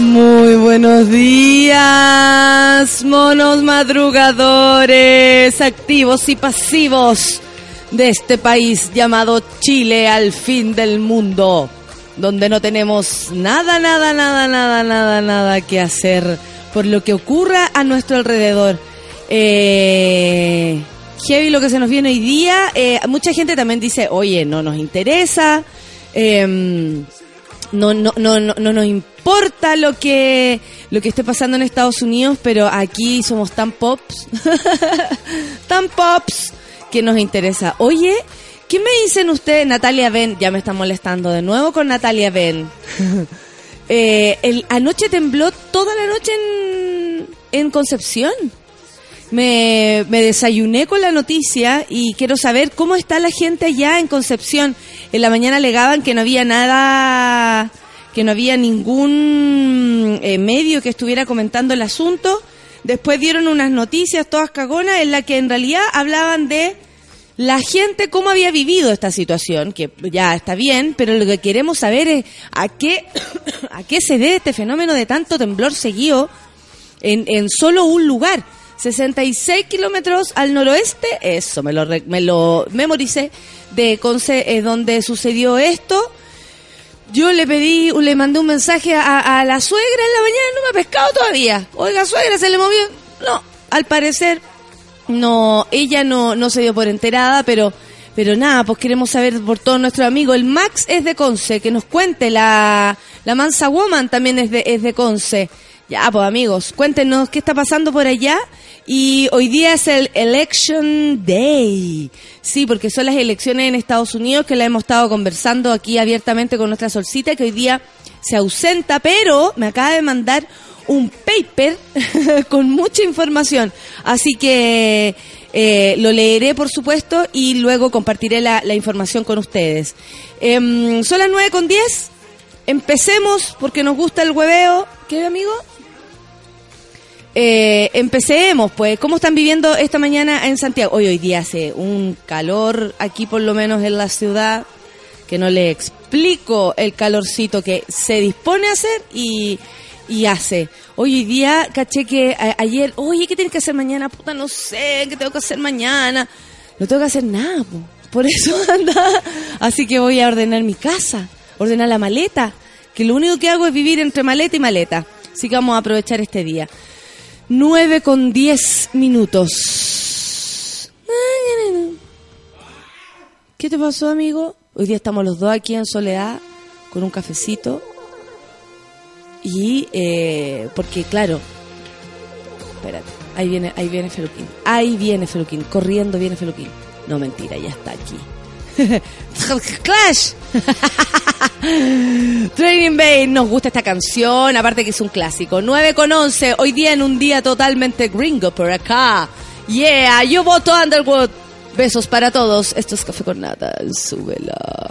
Muy buenos días, monos madrugadores, activos y pasivos de este país llamado Chile al fin del mundo donde no tenemos nada, nada, nada, nada, nada, nada que hacer por lo que ocurra a nuestro alrededor. Eh, heavy lo que se nos viene hoy día. Eh, mucha gente también dice, oye, no nos interesa, em, no, no, no, no, no nos importa lo que, lo que esté pasando en Estados Unidos, pero aquí somos tan pops, tan pops, que nos interesa. Oye, ¿Qué me dicen ustedes, Natalia Ben? Ya me están molestando de nuevo con Natalia Ben. eh, el, anoche tembló toda la noche en, en Concepción. Me, desayuné con la noticia y quiero saber cómo está la gente allá en Concepción. En la mañana alegaban que no había nada, que no había ningún eh, medio que estuviera comentando el asunto. Después dieron unas noticias todas cagonas en la que en realidad hablaban de la gente cómo había vivido esta situación, que ya está bien, pero lo que queremos saber es a qué, a qué se debe este fenómeno de tanto temblor seguido en, en solo un lugar. 66 kilómetros al noroeste, eso me lo, me lo memoricé, de Conce, eh, donde sucedió esto. Yo le pedí, le mandé un mensaje a, a la suegra en la mañana, no me ha pescado todavía. Oiga, suegra, se le movió. No, al parecer no, ella no, no se dio por enterada, pero, pero nada, pues queremos saber por todos nuestros amigos. El Max es de Conce, que nos cuente, la, la Mansa Woman también es de, es de Conce. Ya, pues amigos, cuéntenos qué está pasando por allá. Y hoy día es el Election Day. Sí, porque son las elecciones en Estados Unidos que la hemos estado conversando aquí abiertamente con nuestra solcita, que hoy día se ausenta, pero me acaba de mandar un paper con mucha información. Así que eh, lo leeré, por supuesto, y luego compartiré la, información con ustedes. Em, son las 9 con 10. Empecemos porque nos gusta el hueveo. ¿Qué, amigo? Eh, empecemos, pues. ¿Cómo están viviendo esta mañana en Santiago? Hoy, hoy día hace un calor aquí, por lo menos en la ciudad, que no le explico el calorcito que se dispone a hacer y hace. Hoy día caché que ayer, oye, ¿qué tienes que hacer mañana? Puta, no sé, ¿qué tengo que hacer mañana? No tengo que hacer nada, por eso anda. Así que voy a ordenar mi casa, ordenar la maleta, que lo único que hago es vivir entre maleta y maleta. Así que vamos a aprovechar este día. 9 con 10 minutos. ¿Qué te pasó, amigo? Hoy día estamos los dos aquí en soledad, con un cafecito. Y eh, porque claro, espérate, ahí viene, ahí viene Feluquín, ahí viene Feluquín, corriendo viene Feluquín. No mentira, ya está aquí. Clash. Training Bay, nos gusta esta canción, aparte que es un clásico. 9 con 11, hoy día en un día totalmente gringo por acá. Yeah, yo voto Underwood. Besos para todos. Esto es Café con Nata, súbela.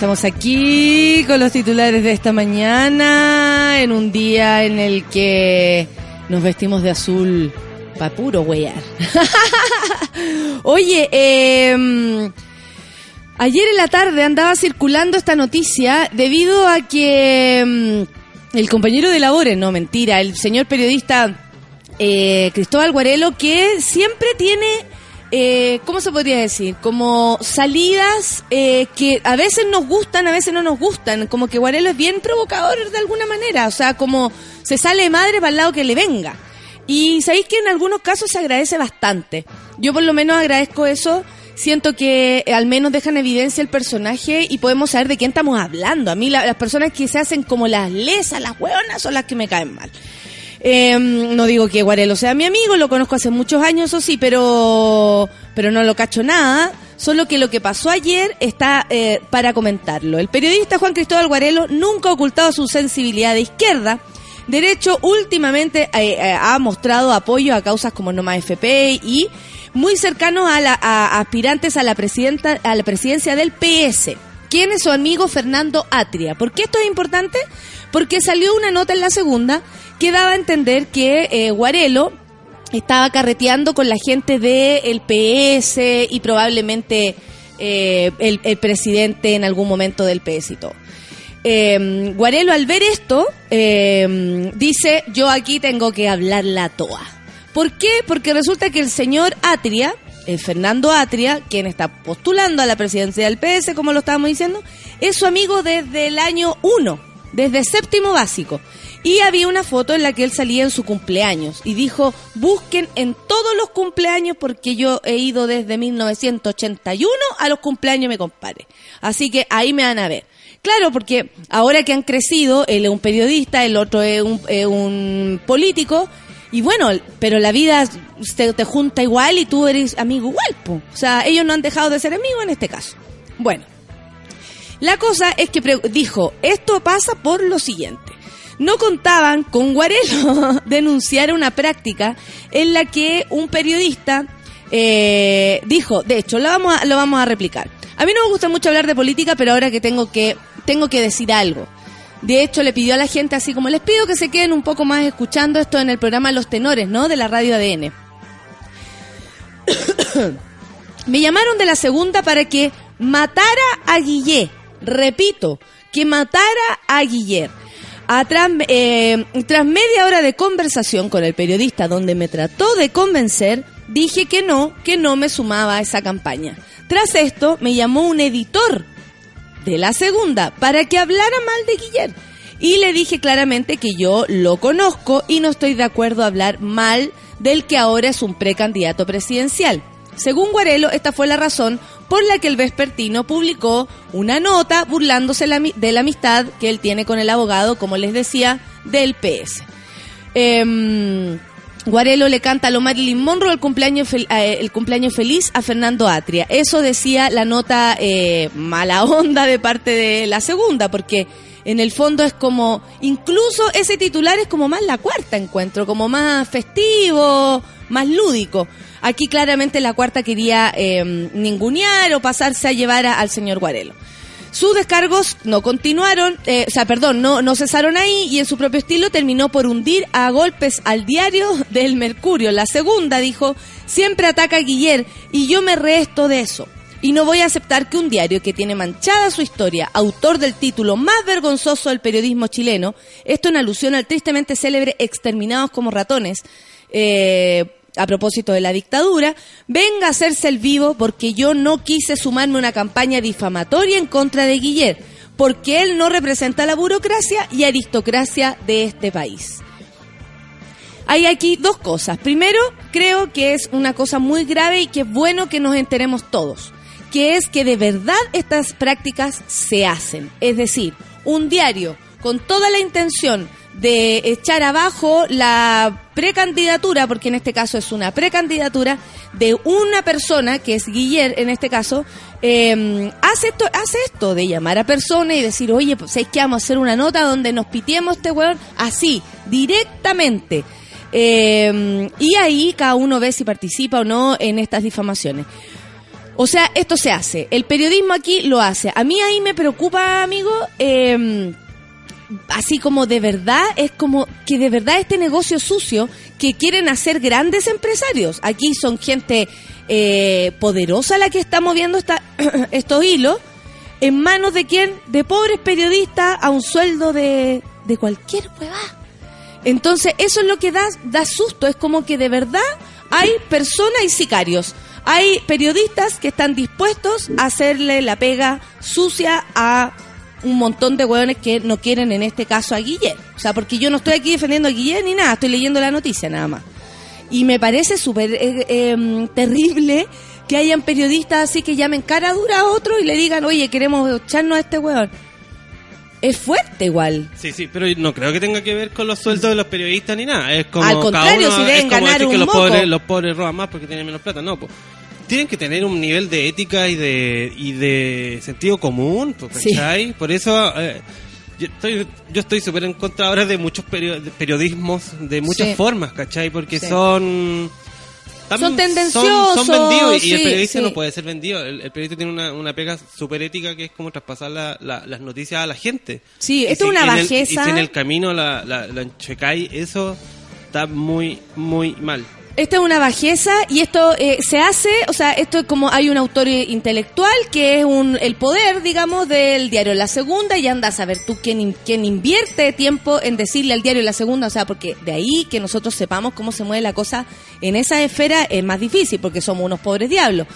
Estamos aquí con los titulares de esta mañana, en un día en el que nos vestimos de azul para puro weyar. Oye, eh, ayer en la tarde andaba circulando esta noticia debido a que mm, el compañero de labores, no mentira, el señor periodista eh, Cristóbal Guarelo, que siempre tiene eh, ¿cómo se podría decir? Como salidas eh, que a veces nos gustan, a veces no nos gustan. Como que Guarelo es bien provocador de alguna manera. O sea, como se sale de madre para el lado que le venga. Y sabéis que en algunos casos se agradece bastante. Yo por lo menos agradezco eso. Siento que al menos dejan evidencia el personaje y podemos saber de quién estamos hablando. A mí las personas que se hacen como las lesas, las hueonas, son las que me caen mal. Em, no digo que Guarelo sea mi amigo, lo conozco hace muchos años, eso sí, pero, pero no lo cacho nada. Solo que lo que pasó ayer está eh, para comentarlo. El periodista Juan Cristóbal Guarelo nunca ha ocultado su sensibilidad de izquierda. Derecho últimamente eh, eh, ha mostrado apoyo a causas como No Más FP y muy cercano a, la, a aspirantes a la, presidenta, a la presidencia del PS. ¿Quién es su amigo Fernando Atria? ¿Por qué esto es importante? Porque salió una nota en la segunda que daba a entender que eh, Guarelo estaba carreteando con la gente del PS y probablemente eh, el, presidente en algún momento del PS y todo. Eh, Guarelo al ver esto em, dice yo aquí tengo que hablar la toa. ¿Por qué? Porque resulta que el señor Atria, Fernando Atria, quien está postulando a la presidencia del PS, como lo estábamos diciendo, es su amigo desde el año 1, desde séptimo básico. Y había una foto en la que él salía en su cumpleaños y dijo, busquen en todos los cumpleaños porque yo he ido desde 1981 a los cumpleaños me compare. Así que ahí me van a ver. Claro, porque ahora que han crecido, él es un periodista, el otro es un, político, y bueno, pero la vida te, te, junta igual y tú eres amigo igual. O sea, ellos no han dejado de ser amigos en este caso. Bueno, la cosa es que dijo, esto pasa por lo siguiente no contaban con Guarelo denunciar una práctica en la que un periodista eh, dijo, de hecho, lo vamos, a, lo vamos a replicar. A mí no me gusta mucho hablar de política, pero ahora que tengo que, tengo que decir algo. De hecho, le pidió a la gente, así como les pido que se queden un poco más escuchando esto en el programa Los Tenores, ¿no? De la radio ADN. Me llamaron de la segunda para que matara a Guillé. Repito, que matara a Guillet. Eh, tras media hora de conversación con el periodista donde me trató de convencer, dije que no, que no me sumaba a esa campaña. Tras esto, me llamó un editor de la segunda para que hablara mal de Guillermo. Y le dije claramente que yo lo conozco y no estoy de acuerdo a hablar mal del que ahora es un precandidato presidencial. Según Guarelo, esta fue la razón por la que el vespertino publicó una nota burlándose de la amistad que él tiene con el abogado, como les decía, del PS. Em, Guarelo le canta a lo Marilyn Monroe el cumpleaños, eh, el cumpleaños feliz a Fernando Atria. Eso decía la nota eh, mala onda de parte de la segunda, porque en el fondo es como, incluso ese titular es como más la cuarta encuentro, como más festivo, más lúdico. Aquí claramente la cuarta quería eh, ningunear o pasarse a llevar al señor Guarelo. Sus descargos no continuaron, eh, o sea, perdón, no, no cesaron ahí y en su propio estilo terminó por hundir a golpes al diario del Mercurio. La segunda dijo, siempre ataca a Guiller y yo me resto de eso. Y no voy a aceptar que un diario que tiene manchada su historia, autor del título más vergonzoso del periodismo chileno, esto en alusión al tristemente célebre Exterminados como ratones, eh, a propósito de la dictadura, venga a hacerse el vivo porque yo no quise sumarme a una campaña difamatoria en contra de Guillet, porque él no representa la burocracia y aristocracia de este país. Hay aquí dos cosas. Primero, creo que es una cosa muy grave y que es bueno que nos enteremos todos, que es que de verdad estas prácticas se hacen. Es decir, un diario con toda la intención de echar abajo la precandidatura, porque en este caso es una precandidatura, de una persona, que es Guiller en este caso, eh, hace, esto, hace esto de llamar a personas y decir, oye, pues es que vamos a hacer una nota donde nos pitiemos este weón, así, directamente. Eh, y ahí cada uno ve si participa o no en estas difamaciones. O sea, esto se hace. El periodismo aquí lo hace. A mí ahí me preocupa, amigo, eh, así como de verdad, es como que de verdad este negocio sucio que quieren hacer grandes empresarios. Aquí son gente eh, poderosa la que está moviendo esta, estos hilos. ¿En manos de quién? De pobres periodistas a un sueldo de, de cualquier huevá. Entonces, eso es lo que da, da susto. Es como que de verdad hay personas y sicarios. Hay periodistas que están dispuestos a hacerle la pega sucia a un montón de hueones que no quieren en este caso a Guillermo. O sea, porque yo no estoy aquí defendiendo a Guillermo ni nada, estoy leyendo la noticia nada más. Y me parece súper eh, eh, terrible que hayan periodistas así que llamen cara dura a otro y le digan, oye, queremos echarnos a este hueón. Es fuerte igual. Sí, sí, pero no creo que tenga que ver con los sueldos de los periodistas ni nada. Es como Al contrario, cada uno, si deben es como ganar decir que un los moco. pobres, los pobres roban más porque tienen menos plata. No, pues tienen que tener un nivel de ética y de y de sentido común, Sí. ¿cachai? Por eso eh, yo estoy yo estoy súper en contra ahora de muchos periodismos de muchas Sí. formas, ¿cachai? Porque Sí. son Son Son, tendenciosos, vendidos y el periodista sí. no puede ser vendido. El, el periodista tiene una, una pega súper ética que es como traspasar la- la- las noticias a la gente. Sí, esto es una el- bajeza. y si en el camino la, la, la eso está muy, muy mal. Esta es una bajeza y esto eh, se hace, o sea, esto es como hay un autor intelectual que es un, el poder, digamos, del diario La Segunda y anda a saber tú quién, quién invierte tiempo en decirle al diario La Segunda, o sea, porque de ahí que nosotros sepamos cómo se mueve la cosa en esa esfera es más difícil porque somos unos pobres diablos.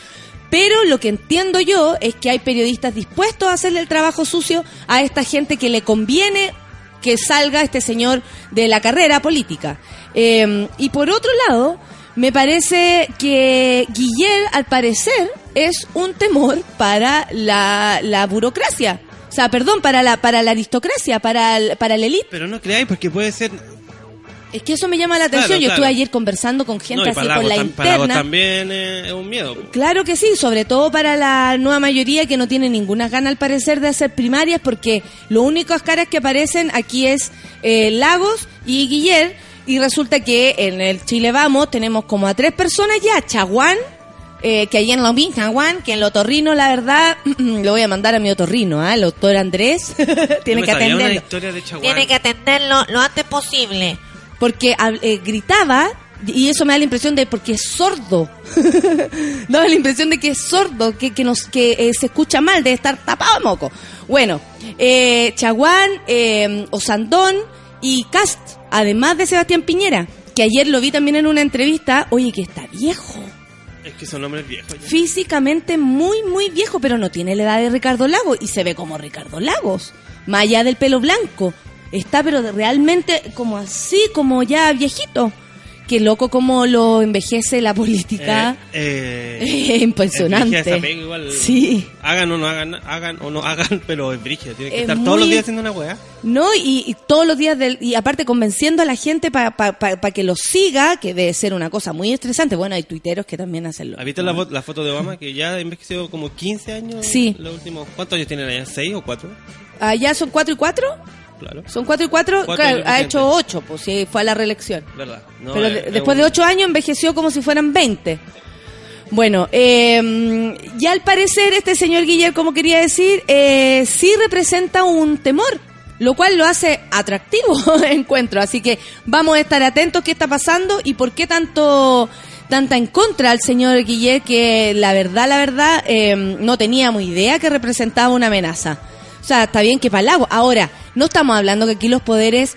Pero lo que entiendo yo es que hay periodistas dispuestos a hacerle el trabajo sucio a esta gente que le conviene que salga este señor de la carrera política. Eh, y por otro lado, me parece que Guillermo, al parecer, es un temor para la, la burocracia. O sea, perdón, para la, para la aristocracia, para el, para la élite. Pero no creáis, porque puede ser. Es que eso me llama la atención. Claro, Yo claro. estuve ayer conversando con gente no, así con la tam- para interna. también eh, es un miedo. Claro que sí, sobre todo para la nueva mayoría que no tiene ninguna gana al parecer de hacer primarias porque lo únicas caras que aparecen aquí es eh, Lagos y Guiller y resulta que en el Chile Vamos tenemos como a tres personas ya, Chaguán, eh, que ahí en Lombín, Chaguán, que en el otorrino la verdad, lo voy a mandar a mi otorrino, ¿ah? el doctor Andrés, tiene que atenderlo. Tiene que atenderlo lo antes posible. porque eh, gritaba y eso me da la impresión de porque es sordo daba la impresión de que es sordo que, que nos que eh, se escucha mal de estar tapado moco bueno eh, Chaguán eh, Osandón y Cast además de Sebastián Piñera que ayer lo vi también en una entrevista oye que está viejo Es que son hombres viejos. ya. físicamente muy, muy viejo, pero no tiene la edad de Ricardo Lagos y se ve como Ricardo Lagos, más allá del pelo blanco. Está pero realmente como así, como ya viejito. Qué loco como lo envejece la política. Eh, eh, Es impresionante. esa pega igual. Sí. Hagan o no hagan, hagan o no hagan, pero es brígida. Tiene que Es estar todos los días haciendo una weá. ¿No? Y, y todos los días, del, y aparte convenciendo a la gente para que lo siga, que debe ser una cosa muy estresante. Bueno, hay tuiteros que también hacen lo ¿Has visto la, fo- la foto de Obama que ya ha envejecido como 15 años? Sí. Los últimos, ¿Cuántos años tienen allá? ¿6 o 4? Allá son cuatro y cuatro. Claro. Son cuatro y cuatro. Cuatro claro, ha hecho ocho, pues sí, fue a la reelección. ¿Verdad? No, Pero es- es después un- de ocho años envejeció como si fueran 20. Bueno, eh, ya al parecer este señor Guillermo, como quería decir, eh, sí representa un temor, lo cual lo hace atractivo, encuentro. Así que vamos a estar atentos qué está pasando y por qué tanto tanta en contra al señor Guillermo que la verdad, la verdad, eh, no teníamos idea que representaba una amenaza. O sea, está bien que para Lago. Ahora, no estamos hablando que aquí los poderes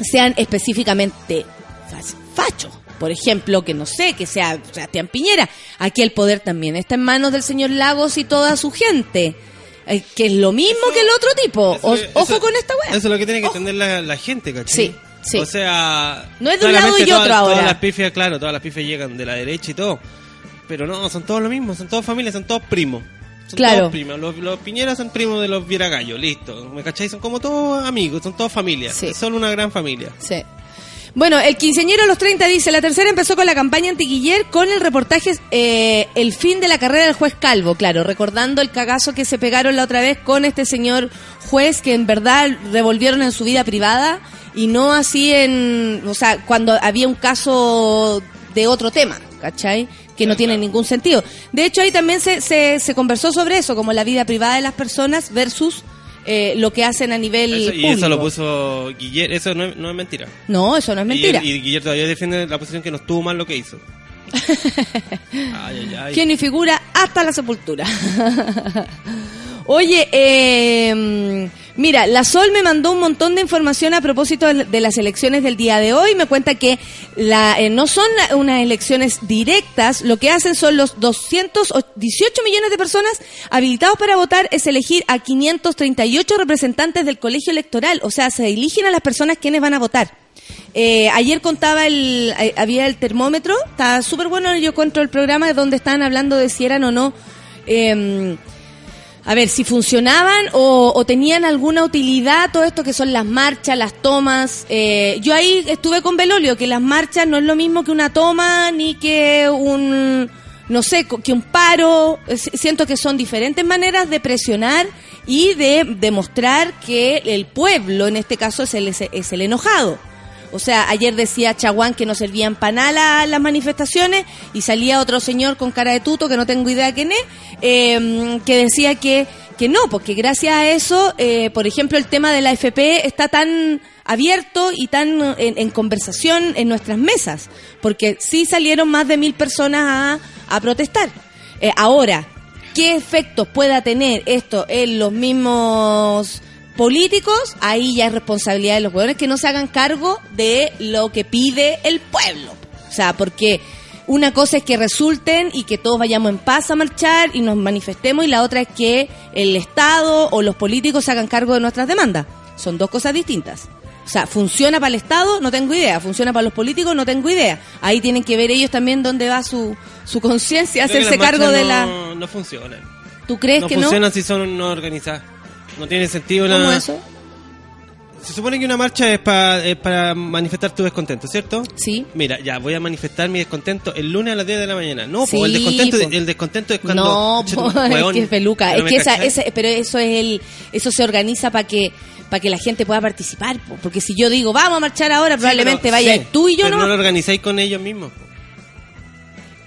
sean específicamente fach- fachos. Por ejemplo, que no sé, que sea Sebastián Piñera. Aquí el poder también está en manos del señor Lagos y toda su gente. Eh, que es lo mismo que el otro tipo. O- ojo con esta weá. Eso es lo que tiene que Ojo. entender la, la gente, ¿cachai? Sí, sí. O sea... No es de un lado y otro todas, ahora. Todas las pifias, claro, todas las pifias llegan de la derecha y todo. Pero no, son todos lo mismo, son todos familias, son todos primos. Son Claro. todos primos. Los, los Piñeras son primos de los Viragallo, listo. ¿Me cachai? Son como todos amigos, son todos familias. Sí. Son una gran familia. Sí. Bueno, el quinceañero a los 30 dice, la tercera empezó con la campaña anti-Guiller con el reportaje eh, El fin de la carrera del juez Calvo, claro, recordando el cagazo que se pegaron la otra vez con este señor juez que en verdad revolvieron en su vida privada y no así en, o sea, cuando había un caso de otro tema, ¿cachai? Que no tiene ningún sentido. De hecho, ahí también se, se, se conversó sobre eso, como la vida privada de las personas versus eh, lo que hacen a nivel Eso- y público. eso lo puso Guillermo, eso no es, no es mentira. No, eso no es mentira. Y, y Guillermo todavía defiende la posición que no estuvo mal lo que hizo. ay, ay, ay. que ni figura hasta la sepultura. Oye, eh, mira, la Sol me mandó un montón de información a propósito de las elecciones del día de hoy. Me cuenta que la, eh, no son unas elecciones directas. Lo que hacen son los 218 millones de personas habilitados para votar es elegir a 538 representantes del colegio electoral. O sea, se eligen a las personas quienes van a votar. Eh, ayer contaba el, eh, había el termómetro, está súper bueno, yo encuentro el programa donde estaban hablando de si eran o no, eh, a ver, si funcionaban o, o tenían alguna utilidad todo esto que son las marchas, las tomas. Eh, yo ahí estuve con Belolio, que las marchas no es lo mismo que una toma ni que un, no sé, que un paro. Eh, si- Siento que son diferentes maneras de presionar y de demostrar que el pueblo, en este caso, es el, es el enojado. O sea, ayer decía Chaguán que no servían para nada las manifestaciones y salía otro señor con cara de tuto, que no tengo idea quién es, eh, que decía que, que no, porque gracias a eso, eh, por ejemplo, el tema de la FP está tan abierto y tan en, en conversación en nuestras mesas, porque sí salieron más de mil personas a, a protestar. Eh, ahora, ¿qué efectos pueda tener esto en los mismos políticos? Ahí ya es responsabilidad de los huevones que no se hagan cargo de lo que pide el pueblo. O sea, porque una cosa es que resulten y que todos vayamos en paz a marchar y nos manifestemos y la otra es que el Estado o los políticos se hagan cargo de nuestras demandas. Son dos cosas distintas. O sea, ¿funciona para el Estado? No tengo idea. ¿Funciona para los políticos? No tengo idea. Ahí tienen que ver ellos también dónde va su, su conciencia, hacerse cargo de la... No, no funcionan. ¿Tú crees No que no? funcionan si son no organizadas. No tiene sentido ¿Cómo nada. eso? Se supone que una marcha es para, es para manifestar tu descontento, ¿cierto? Sí. Mira, ya voy a manifestar mi descontento el lunes a las 10 de la mañana. No, Sí, po, el descontento, po. el descontento es cuando. No, Che, po, huevón, es que es peluca. ¿pero Es que esa, ese, pero eso es el, eso se organiza para que, para que la gente pueda participar. po. Porque si yo digo, vamos a marchar ahora, Sí, probablemente pero- vaya sí, tú y yo pero no. no lo organizáis con ellos mismos.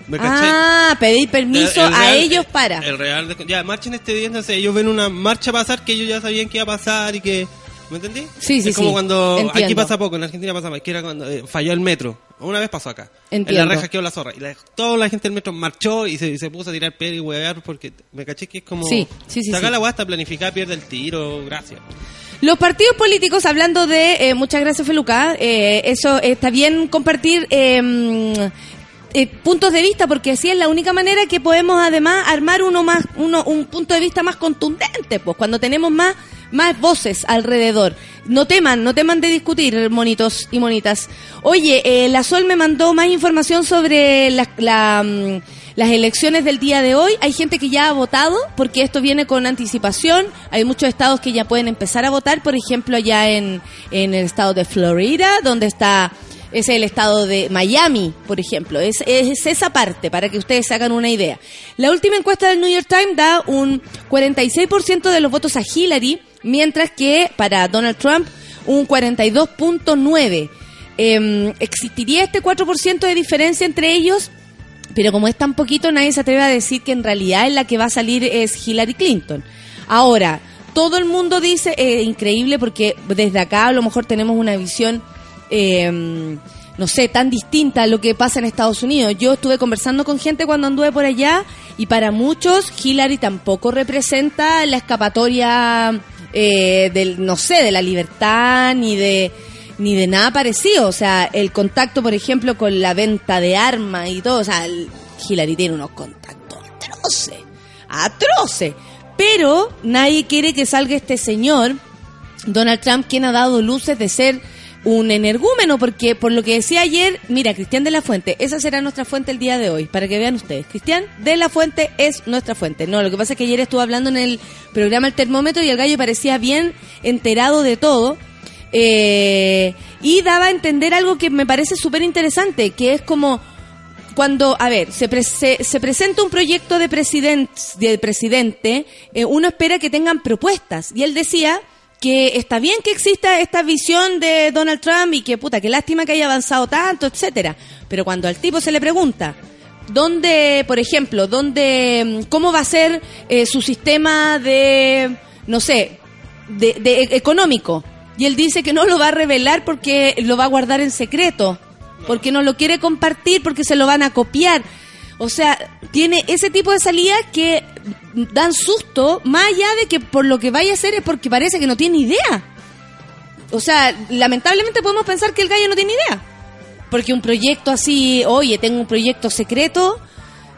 ¿Me cachai? ah, pedir permiso El- el a real- ellos para. El real ya, marchen este día, entonces ellos ven una marcha pasar que ellos ya sabían que iba a pasar y que... ¿Me entendí? Sí, sí, Es como sí. cuando... Aquí Entiendo. pasa poco, en Argentina pasa más, que era cuando eh, falló el metro. Una vez pasó acá. Entiendo. En la reja quedó la zorra. Y la- toda la gente del metro marchó y se, y se puso a tirar piedra y huevear porque me caché que es como... Sí, sí, sí, acá sí. la hueá está planificada, pierde el tiro, gracias. Los partidos políticos, hablando de, eh, muchas gracias Feluca, eh, eso está bien compartir eh, eh, puntos de vista, porque así es la única manera que podemos además armar uno más, uno, un punto de vista más contundente, pues cuando tenemos más, más voces alrededor. No teman, no teman de discutir, monitos y monitas. Oye, eh, la Sol me mandó más información sobre la, mm, las elecciones del día de hoy. Hay gente que ya ha votado, porque esto viene con anticipación. Hay muchos estados que ya pueden empezar a votar, por ejemplo, allá en, en el estado de Florida, donde está es el estado de Miami, por ejemplo. Es, es esa parte, para que ustedes hagan una idea. La última encuesta del New York Times da un 46% de los votos a Hillary, mientras que para Donald Trump un 42.9%. Em, ¿Existiría este 4% de diferencia entre ellos? Pero como es tan poquito, nadie se atreve a decir que en realidad la que va a salir es Hillary Clinton. Ahora, todo el mundo dice, eh, increíble, porque desde acá a lo mejor tenemos una visión, eh, no sé, tan distinta a lo que pasa en Estados Unidos. Yo estuve conversando con gente cuando anduve por allá y para muchos Hillary tampoco representa la escapatoria eh, del, no sé, de la libertad ni de ni de nada parecido. O sea, el contacto, por ejemplo, con la venta de armas y todo. O sea, Hillary tiene unos contactos atroces. Atroces. Pero nadie quiere que salga este señor, Donald Trump, quien ha dado luces de ser un energúmeno, porque por lo que decía ayer, mira, Cristian de la Fuente, esa será nuestra fuente el día de hoy, para que vean ustedes. Cristian de la Fuente es nuestra fuente. No, lo que pasa es que ayer estuvo hablando en el programa El Termómetro y el gallo parecía bien enterado de todo. Eh, y daba a entender algo que me parece súper interesante, que es como cuando, a ver, se, pre- se, se presenta un proyecto de, president, de presidente, eh, uno espera que tengan propuestas. Y él decía que está bien que exista esta visión de Donald Trump y que puta, qué lástima que haya avanzado tanto, etcétera. Pero cuando al tipo se le pregunta, dónde, por ejemplo, dónde, mm, cómo va a ser eh, su sistema de, no sé, de, de e- económico. Y él dice que no lo va a revelar porque lo va a guardar en secreto, porque no lo quiere compartir, porque se lo van a copiar. O sea, tiene ese tipo de salidas que dan susto, más allá de que por lo que vaya a hacer es porque parece que no tiene idea. O sea, lamentablemente podemos pensar que el gallo no tiene idea. Porque un proyecto así, oye, tengo un proyecto secreto,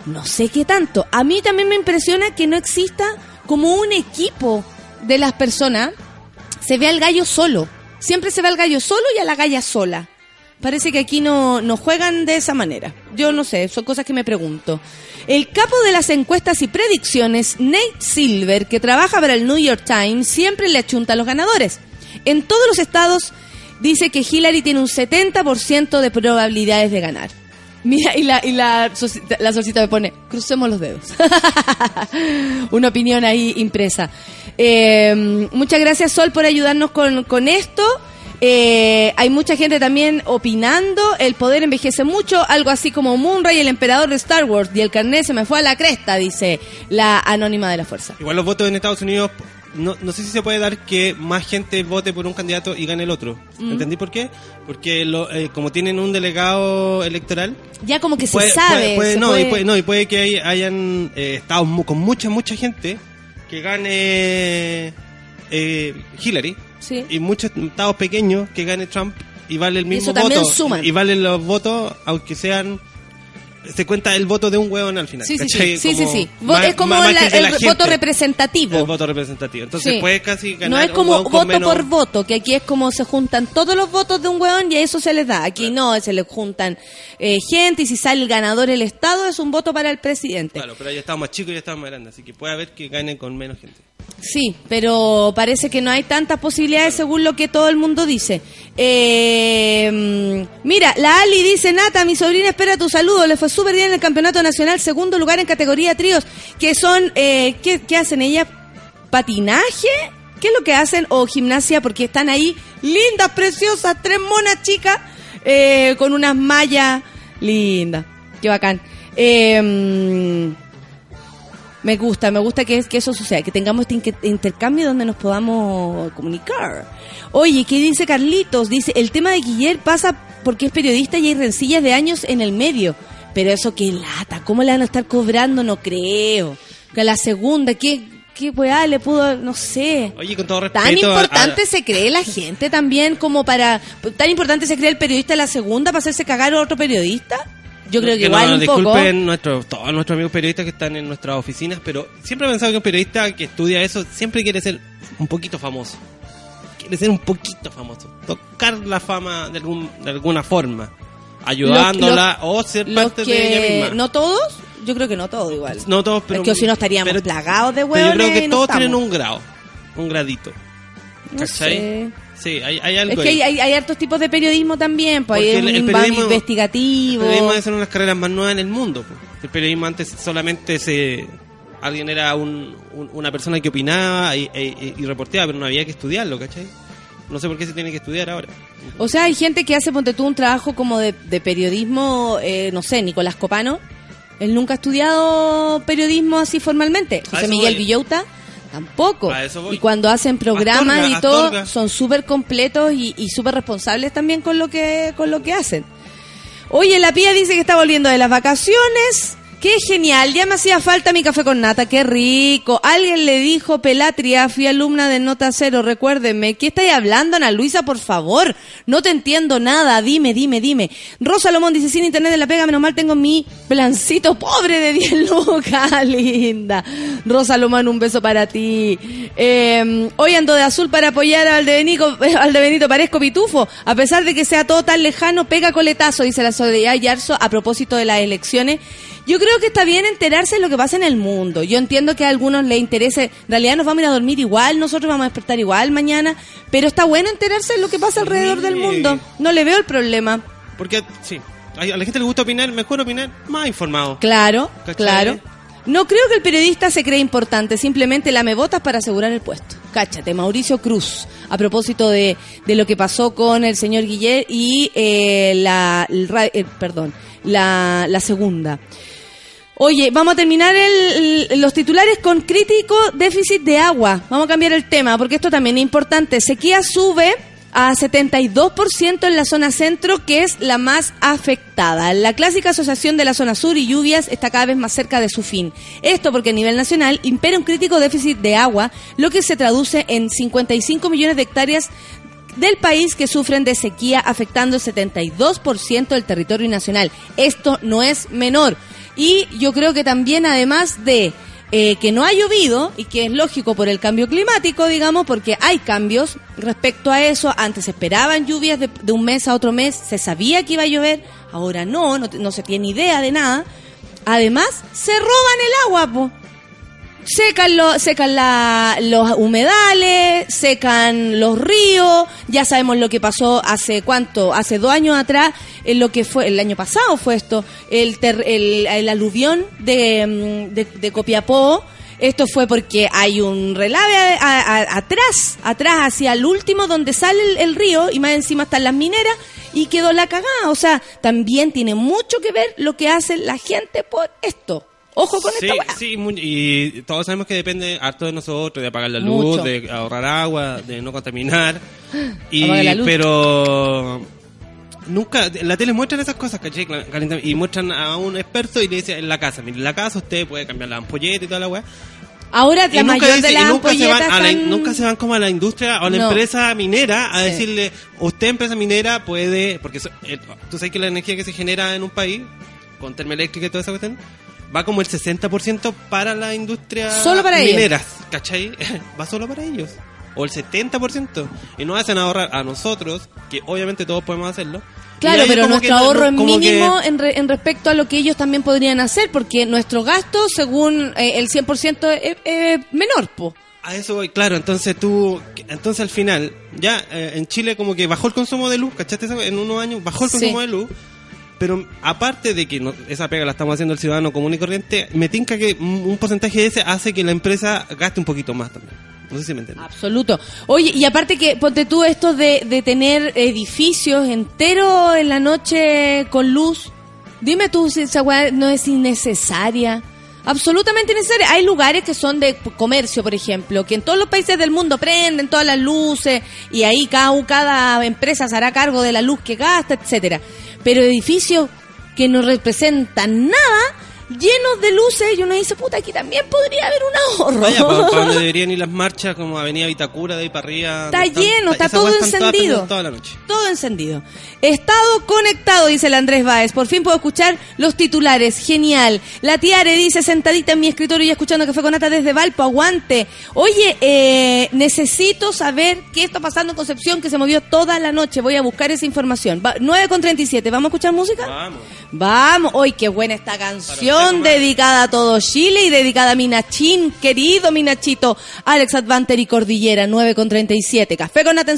no sé qué tanto. A mí también me impresiona que no exista como un equipo de las personas. Se ve al gallo solo. Siempre se ve al gallo solo y a la galla sola. Parece que aquí no, no juegan de esa manera. Yo no sé, son cosas que me pregunto. El capo de las encuestas y predicciones, Nate Silver, que trabaja para el New York Times, siempre le achunta a los ganadores. En todos los estados dice que Hillary tiene un 70% de probabilidades de ganar. Mira, y la, y la, la solcita me pone, crucemos los dedos. Una opinión ahí impresa. Eh, muchas gracias, Sol, por ayudarnos con, con esto. Eh, hay mucha gente también opinando. El poder envejece mucho. Algo así como Moonray, el emperador de Star Wars. Y el carnet se me fue a la cresta, dice la anónima de la fuerza. Igual los votos en Estados Unidos, no, no sé si se puede dar que más gente vote por un candidato y gane el otro. Mm. ¿Entendí por qué? Porque lo, eh, como tienen un delegado electoral, Ya como que puede, se sabe. puede- puede- se no, Y puede, no, y puede que hay- hayan eh, estados mu- con mucha, mucha gente que gane eh, Hillary Sí. y muchos estados pequeños que gane Trump y vale el mismo voto. suman. Y valen los votos, aunque sean. Se cuenta el voto de un hueón al final. Sí, sí, ¿cachai? sí. sí, sí, Como sí. Vo- más- es como la- el la voto representativo. El voto representativo. Entonces Sí. puedes casi ganar. No es como voto menos- por voto, que aquí es como se juntan todos los votos de un hueón y a eso se les da. Aquí no, se les juntan eh, gente y si sale el ganador el Estado es un voto para el presidente. Claro, pero ya estamos más chicos y ya estamos más grandes. Así que puede haber que ganen con menos gente. Sí, pero parece que no hay tantas posibilidades según lo que todo el mundo dice. Eh, mira, la Ali dice, Nata, mi sobrina espera tu saludo, le fue súper bien en el Campeonato Nacional, segundo lugar en categoría tríos, que son, eh, ¿qué, qué hacen ellas? ¿Patinaje? ¿Qué es lo que hacen? ¿O gimnasia? Porque están ahí lindas, preciosas, tres monas chicas, eh, con unas mallas lindas. Qué bacán. Eh, me gusta, me gusta que, que eso suceda, que tengamos este intercambio donde nos podamos comunicar. Oye, ¿qué dice Carlitos? Dice, el tema de Guiller pasa porque es periodista y hay rencillas de años en el medio. Pero eso qué lata, ¿cómo le van a estar cobrando? No creo. Que a la segunda, ¿qué, qué weá le pudo, no sé. Oye, con todo respeto. Tan importante a- se cree la gente también como para... Tan importante se cree el periodista de la segunda para hacerse cagar a otro periodista. Yo creo que, igual no, un poco... disculpen nuestros, todos nuestros amigos periodistas que están en nuestras oficinas, pero siempre he pensado que un periodista que estudia eso siempre quiere ser un poquito famoso. Quiere ser un poquito famoso. Tocar la fama de, algún, de alguna forma. Ayudándola o ser parte de ella que misma. no todos, yo creo que no todos igual. No todos, pero. es que si no estaríamos pero- plagados de hueones. yo creo que no todos estamos. tienen un grado. Un gradito. No ¿Cachai? sé. Sí, hay, hay algo Es que hay, hay, hay hartos tipos de periodismo también, pues hay un el- periodismo- investigativo. El periodismo debe ser una de las carreras más nuevas en el mundo. po. El periodismo antes solamente se alguien era un- un- una persona que opinaba y, y- y reporteaba, pero no había que estudiarlo, ¿cachai? No sé por qué se tiene que estudiar ahora. O sea, hay gente que hace, ponte tú, un trabajo como de, de periodismo, eh, no sé, Nicolás Copano. Él nunca ha estudiado periodismo así formalmente. José Miguel voy. Villota tampoco. Y cuando hacen programas Astorga, y todo, Astorga. son súper completos y, y súper responsables también con lo que con lo que hacen. Oye, la pía dice que está volviendo de las vacaciones. Qué genial, ya me hacía falta mi café con nata, qué rico. Alguien le dijo Pelatria, fui alumna de Nota Cero, recuérdenme. ¿Qué estáis hablando, Ana Luisa, por favor? No te entiendo nada, dime, dime, dime. Rosa Lomón dice, sin internet en la pega, menos mal tengo mi plancito pobre de 10 lucas, linda. Rosa Lomón, un beso para ti. Eh, hoy ando de azul para apoyar al de, al de Benito, parezco pitufo. A pesar de que sea todo tan lejano, pega coletazo, dice la Soledad Yarzo a propósito de las elecciones. Yo creo que está bien enterarse de lo que pasa en el mundo. Yo entiendo que a algunos les interese. En realidad nos vamos a ir a dormir igual, nosotros vamos a despertar igual mañana. Pero está bueno enterarse de lo que pasa alrededor del mundo. No le veo el problema. Porque, sí, a la gente le gusta opinar, mejor opinar más informado. Claro, ¿Cachai? claro. No creo que el periodista se cree importante, simplemente lame botas para asegurar el puesto. Cáchate, Mauricio Cruz, a propósito de, de lo que pasó con el señor Guillet y eh, la, el eh, perdón, la, la segunda. Oye, vamos a terminar el- los titulares con crítico déficit de agua. Vamos a cambiar el tema porque esto también es importante. Sequía sube a 72% en la zona centro, que es la más afectada. La clásica asociación de la zona sur y lluvias está cada vez más cerca de su fin. Esto porque a nivel nacional impera un crítico déficit de agua, lo que se traduce en 55 millones de hectáreas del país que sufren de sequía afectando el 72% del territorio nacional. Esto no es menor. Y yo creo que también además de eh, que no ha llovido, y que es lógico por el cambio climático, digamos, porque hay cambios respecto a eso. Antes se esperaban lluvias de, de un mes a otro mes, se sabía que iba a llover, ahora no, no, no se tiene idea de nada. Además, se roban el agua, po secan, lo- secan la- los humedales, secan los ríos, ya sabemos lo que pasó hace cuánto, hace dos años atrás, en lo que fue, el año pasado fue esto, el, ter- el, el aluvión de, mm, de, de Copiapó, esto fue porque hay un relave a- a- a- atrás, atrás hacia el último donde sale el, el río y más encima están las mineras y quedó la cagada, o sea, también tiene mucho que ver lo que hace la gente por esto. Ojo con Sí, esta sí, y todos sabemos que depende harto de nosotros, de apagar la luz, Mucho. de ahorrar agua, de no contaminar. Y, la luz. pero nunca, en la tele muestran esas cosas, ¿cachai? Y muestran a un experto y le dicen en la casa, mire, en la casa usted puede cambiar la ampolleta y toda la weá. Ahora la mayor dice- de las nunca se, van a la- están- nunca se van como a la industria o a la No. empresa minera a Sí. decirle, usted empresa minera puede, porque eso- eh, tú sabes que la energía que se genera en un país, con termoeléctrica y toda esa cuestión, va como el 60% para la industria Solo para ellos. mineras, ¿cachai? va solo para ellos. O el 70%. Y nos hacen ahorrar a nosotros, que obviamente todos podemos hacerlo. Claro, ellos pero nuestro que ahorro es como que- mínimo en, re- en respecto a lo que ellos también podrían hacer, porque nuestro gasto, según eh, el 100%, es, es menor, po. A eso voy, claro, entonces tú, entonces al final, ya eh, en Chile como que bajó el consumo de luz, ¿cachaste? En unos años bajó el Sí. consumo de luz, pero aparte de que no- esa pega la estamos haciendo el ciudadano común y corriente, me tinca que un porcentaje de ese hace que la empresa gaste un poquito más también. No sé si me entiendes. Absoluto. Oye, y aparte que, ponte tú esto de, de tener edificios enteros en la noche con luz, dime tú si esa weá no es innecesaria. Absolutamente innecesaria. Hay lugares que son de comercio, por ejemplo, que en todos los países del mundo prenden todas las luces y ahí cada, cada empresa se hará cargo de la luz que gasta, etcétera. Pero edificios que no representan nada, llenos de luces, y uno dice, puta, aquí también podría haber un ahorro. Vaya, para, donde deberían ir las marchas como Avenida Vitacura, de ahí para arriba. Está lleno, está todo encendido. Toda la noche. Todo encendido. Estado conectado, dice el Andrés Báez. Por fin puedo escuchar los titulares. Genial. La Tiare dice, sentadita en mi escritorio y escuchando Café con Nata desde Valpo. Aguante. Oye, eh, necesito saber qué está pasando en Concepción, que se movió toda la noche. Voy a buscar esa información. Va, 9 con 37. ¿Vamos a escuchar música? Vamos. Vamos. Hoy qué buena esta Para canción dedicada a todo Chile y dedicada a Minachín, querido Minachito. Alex Advanter y Cordillera, 9 con 37. Café con Nata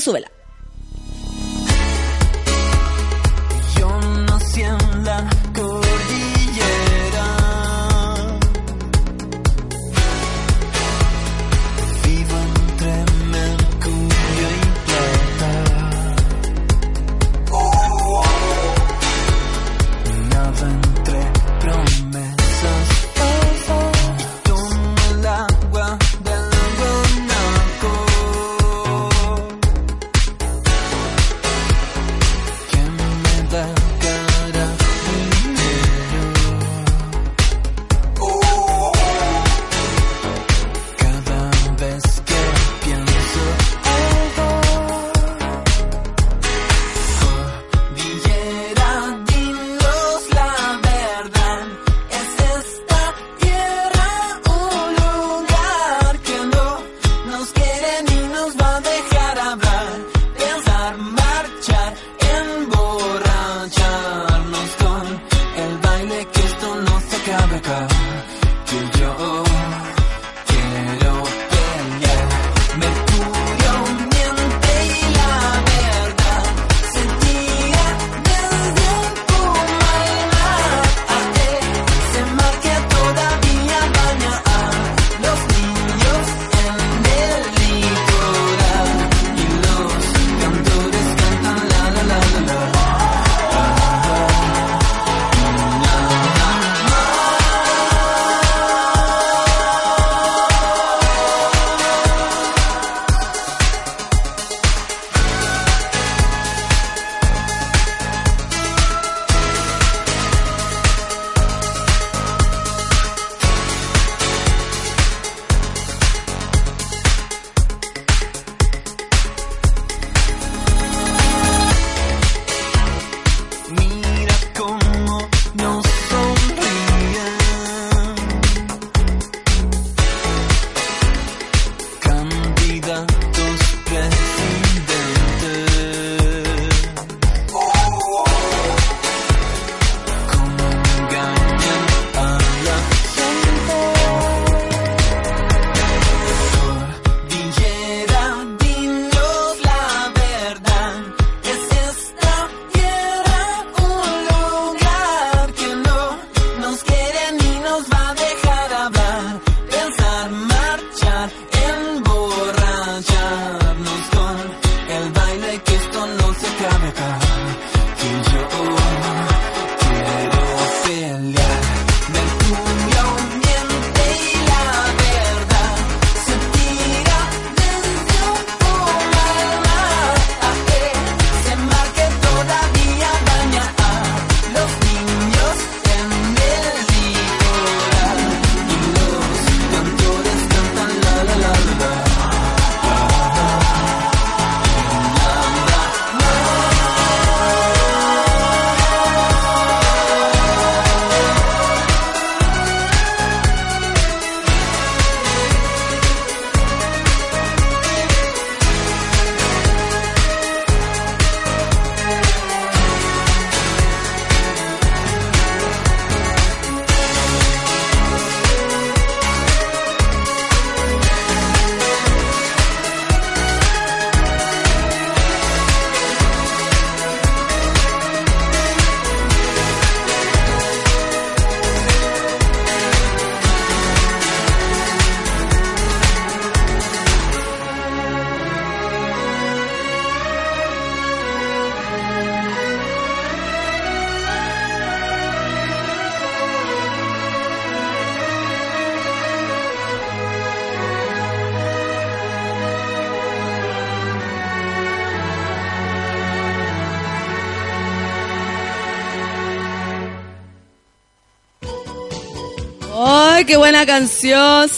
qué buena canción.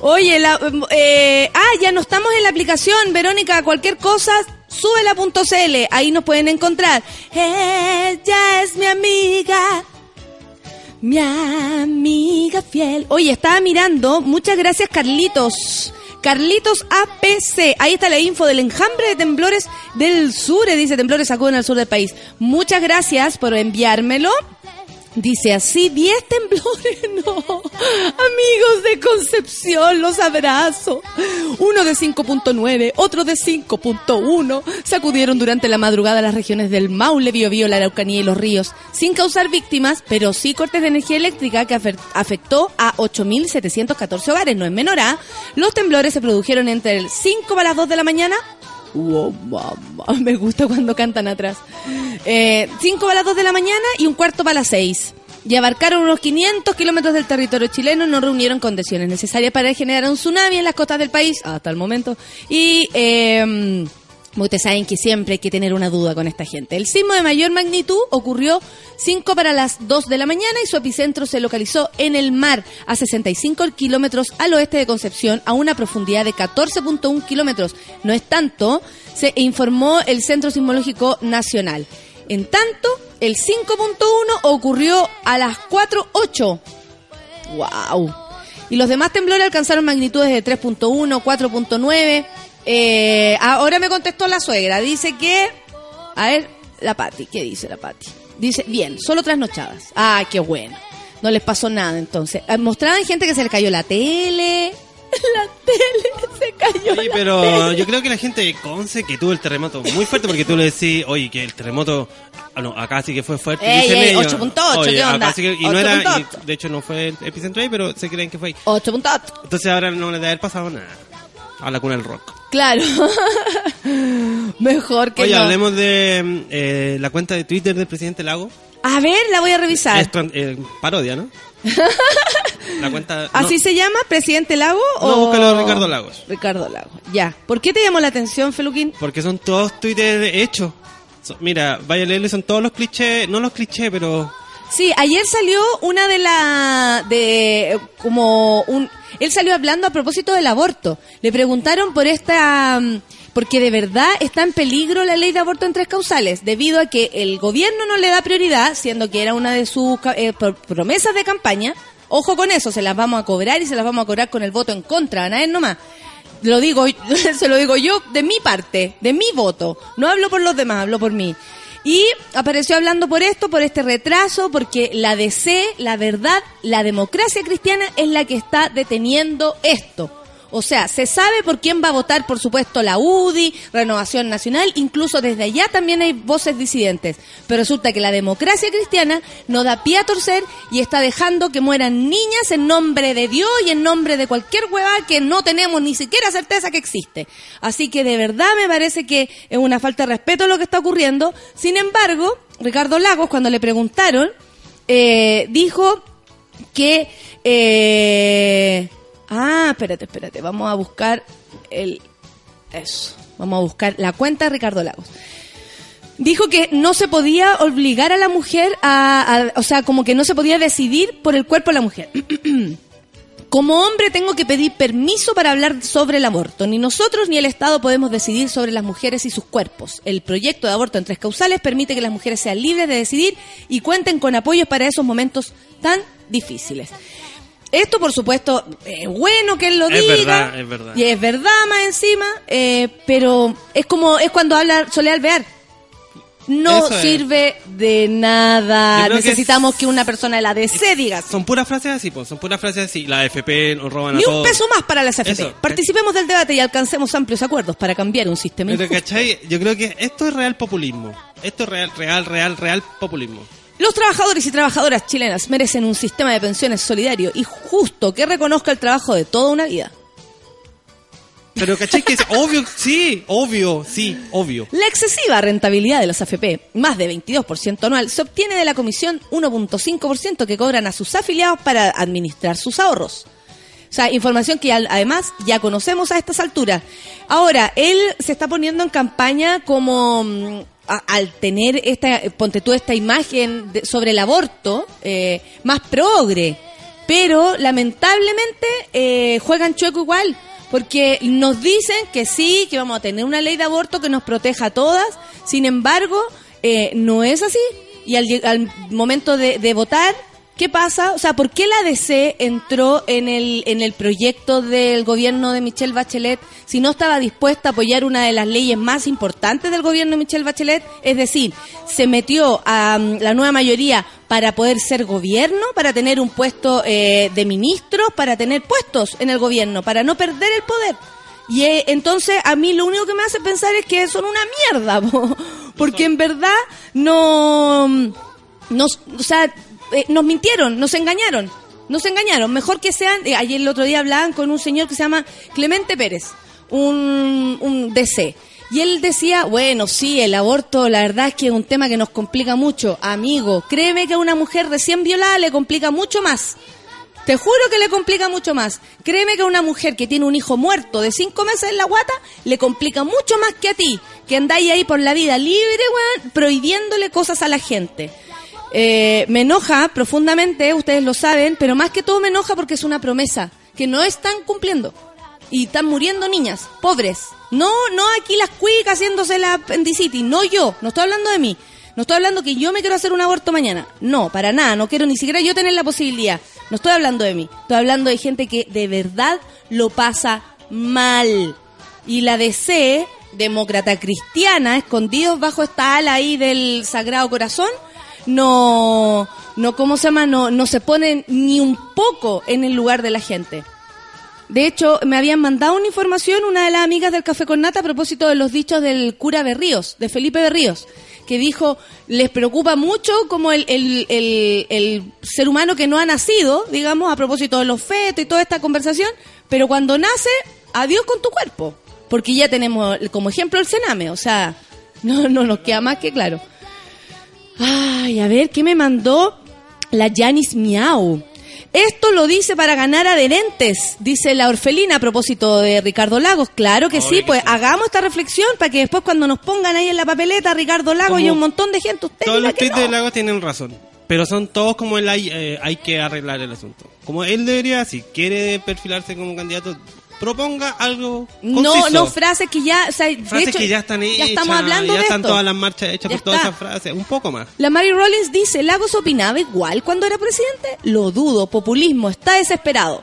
Oye, la, eh, ah, ya no estamos en la aplicación, Verónica. Cualquier cosa, súbela.cl. Ahí nos pueden encontrar. Ella es mi amiga. Mi amiga fiel. Oye, estaba mirando. Muchas gracias, Carlitos. Carlitos APC. Ahí está la info del enjambre de temblores del sur. eh, Dice temblores sacuden al sur del país. Muchas gracias por enviármelo. Dice así, 10 temblores, no. Amigos de Concepción, los abrazo. Uno de 5.9, otro de 5.1. Sacudieron durante la madrugada las regiones del Maule, Biobío, la Araucanía y los ríos, sin causar víctimas, pero sí cortes de energía eléctrica que afe- afectó a 8.714 hogares. No es menor, ¿ah? Los temblores se produjeron entre el 5 para las 2 de la mañana Wow, me gusta cuando cantan atrás. Eh, cinco para las 2 de la mañana y un cuarto para las 6. Y abarcaron unos 500 kilómetros del territorio chileno, no reunieron condiciones necesarias para generar un tsunami en las costas del país, hasta el momento. Y eh, ustedes saben que siempre hay que tener una duda con esta gente. El sismo de mayor magnitud ocurrió 5 para las 2 de la mañana y su epicentro se localizó en el mar, a 65 kilómetros al oeste de Concepción, a una profundidad de 14.1 kilómetros. No es tanto, se informó el Centro Sismológico Nacional. En tanto, el 5.1 ocurrió a las 4.8. ¡Wow! Y los demás temblores alcanzaron magnitudes de 3.1, 4.9. Eh, ahora me contestó la suegra. Dice que. A ver, la Pati. ¿Qué dice la Pati? Dice, bien, solo trasnochadas. Ah, qué bueno. No les pasó nada entonces. Eh, Mostraban gente que se le cayó la tele. La tele se cayó. Sí, pero tele. yo creo que la gente de Conce que tuvo el terremoto muy fuerte porque tú le decís, oye, que el terremoto, ah, no, acá sí que fue fuerte. Ey, dicen ey, ellos. 8.8, Oye, ¿qué acá onda? sí que- y no era, 8.8. y de hecho no fue el epicentro ahí, pero se creen que fue ahí. 8 puntos. Entonces ahora no le debe haber pasado nada a la cuna del rock. Claro. Mejor que Oye, no. hablemos de eh, la cuenta de Twitter del presidente Lago. A ver, la voy a revisar. Es eh, parodia, ¿no? la cuenta... no, ¿Así se llama? ¿Presidente Lago? No, o... búscalo Ricardo Lagos. Ricardo Lago. Ya. ¿Por qué te llamó la atención, Feluquín? Porque son todos Twitter hechos. So- mira, vaya a leerle, son todos los clichés, no los clichés, pero... Sí, ayer salió una de la... de como un... Él salió hablando a propósito del aborto. Le preguntaron por esta... mm, Porque de verdad está en peligro la ley de aborto en tres causales, debido a que el gobierno no le da prioridad, siendo que era una de sus eh, pro- promesas de campaña. Ojo con eso, se las vamos a cobrar y se las vamos a cobrar con el voto en contra, a nadie nomás. Lo digo, se lo digo yo de mi parte, de mi voto. No hablo por los demás, hablo por mí. Y apareció hablando por esto, por este retraso, porque la DC, la verdad, la democracia cristiana es la que está deteniendo esto. O sea, se sabe por quién va a votar, por supuesto, la UDI, Renovación Nacional, incluso desde allá también hay voces disidentes. Pero resulta que la democracia cristiana no da pie a torcer y está dejando que mueran niñas en nombre de Dios y en nombre de cualquier hueva que no tenemos ni siquiera certeza que existe. Así que de verdad me parece que es una falta de respeto lo que está ocurriendo. Sin embargo, Ricardo Lagos, cuando le preguntaron, eh, dijo que... eh, ah, espérate, espérate, vamos a buscar el... Eso, vamos a buscar la cuenta de Ricardo Lagos. Dijo que no se podía obligar a la mujer a, a- o sea, como que no se podía decidir por el cuerpo de la mujer. Como hombre tengo que pedir permiso para hablar sobre el aborto. Ni nosotros ni el Estado podemos decidir sobre las mujeres y sus cuerpos. El proyecto de aborto en tres causales permite que las mujeres sean libres de decidir y cuenten con apoyos para esos momentos tan difíciles. Esto, por supuesto, es bueno que él lo Es diga. verdad, es verdad. Y es verdad más encima, eh, pero es como es cuando habla Soledad Alvear. No Eso es. sirve de nada. Que Necesitamos es- que, una persona de la DC diga así. Son puras frases así, pues, son puras frases así. La FP nos roban a Ni un todos. peso más para las AFP. Eso. Participemos del debate y alcancemos amplios acuerdos para cambiar un sistema Pero, injusto. ¿cachai? Yo creo que esto es real populismo. Esto es real, real, real, real populismo. Los trabajadores y trabajadoras chilenas merecen un sistema de pensiones solidario y justo que reconozca el trabajo de toda una vida. Pero, ¿cachai? Que es obvio, sí, obvio, sí, obvio. La excesiva rentabilidad de las AFP, más de 22% anual, se obtiene de la comisión 1.5% que cobran a sus afiliados para administrar sus ahorros. O sea, información que además ya conocemos a estas alturas. Ahora, él se está poniendo en campaña como... al tener esta, ponte tú esta imagen de- sobre el aborto, eh, más progre. Pero lamentablemente eh, juegan chueco igual, porque nos dicen que sí, que vamos a tener una ley de aborto que nos proteja a todas, sin embargo, eh, no es así. Y al, al momento de, de votar, ¿qué pasa? O sea, ¿por qué la DC entró en el, en el proyecto del gobierno de Michelle Bachelet si no estaba dispuesta a apoyar una de las leyes más importantes del gobierno de Michelle Bachelet? Es decir, se metió a mm, la nueva mayoría para poder ser gobierno, para tener un puesto eh, de ministros, para tener puestos en el gobierno, para no perder el poder. Y eh, entonces a mí lo único que me hace pensar es que son una mierda, po, porque en verdad no, nos, o sea, eh, nos mintieron, nos engañaron, nos engañaron. Mejor que sean, eh, ayer el otro día hablaban con un señor que se llama Clemente Pérez, un, un DC. Y él decía, bueno, sí, el aborto, la verdad es que es un tema que nos complica mucho. Amigo, créeme que a una mujer recién violada le complica mucho más. Te juro que le complica mucho más. Créeme que a una mujer que tiene un hijo muerto de cinco meses en la guata, le complica mucho más que a ti, que andáis ahí por la vida libre, prohibiéndole cosas a la gente. Eh, me enoja profundamente, ustedes lo saben, pero más que todo me enoja porque es una promesa que no están cumpliendo. Y están muriendo niñas, pobres. No, no aquí las cuicas haciéndose la apendicitis, no yo, no estoy hablando de mí. No estoy hablando que yo me quiero hacer un aborto mañana. No, para nada, no quiero ni siquiera yo tener la posibilidad. No estoy hablando de mí, estoy hablando de gente que de verdad lo pasa mal. Y la DC, demócrata cristiana, escondidos bajo esta ala ahí del Sagrado Corazón, no, no, ¿cómo se llama? No, no se ponen ni un poco en el lugar de la gente. De hecho, me habían mandado una información una de las amigas del Café con Nata a propósito de los dichos del cura Berríos, de Felipe Berríos, que dijo, les preocupa mucho como el, el, el, el ser humano que no ha nacido, digamos, a propósito de los fetos y toda esta conversación, pero cuando nace, adiós con tu cuerpo. Porque ya tenemos como ejemplo el cename, o sea, no, no nos queda más que claro. Ay, a ver, ¿qué me mandó la Janis Miau? Esto lo dice para ganar adherentes, dice la orfelina a propósito de Ricardo Lagos. Claro que sí, pues hagamos esta reflexión para que después cuando nos pongan ahí en la papeleta Ricardo Lagos Como y un montón de gente, usted Todos los tweets no. de Lagos tienen razón. Pero son todos como el hay, eh, hay que arreglar el asunto. Como él debería, si quiere perfilarse como candidato, proponga algo No, conciso. no, frases que ya, o sea, de frases hecho, que ya están hechas. Ya estamos hablando ya de están esto. todas las marchas hechas Ya por todas esas frases. Un poco más. La Mary Rollins dice, Lagos opinaba igual cuando era presidente. Lo dudo, populismo, está desesperado.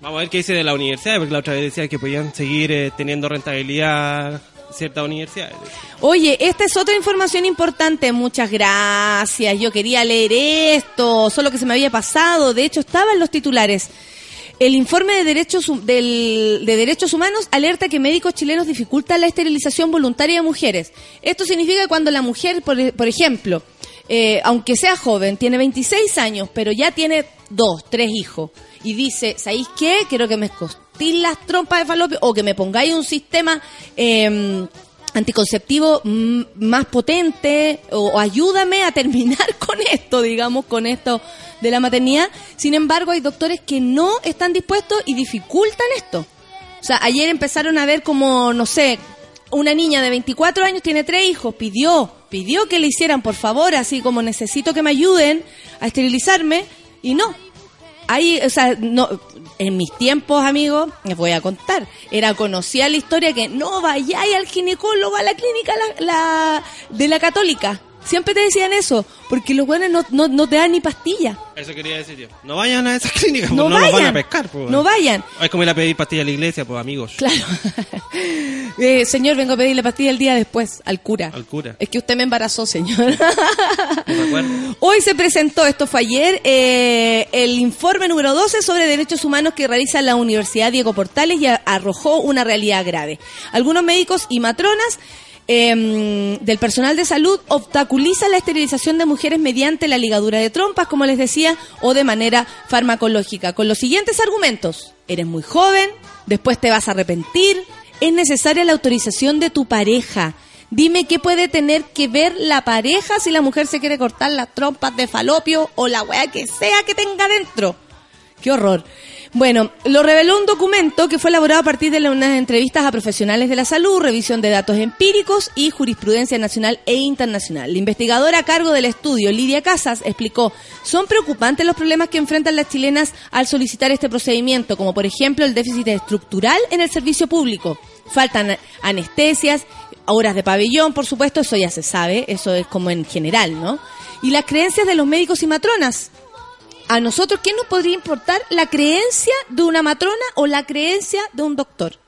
Vamos a ver qué dice de la universidad, porque la otra vez decía que podían seguir eh, teniendo rentabilidad ciertas universidades. Oye, esta es otra información importante. Muchas gracias. Yo quería leer esto, solo que se me había pasado. De hecho, estaba en los titulares. El informe de derechos, del- de derechos humanos alerta que médicos chilenos dificultan la esterilización voluntaria de mujeres. Esto significa que cuando la mujer, por, e- por ejemplo, eh, aunque sea joven, tiene 26 años, pero ya tiene dos, tres hijos, y dice, ¿sabéis qué? Quiero que me escostéis las trompas de falopio o que me pongáis un sistema eh, anticonceptivo mm, más potente o, o ayúdame a terminar con esto, digamos, con esto de la maternidad. Sin embargo, hay doctores que no están dispuestos y dificultan esto. O sea, ayer empezaron a ver como, no sé, una niña de 24 años tiene tres hijos, pidió, pidió que le hicieran, por favor, así como necesito que me ayuden a esterilizarme, y no. Ahí, o sea, no, en mis tiempos, amigos, les voy a contar, era conocía la historia que no vayáis al ginecólogo a la clínica la, la- de la católica. Siempre te decían eso, porque los buenos no, no, no te dan ni pastilla. Eso quería decir yo. No vayan a esas clínicas, No pues no, los vayan. van a pescar. Pues, No vayan. Es como ir a pedir pastillas a la iglesia, pues amigos. Claro. Eh, señor, vengo a pedirle pastilla el día después al cura. Al cura. Es que usted me embarazó, señor. No. Hoy se presentó, esto fue ayer, eh, el informe número 12 sobre derechos humanos que realiza la Universidad Diego Portales y arrojó una realidad grave. Algunos médicos y matronas eh, del personal de salud obstaculizan la esterilización de mujeres mediante la ligadura de trompas, como les decía, o de manera farmacológica, con los siguientes argumentos. Eres muy joven, después te vas a arrepentir, es necesaria la autorización de tu pareja. Dime qué puede tener que ver la pareja si la mujer se quiere cortar las trompas de falopio o la weá que sea que tenga dentro. Qué horror. Bueno, lo reveló un documento que fue elaborado a partir de unas entrevistas a profesionales de la salud, revisión de datos empíricos y jurisprudencia nacional e internacional. La investigadora a cargo del estudio, Lidia Casas, explicó, son preocupantes los problemas que enfrentan las chilenas al solicitar este procedimiento, como por ejemplo el déficit estructural en el servicio público. Faltan anestesias, horas de pabellón, por supuesto, eso ya se sabe, eso es como en general, ¿no? Y las creencias de los médicos y matronas, a nosotros, ¿qué nos podría importar la creencia de una matrona o la creencia de un doctor?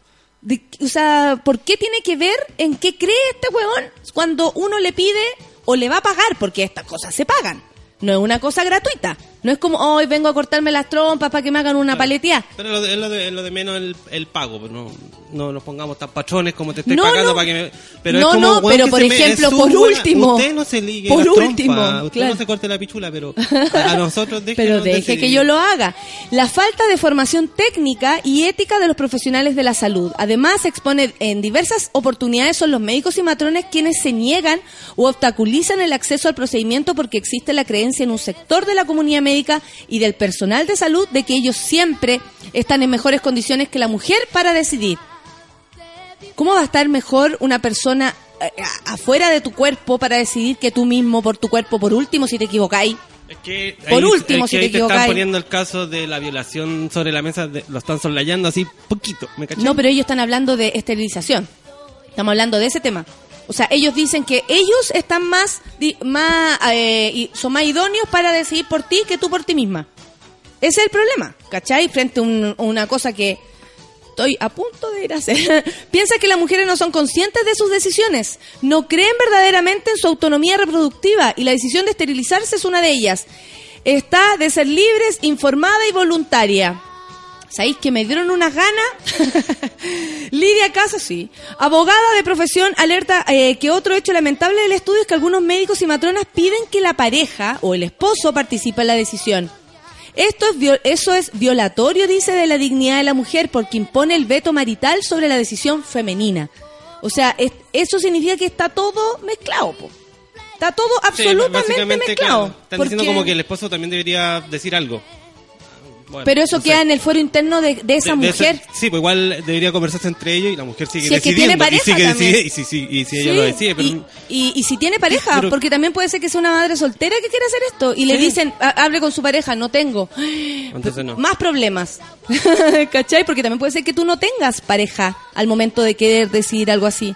O sea, ¿por qué tiene que ver en qué cree este huevón cuando uno le pide o le va a pagar? Porque estas cosas se pagan. No es una cosa gratuita. No es como, hoy vengo a cortarme las trompas para que me hagan una paleteada. Pero lo de, es lo de, lo de menos el, el pago, pues no, no nos pongamos tan patrones como te estoy No, pagando no. para que me... Pero No, es como, no, weón, pero por ejemplo, por último, Usted no se ligue por último, usted claro. no se corte la pichula, pero a, a nosotros Pero deje que yo lo haga. La falta de formación técnica y ética de los profesionales de la salud. Además, se expone en diversas oportunidades son los médicos y matrones quienes se niegan o obstaculizan el acceso al procedimiento porque existe la creencia en un sector de la comunidad médica y del personal de salud de que ellos siempre están en mejores condiciones que la mujer para decidir. ¿Cómo va a estar mejor una persona eh, afuera de tu cuerpo para decidir que tú mismo por tu cuerpo, por último, si te equivocáis? Es que Por ahí- último, es si que te ahí te están equivocáis. poniendo el caso de la violación sobre la mesa, de- lo están soslayando así poquito, ¿me? No, pero ellos están hablando de esterilización. Estamos hablando de ese tema. O sea, ellos dicen que ellos están más, más eh, son más idóneos para decidir por ti que tú por ti misma. Ese es el problema, ¿cachai? Frente a un- una cosa que estoy a punto de ir a hacer. Piensa que las mujeres no son conscientes de sus decisiones, no creen verdaderamente en su autonomía reproductiva y la decisión de esterilizarse es una de ellas. Está de ser libres, informada y voluntaria. ¿Sabéis que me dieron unas ganas? Lidia Casa, sí. Abogada de profesión alerta eh, que otro hecho lamentable del estudio es que algunos médicos y matronas piden que la pareja o el esposo participe en la decisión. Esto es eso es violatorio, dice, de la dignidad de la mujer porque impone el veto marital sobre la decisión femenina. O sea, es- eso significa que está todo mezclado, po. Está todo absolutamente mezclado. claro, están diciendo porque- como que el esposo también debería decir algo. Bueno, Pero eso no sé. queda en el fuero interno de, de esa De- de mujer. sí, pues igual debería conversarse entre ellos y la mujer sigue Si es que decidiendo. tiene pareja y sigue decide- y si, si- y si ella Sí, lo decide, pero y, y- y si tiene pareja, Pero- porque también puede ser que sea una madre soltera que quiera hacer esto y le dicen, "Ha- hable con su pareja, no tengo. entonces no. Más problemas. ¿Cachai? Porque también puede ser que tú no tengas pareja al momento de querer decidir algo así.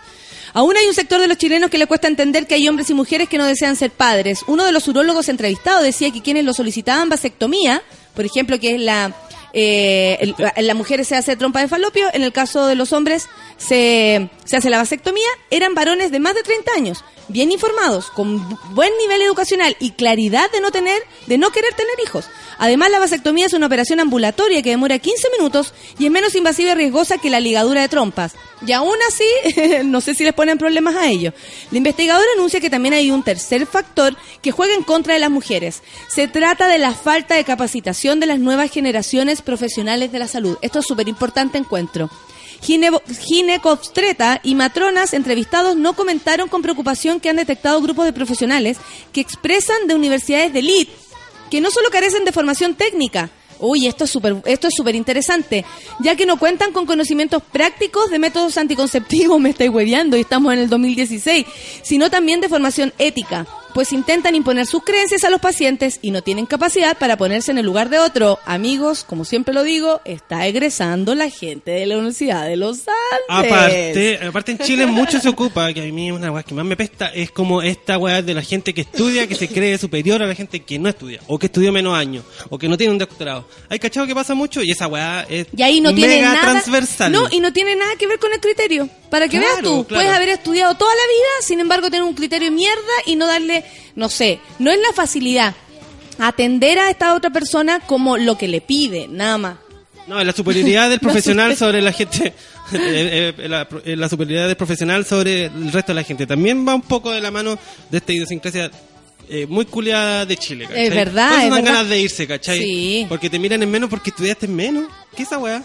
Aún hay un sector de los chilenos que le cuesta entender que hay hombres y mujeres que no desean ser padres. Uno de los urólogos entrevistados decía que quienes lo solicitaban vasectomía, por ejemplo, que es la... eh, el- las mujeres se hace trompa de falopio, en el caso de los hombres se, se hace la vasectomía, eran varones de más de 30 años, bien informados, con bu- buen nivel educacional y claridad de no tener, de no querer tener hijos. Además, la vasectomía es una operación ambulatoria que demora 15 minutos y es menos invasiva y riesgosa que la ligadura de trompas. Y aún así, no sé si les ponen problemas a ellos. La investigadora anuncia que también hay un tercer factor que juega en contra de las mujeres. Se trata de la falta de capacitación de las nuevas generaciones profesionales de la salud. Esto es súper importante encuentro. Gine- Ginecobstreta y matronas entrevistados no comentaron con preocupación que han detectado grupos de profesionales que expresan de universidades de elite que no solo carecen de formación técnica, uy, esto es súper esto es súper interesante, ya que no cuentan con conocimientos prácticos de métodos anticonceptivos, me estáis hueveando y estamos en el 2016, sino también de formación ética, pues intentan imponer sus creencias a los pacientes y no tienen capacidad para ponerse en el lugar de otro. Amigos, como siempre lo digo, está egresando la gente de la Universidad de los Andes. Aparte, aparte en Chile mucho se ocupa, que a mí una weá que más me pesta es como esta weá de la gente que estudia, que se cree superior a la gente que no estudia, o que estudió menos años, o que no tiene un doctorado. ¿Hay cachado que pasa mucho? Y esa weá es Y ahí no tiene mega nada. transversal. No, y no tiene nada que ver con el criterio. Para que Claro, veas tú, claro. puedes haber estudiado toda la vida, sin embargo, tener un criterio de mierda y no darle, no sé, no es la facilidad. Atender a esta otra persona como lo que le pide, nada más. No, la superioridad del profesional sobre la gente. eh, eh, la, eh, la superioridad del profesional sobre el resto de la gente. También va un poco de la mano de esta idiosincrasia muy culiada de Chile, ¿cachai? Es verdad, Por eso es dan verdad. ganas de irse, ¿cachai? Sí. Porque te miran en menos porque estudiaste menos. ¿Qué es esa weá?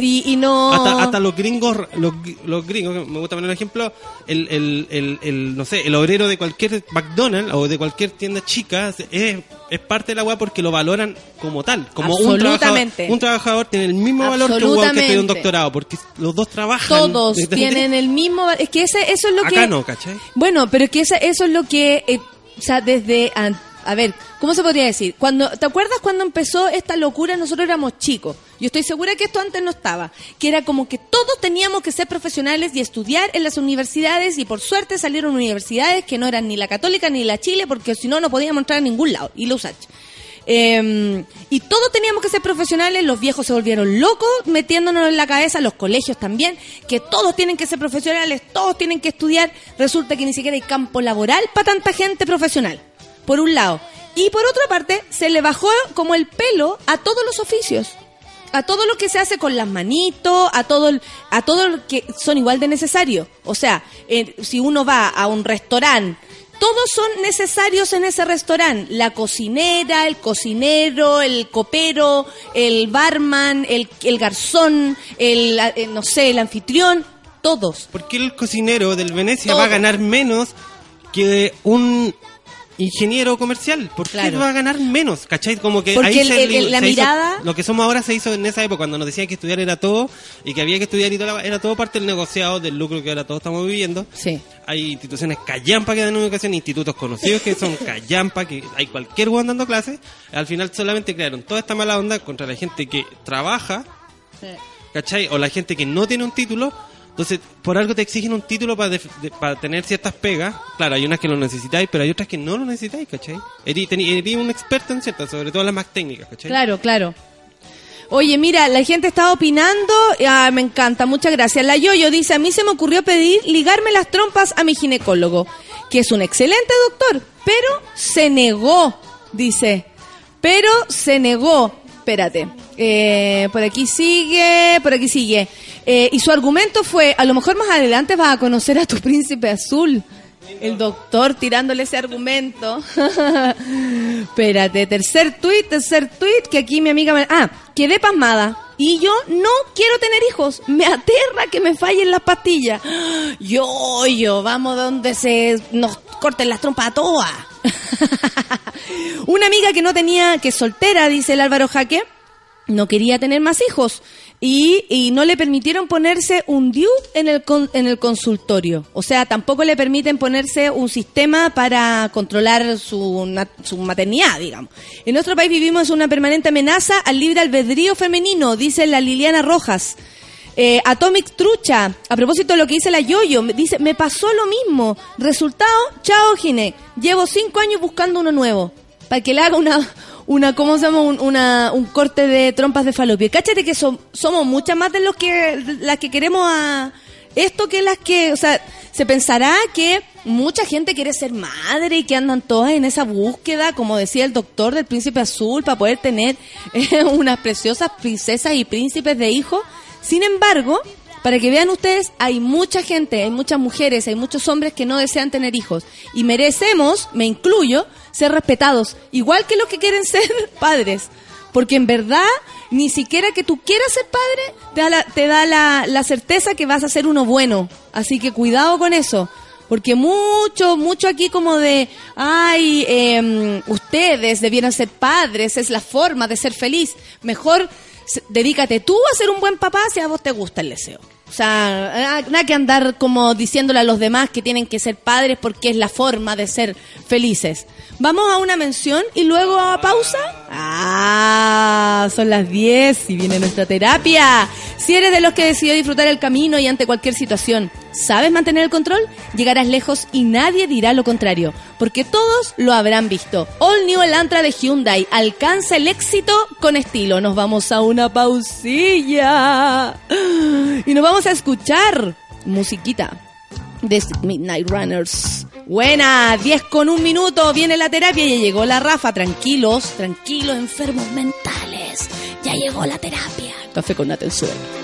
Y, y no... Hasta, hasta los gringos, los, los gringos, me gusta poner un ejemplo, el, el, el, el, no sé, el obrero de cualquier McDonald's o de cualquier tienda chica es, es parte de la weá porque lo valoran como tal, como un trabajador. Un trabajador tiene el mismo valor que un weón que estudia un doctorado, porque los dos trabajan. Todos tienen el mismo... Es que ese, eso es lo que... Acá no, ¿cachai? Bueno, pero es que eso es lo que, eh, o sea, desde, an- a ver, ¿cómo se podría decir? Cuando, ¿te acuerdas cuando empezó esta locura? Nosotros éramos chicos. Yo estoy segura que esto antes no estaba. Que era como que todos teníamos que ser profesionales y estudiar en las universidades y por suerte salieron universidades que no eran ni la católica ni la Chile porque si no, no podíamos entrar a ningún lado. Y la USACH. Eh, y todos teníamos que ser profesionales, los viejos se volvieron locos metiéndonos en la cabeza, los colegios también, que todos tienen que ser profesionales, todos tienen que estudiar. Resulta que ni siquiera hay campo laboral para tanta gente profesional, por un lado. Y por otra parte, se le bajó como el pelo a todos los oficios. A todo lo que se hace con las manitos, a todo, a todo lo que son igual de necesarios. O sea, eh, si uno va a un restaurante todos son necesarios en ese restaurante. La cocinera, el cocinero, el copero, el barman, el, el garzón, el, eh, no sé, el anfitrión, todos. ¿Por qué el cocinero del Venecia Todo. va a ganar menos que un ingeniero comercial? ¿Por qué Claro. va a ganar menos? ¿Cachai? Como que Porque ahí el- se, el- el- la se hizo- mirada- lo que somos ahora se hizo en esa época cuando nos decían que estudiar era todo y que había que estudiar y todo era todo parte del negociado, del lucro que ahora todos estamos viviendo. Sí. Hay instituciones callampa que dan educación, institutos conocidos que son callampa, que hay cualquier weón dando clases. Al final solamente crearon toda esta mala onda contra la gente que trabaja ¿cachai? O la gente que no tiene un título. Entonces, por algo te exigen un título para tener ciertas pegas. Claro, hay unas que lo necesitáis, pero hay otras que no lo necesitáis, ¿cachai? Eres un experto en ciertas, sobre todo las más técnicas, ¿cachai? Claro, claro. Oye, mira, la gente está opinando. Ah, me encanta, muchas gracias. La Yoyo dice, a mí se me ocurrió pedir ligarme las trompas a mi ginecólogo, que es un excelente doctor, pero se negó, dice. Pero se negó. Espérate. Eh, por aquí sigue, por aquí sigue. Eh, y su argumento fue, a lo mejor más adelante vas a conocer a tu príncipe azul. El doctor tirándole ese argumento. Espérate, tercer tuit, tercer tuit, que aquí mi amiga me... Ah, quedé pasmada. Y yo no quiero tener hijos. Me aterra que me fallen las pastillas. Yo, yo, vamos donde se nos corten las trompas a todas. Una amiga que no tenía, que soltera, dice el Álvaro Jaque, no quería tener más hijos y, y no le permitieron ponerse un DIU en el, con- en el consultorio. O sea, tampoco le permiten ponerse un sistema para controlar su, su maternidad, digamos. En nuestro país vivimos una permanente amenaza al libre albedrío femenino, dice la Liliana Rojas. Eh, Atomic Trucha, a propósito de lo que dice la Yoyo, me dice, me pasó lo mismo. Resultado, chao Gine, llevo cinco años buscando uno nuevo. Para que le haga una, una ¿cómo se llama? Un, una, un corte de trompas de falopio. Cáchate que som- somos muchas más de los que, las que queremos a esto que las que, o sea, se pensará que mucha gente quiere ser madre y que andan todas en esa búsqueda, como decía el doctor del príncipe azul, para poder tener eh, unas preciosas princesas y príncipes de hijos. Sin embargo, para que vean ustedes, hay mucha gente, hay muchas mujeres, hay muchos hombres que no desean tener hijos. Y merecemos, me incluyo, ser respetados, igual que los que quieren ser padres. Porque en verdad, ni siquiera que tú quieras ser padre, te da, la, te da la, certeza que vas a ser uno bueno. Así que cuidado con eso. Porque mucho, mucho aquí como de, ay, em, ustedes debieran ser padres, es la forma de ser feliz. Mejor dedícate tú a ser un buen papá si a vos te gusta el deseo. O sea, eh, nada que andar como diciéndole a los demás que tienen que ser padres porque es la forma de ser felices. Vamos a una mención y luego a pausa. Ah, son las 10 y viene nuestra terapia. Si eres de los que decidió disfrutar el camino y ante cualquier situación, ¿sabes mantener el control? Llegarás lejos y nadie dirá lo contrario, porque todos lo habrán visto. All New Elantra de Hyundai alcanza el éxito con estilo. Nos vamos a una pausilla y nos vamos a escuchar musiquita de Midnight Runners. Buena, 10 con un minuto, viene la terapia, ya llegó la Rafa, tranquilos, tranquilos, enfermos mentales, ya llegó la terapia. Café con atención.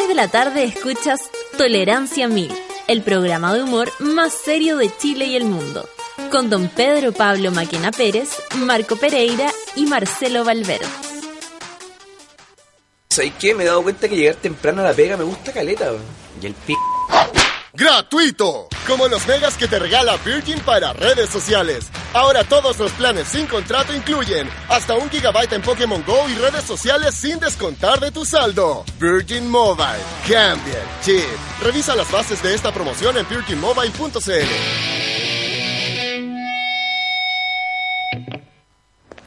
de la tarde escuchas Tolerancia Mil, el programa de humor más serio de Chile y el mundo, con don Pedro Pablo Maquena Pérez, Marco Pereira y Marcelo Valverde. ¿Sabes qué? Me he dado cuenta que llegar temprano a la pega me gusta caleta. Y el p... ¡Gratuito! Como los megas que te regala Virgin para redes sociales. Ahora todos los planes sin contrato incluyen hasta un gigabyte en Pokémon Go y redes sociales sin descontar de tu saldo. Virgin Mobile. Cambia el chip. Revisa las bases de esta promoción en virginmobile.cl.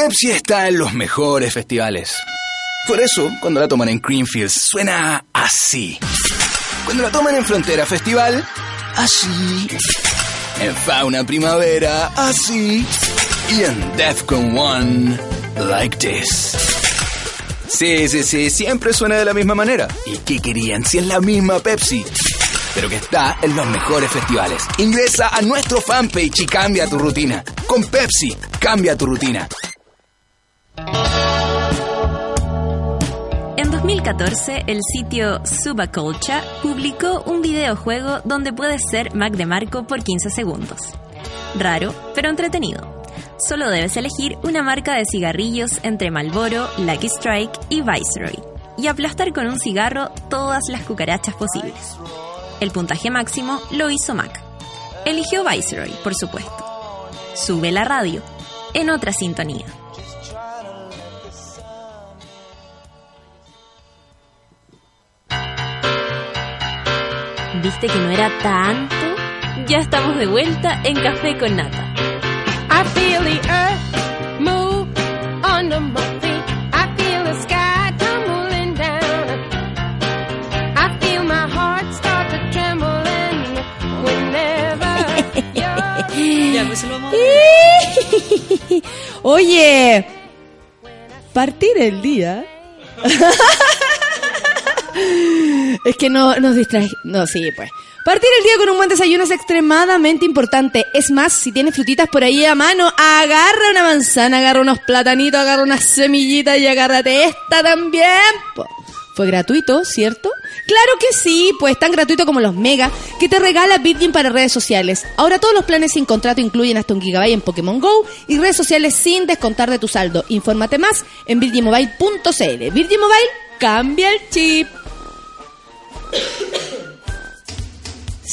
Pepsi está en los mejores festivales. Por eso, cuando la toman en Greenfields, suena así. Cuando la toman en Frontera Festival, así. En Fauna Primavera, así. Y en Defcon One, like this. Sí, sí, sí, siempre suena de la misma manera. ¿Y qué querían si es la misma Pepsi? Pero que está en los mejores festivales. Ingresa a nuestro fanpage y cambia tu rutina. Con Pepsi, cambia tu rutina. En 2014, el sitio Subaculture publicó un videojuego donde puedes ser Mac de Marco por 15 segundos. Raro, pero entretenido. Solo debes elegir una marca de cigarrillos entre Marlboro, Lucky Strike y Viceroy, y aplastar con un cigarro todas las cucarachas posibles. El puntaje máximo lo hizo Mac. Eligió Viceroy, por supuesto. Sube la radio, en otra sintonía. ¿Viste que no era tanto? Ya estamos de vuelta en Café con Nata. I feel the earth move under my feet. I feel the sky tumbling down. I feel my heart start to tremble and whenever you're Ya, pues se lo vamos Oye, partir el día. es que no nos distrae. No, sí, pues. Partir el día con un buen desayuno es extremadamente importante. Es más, si tienes frutitas por ahí a mano, agarra una manzana, agarra unos platanitos, agarra unas semillitas y agárrate esta también. Fue gratuito, ¿cierto? Claro que sí, pues tan gratuito como los mega que te regala Virgin para redes sociales. Ahora todos los planes sin contrato incluyen hasta un gigabyte en Pokémon Go y redes sociales sin descontar de tu saldo. Infórmate más en virginmobile.cl. Virgin Mobile, cambia el chip.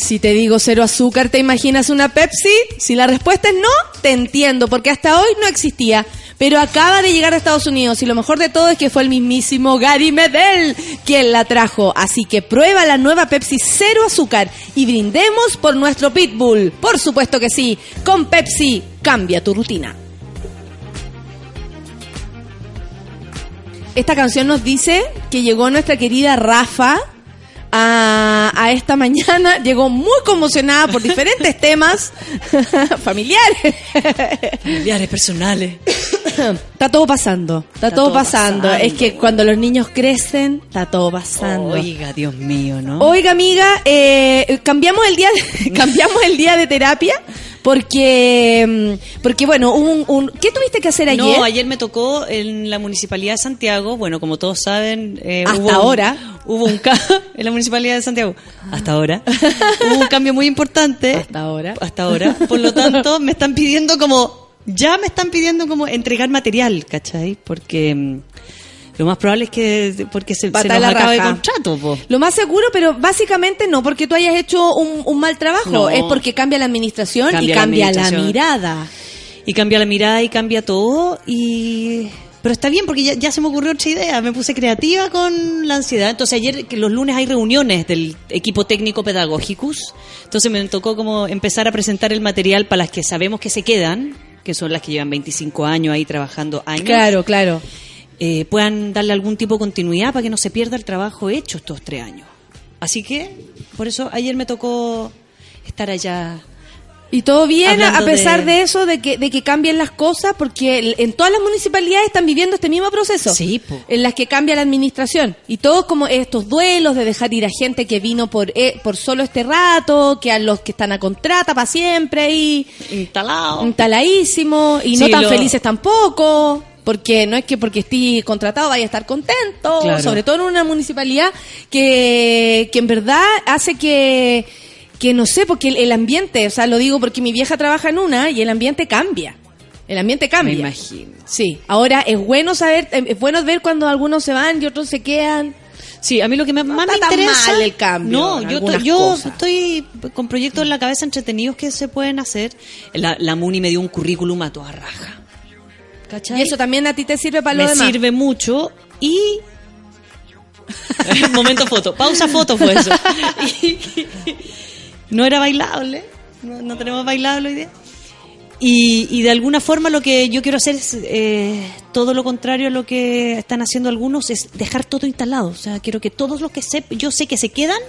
Si te digo cero azúcar, ¿te imaginas una Pepsi? Si la respuesta es no, te entiendo, porque hasta hoy no existía. Pero acaba de llegar a Estados Unidos y lo mejor de todo es que fue el mismísimo Gary Medel quien la trajo. Así que prueba la nueva Pepsi cero azúcar y brindemos por nuestro Pitbull. Por supuesto que sí. Con Pepsi, cambia tu rutina. Esta canción nos dice que llegó nuestra querida Rafa a, a esta mañana. Llegó muy conmocionada por diferentes temas familiares. Familiares, personales. Está todo pasando, está, todo, todo pasando. pasando. Es que cuando los niños crecen, está todo pasando. Oiga, Dios mío, ¿no? Oiga, amiga, eh, cambiamos el día, de- cambiamos el día de terapia porque, mm, porque bueno, un, un- ¿qué tuviste que hacer ayer? No, ayer me tocó en la Municipalidad de Santiago, bueno, como todos saben... eh, Hasta hubo un- ahora. hubo un cambio en la Municipalidad de Santiago. Hasta ahora. hubo un cambio muy importante. Hasta ahora. Hasta ahora. Por lo tanto, me están pidiendo como... Ya me están pidiendo como entregar material, ¿cachai? Porque... Lo más probable es que porque se, se nos la raja. contrato, po. Lo más seguro, pero básicamente no porque tú hayas hecho un, un mal trabajo, No. es porque cambia la administración Cambia y cambia la, mirada. Y cambia la mirada y cambia todo y... Pero está bien porque ya, ya se me ocurrió otra idea, me puse creativa con la ansiedad. Entonces ayer, que los lunes hay reuniones del equipo técnico pedagógicos, entonces me tocó como empezar a presentar el material para las que sabemos que se quedan, que son las que llevan 25 años ahí trabajando años. Claro, claro. Eh, puedan darle algún tipo de continuidad para que no se pierda el trabajo hecho estos tres años. Así que, por eso ayer me tocó estar allá. Y todo bien Hablando a pesar de- de... eso, de que, de que cambien las cosas, porque en todas las municipalidades están viviendo este mismo proceso. Sí, po. En las que cambia la administración. Y todos como estos duelos de dejar ir a gente que vino por, eh, por solo este rato, que a los que están a contrata para siempre ahí, Instalado. instaladísimo, y no tan lo- felices tampoco. Porque no es que porque estés contratado vaya a estar contento, Claro. sobre todo en una municipalidad que, que en verdad hace que, que no sé, porque el, el ambiente, o sea, lo digo porque mi vieja trabaja en una y el ambiente cambia. El ambiente cambia. Me imagino. Sí, ahora es bueno saber, eh, es bueno ver cuando algunos se van y otros se quedan. Sí, a mí lo que me, más me interesa. mal el cambio No, yo, yo cosas. estoy con proyectos en la cabeza entretenidos que se pueden hacer. La, la Muni me dio un currículum a toda raja. ¿Cachai? Y eso también a ti te sirve para lo me demás. sirve mucho y momento foto pausa foto fue eso Y- no era bailable no, no tenemos bailable hoy día y, y de alguna forma lo que yo quiero hacer es eh, todo lo contrario a lo que están haciendo algunos es dejar todo instalado o sea quiero que todos los que sé, yo sé que se quedan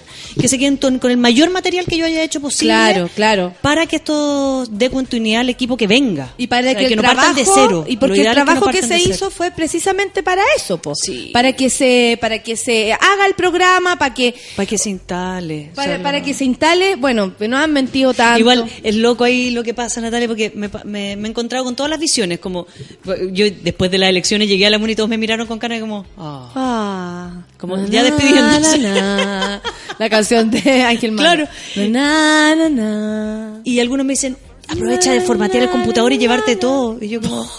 que se queden con el mayor material que yo haya hecho posible Claro, claro. para que esto dé continuidad al equipo que venga Y para O sea, que, el no trabajo, partan de cero y porque el ideal es no trabajo que, se hizo fue precisamente para eso, po. Sí. Para que se para que se haga el programa, para que para que se instale o para, sea, para no- que se instale, bueno, no han mentido tanto. Igual es loco ahí lo que pasa, Natalia, porque me, me- me he encontrado con todas las visiones. Como yo después de las elecciones llegué a la MUNI y todos me miraron con cara de como, ah, Ah, como na, ya despidiéndose. na, na. La canción de Ángel Mario. Claro. Na, na, na. Y algunos me dicen, aprovecha de formatear el computador y llevarte todo. Y yo como...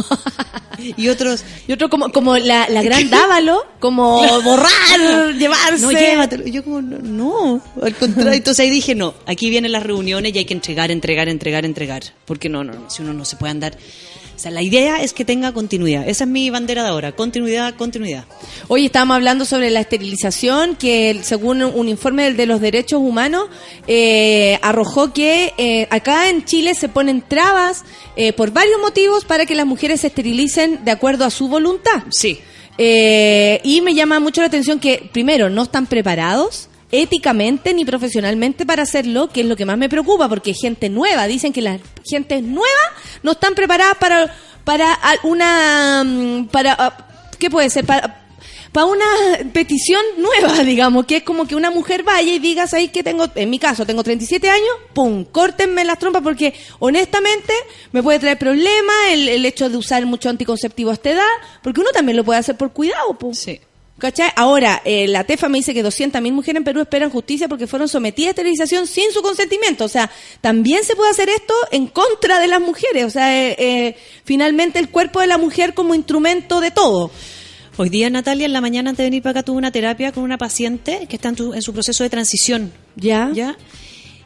y otros, Y otro como, como la, la gran Dávalo, como borrar, llevarse. no, llévatelo. Y yo como, no, no, al contrario. Entonces ahí dije, no, aquí vienen las reuniones y hay que entregar, entregar, entregar, entregar. Porque no, no, no, si uno no se puede andar... O sea, la idea es que tenga continuidad. Esa es mi bandera de ahora. Continuidad, continuidad. Hoy estábamos hablando sobre la esterilización, que según un informe de los derechos humanos, eh, arrojó que eh, acá en Chile se ponen trabas eh, por varios motivos para que las mujeres se esterilicen de acuerdo a su voluntad. Sí. Y me llama mucho la atención que, primero, no están preparados éticamente ni profesionalmente para hacerlo, que es lo que más me preocupa, porque gente nueva, dicen que las gentes nuevas no están preparadas para, para una, mm, para, ah, ¿qué puede ser? Para, para una petición nueva, digamos, que es como que una mujer vaya y diga, ahí que tengo, en mi caso, tengo 37 años, pum, córtenme las trompas porque honestamente me puede traer problemas el, el hecho de usar mucho anticonceptivo a esta edad, porque uno también lo puede hacer por cuidado, pues. Sí. ¿Cachai? Ahora, eh, la TEFA me dice que 200.000 mujeres en Perú esperan justicia porque fueron sometidas a esterilización sin su consentimiento. O sea, también se puede hacer esto en contra de las mujeres. O sea, eh, eh, finalmente el cuerpo de la mujer como instrumento de todo. Hoy día, Natalia, en la mañana antes de venir para acá, tuve una terapia con una paciente que está en, su- en su proceso de transición. ¿Ya? ¿Ya?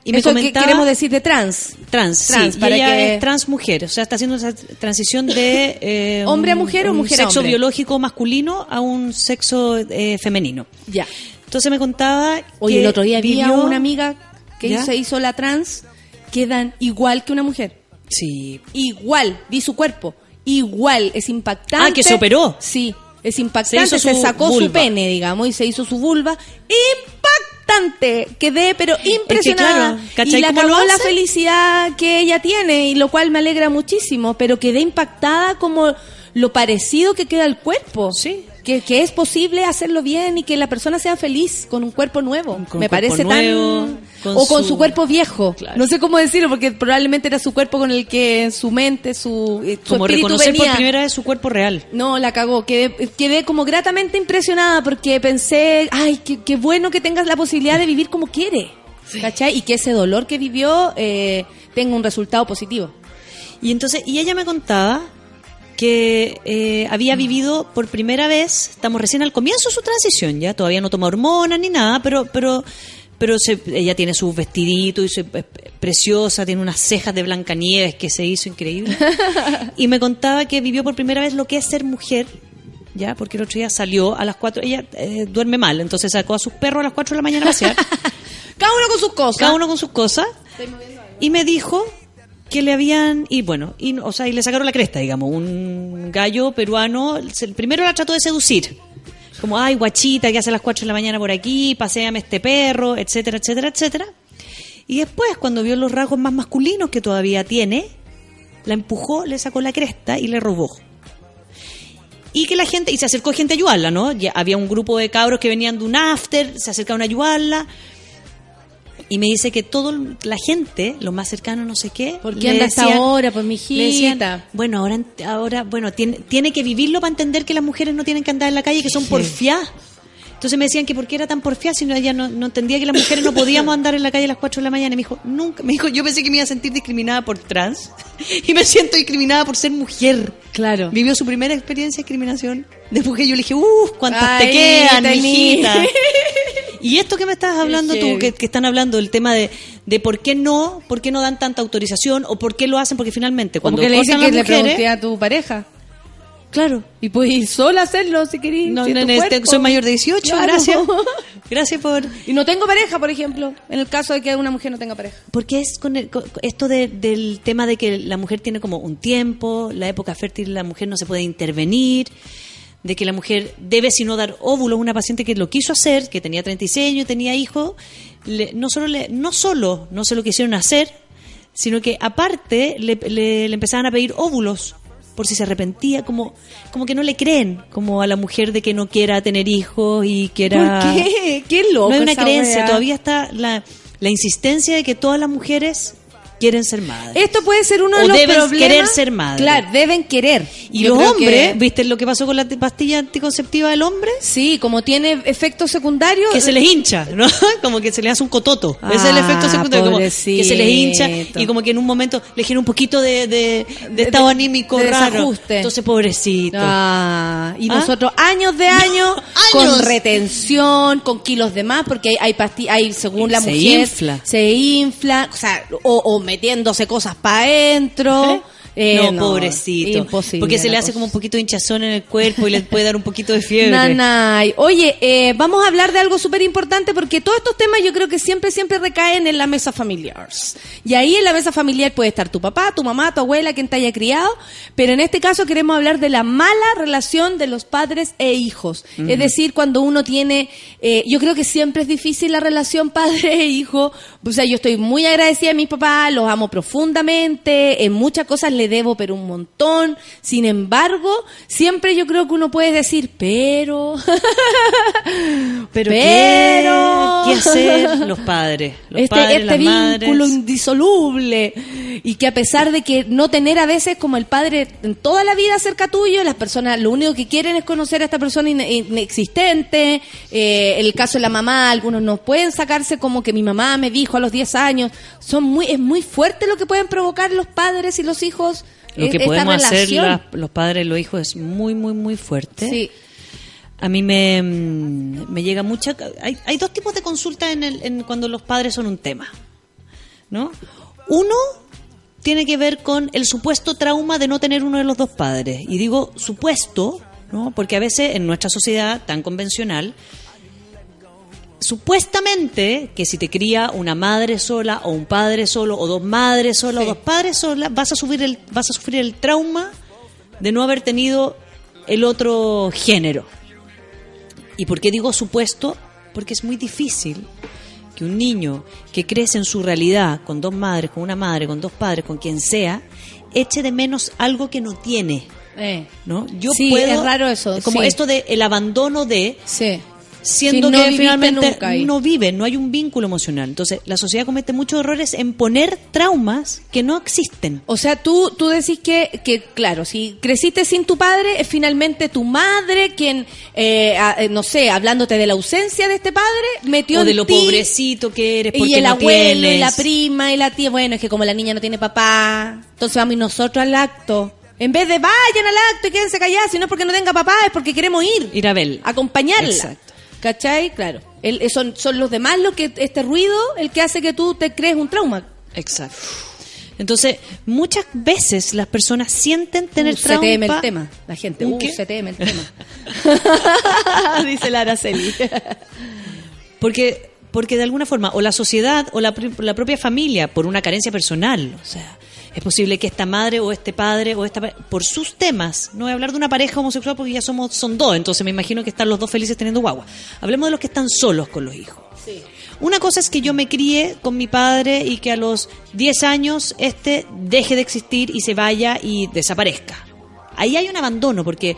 Y Eso que queremos decir de trans. Trans, Trans, sí, para ella que- es trans mujer, o sea, está haciendo esa transición de eh, ¿Hombre a un- mujer o mujer a sexo hombre? biológico masculino a un sexo eh, femenino. Ya. Entonces me contaba Oye, que el otro día vi a una amiga que ¿Ya? se hizo la trans, quedan igual que una mujer. Sí. Igual, vi su cuerpo. Igual, es impactante. Ah, que se operó. Sí, es impactante. Se Se, hizo su sacó su pene, digamos, y se hizo su vulva. Impactante. Quedé, pero impresionada. claro, ¿cachai y lo acabó la felicidad que ella tiene, y lo cual me alegra muchísimo, pero quedé impactada como lo parecido que queda el cuerpo. Sí. Que, que es posible hacerlo bien y que la persona sea feliz con un cuerpo nuevo. Con me cuerpo parece nuevo, tan... con o con su... su- cuerpo viejo. Claro. No sé cómo decirlo, porque probablemente era su cuerpo con el que su mente, su, eh, su como espíritu reconocer venía. por primera vez su cuerpo real. No, la cagó. Quedé, quedé como gratamente impresionada porque pensé, ay, qué, qué bueno que tengas la posibilidad de vivir como quiere. ¿Cachai? Y que ese dolor que vivió eh, tenga un resultado positivo. Y entonces, y ella me contaba que eh, había vivido por primera vez, estamos recién al comienzo de su transición, ya todavía no toma hormonas ni nada, pero pero pero se- ella tiene sus vestiditos y se- es preciosa, tiene unas cejas de Blancanieves que se hizo increíble. y me contaba que vivió por primera vez lo que es ser mujer, ya, porque el otro día salió a las 4, ella eh, duerme mal, entonces sacó a sus perros a las 4 de la mañana a pasear. Cada uno con sus cosas. Cada uno con sus cosas. Y me dijo que le habían, y bueno, y, o sea, y le sacaron la cresta, digamos, un gallo peruano, primero la trató de seducir. Como, ay, guachita, que hace las 4 de la mañana por aquí, paséame este perro, etcétera, etcétera, etcétera. Y después, cuando vio los rasgos más masculinos que todavía tiene, la empujó, le sacó la cresta y le robó. Y que la gente, y se acercó gente a ayudarla, ¿no? Ya había un grupo de cabros que venían de un after, se acercaron a ayudarla. Y me dice que toda la gente, lo más cercano, no sé qué. ¿Por qué anda hasta ahora? Pues, le decían, mijita. bueno, ahora, ahora bueno, tiene, tiene que vivirlo para entender que las mujeres no tienen que andar en la calle, que son porfiadas. Entonces me decían que por qué era tan porfiada, si no, ella no, no entendía que las mujeres no podíamos andar en la calle a las 4 de la mañana. Y me dijo, nunca, me dijo, yo pensé que me iba a sentir discriminada por trans y me siento discriminada por ser mujer. Claro. Vivió su primera experiencia de discriminación de mujer. Yo le dije, uff, ¿cuántas te quedan, mijita? Y esto que me estás hablando tú, que, que están hablando del tema de, de por qué no, por qué no dan tanta autorización o por qué lo hacen, porque finalmente cuando Como que le dicen que las le mujeres, pregunté a tu pareja. claro, Y puedes ir sola a hacerlo si querés. no, si nene, este, soy mayor de 18, Claro. gracias. Gracias por... Y no tengo pareja, por ejemplo, en el caso de que una mujer no tenga pareja. Porque es con, el- con esto de- del tema de que la mujer tiene como un tiempo, la época fértil la mujer no se puede intervenir, de que la mujer debe sino dar óvulos. Una paciente que lo quiso hacer, que tenía 36 años y tenía hijos, le- no solo le, no solo no se lo quisieron hacer, sino que aparte le, le- le empezaban a pedir óvulos por si se arrepentía, como, como que no le creen como a la mujer de que no quiera tener hijos y quiera... ¿Por qué? Qué loco. No hay una creencia, wea. todavía está la, la insistencia de que todas las mujeres quieren ser madres. Esto puede ser uno de los deben problemas. querer ser madre. Claro, deben querer. y Yo los hombres, que- ¿viste lo que pasó con la pastilla anticonceptiva del hombre? Sí, como tiene efectos secundarios. Que se les hincha, ¿no? Como que se les hace un cototo. Ese es el Ah, efecto secundario. Como que se les hincha y como que en un momento le genera un poquito de, de, de estado de- anímico de raro. desajuste. Entonces, pobrecito. Ah, y ¿Ah? nosotros años de años con retención, con kilos de más, porque hay, hay hay según la Se mujer infla. se infla, o sea, o, o metiéndose cosas para adentro. Eh, no, pobrecito. imposible Porque se le hace cosa. como un poquito de hinchazón en el cuerpo y le puede dar un poquito de fiebre. Nanay. Oye, eh, vamos a hablar de algo súper importante porque todos estos temas yo creo que siempre, siempre recaen en la mesa familiar. Y ahí en la mesa familiar puede estar tu papá, tu mamá, tu abuela, quien te haya criado, pero en este caso queremos hablar de la mala relación de los padres e hijos. Es decir, cuando uno tiene, eh, yo creo que siempre es difícil la relación padre e hijo. O sea, yo estoy muy agradecida a mis papás, los amo profundamente, en muchas cosas le debo, pero un montón. Sin embargo, siempre yo creo que uno puede decir, pero... Pero, Pero- ¿qué, qué hacer los padres? Los este padres, este las vínculo madres. indisoluble y que a pesar de que no tener a veces como el padre en toda la vida cerca tuyo, las personas lo único que quieren es conocer a esta persona ine- inexistente. Eh, el caso de la mamá, algunos no pueden sacarse como que mi mamá me dijo a los 10 años. Son muy es muy fuerte lo que pueden provocar los padres y los hijos. Lo que esta podemos hacer la- los padres y los hijos es muy, muy, muy fuerte. Sí. A mí me, mm, me llega mucha... Hay, hay dos tipos de consultas en el, en cuando los padres son un tema. ¿no? Uno tiene que ver con el supuesto trauma de no tener uno de los dos padres. Y digo supuesto, ¿no? porque a veces en nuestra sociedad tan convencional, supuestamente que si te cría una madre sola o un padre solo o dos madres solas o dos padres solas, vas a sufrir el, vas a sufrir el trauma de no haber tenido el otro género. ¿Y por qué digo supuesto? Porque es muy difícil que un niño que crece en su realidad con dos madres, con una madre, con dos padres, con quien sea, eche de menos algo que no tiene. Eh. ¿no? Yo Sí, puedo, es raro eso, Como sí. esto de el abandono de Sí. Siendo Sí, no que finalmente nunca no vive, no hay un vínculo emocional. Entonces, la sociedad comete muchos errores en poner traumas que no existen. O sea, tú, tú decís que, que, claro, si creciste sin tu padre, es finalmente tu madre quien, eh, a- eh, no sé, hablándote de la ausencia de este padre, metió O de en lo pobrecito que eres porque Y el no abuelo y la prima y la tía, bueno, es que como la niña no tiene papá, entonces vamos y nosotros al acto. En vez de vayan al acto y quédense calladas, si no es porque no tenga papá, es porque queremos ir. Ir a ver. Acompañarla. Exacto. ¿Cachai? Claro. El- eh, son, son los demás lo que, este ruido, el que hace que tú te crees un trauma. Exacto. Entonces, muchas veces las personas sienten tener Uh, se trauma. teme el tema, la gente. ¿Un Uh, qué? se teme el tema. Dice la Araceli. Porque, porque de alguna forma, o la sociedad o la, la propia familia, por una carencia personal, o sea, es posible que esta madre o este padre o esta por sus temas, no voy a hablar de una pareja homosexual porque ya somos son dos, entonces me imagino que están los dos felices teniendo guagua. Hablemos de los que están solos con los hijos. Una cosa es que yo me crié con mi padre y que a los 10 años este deje de existir y se vaya y desaparezca. Ahí hay un abandono porque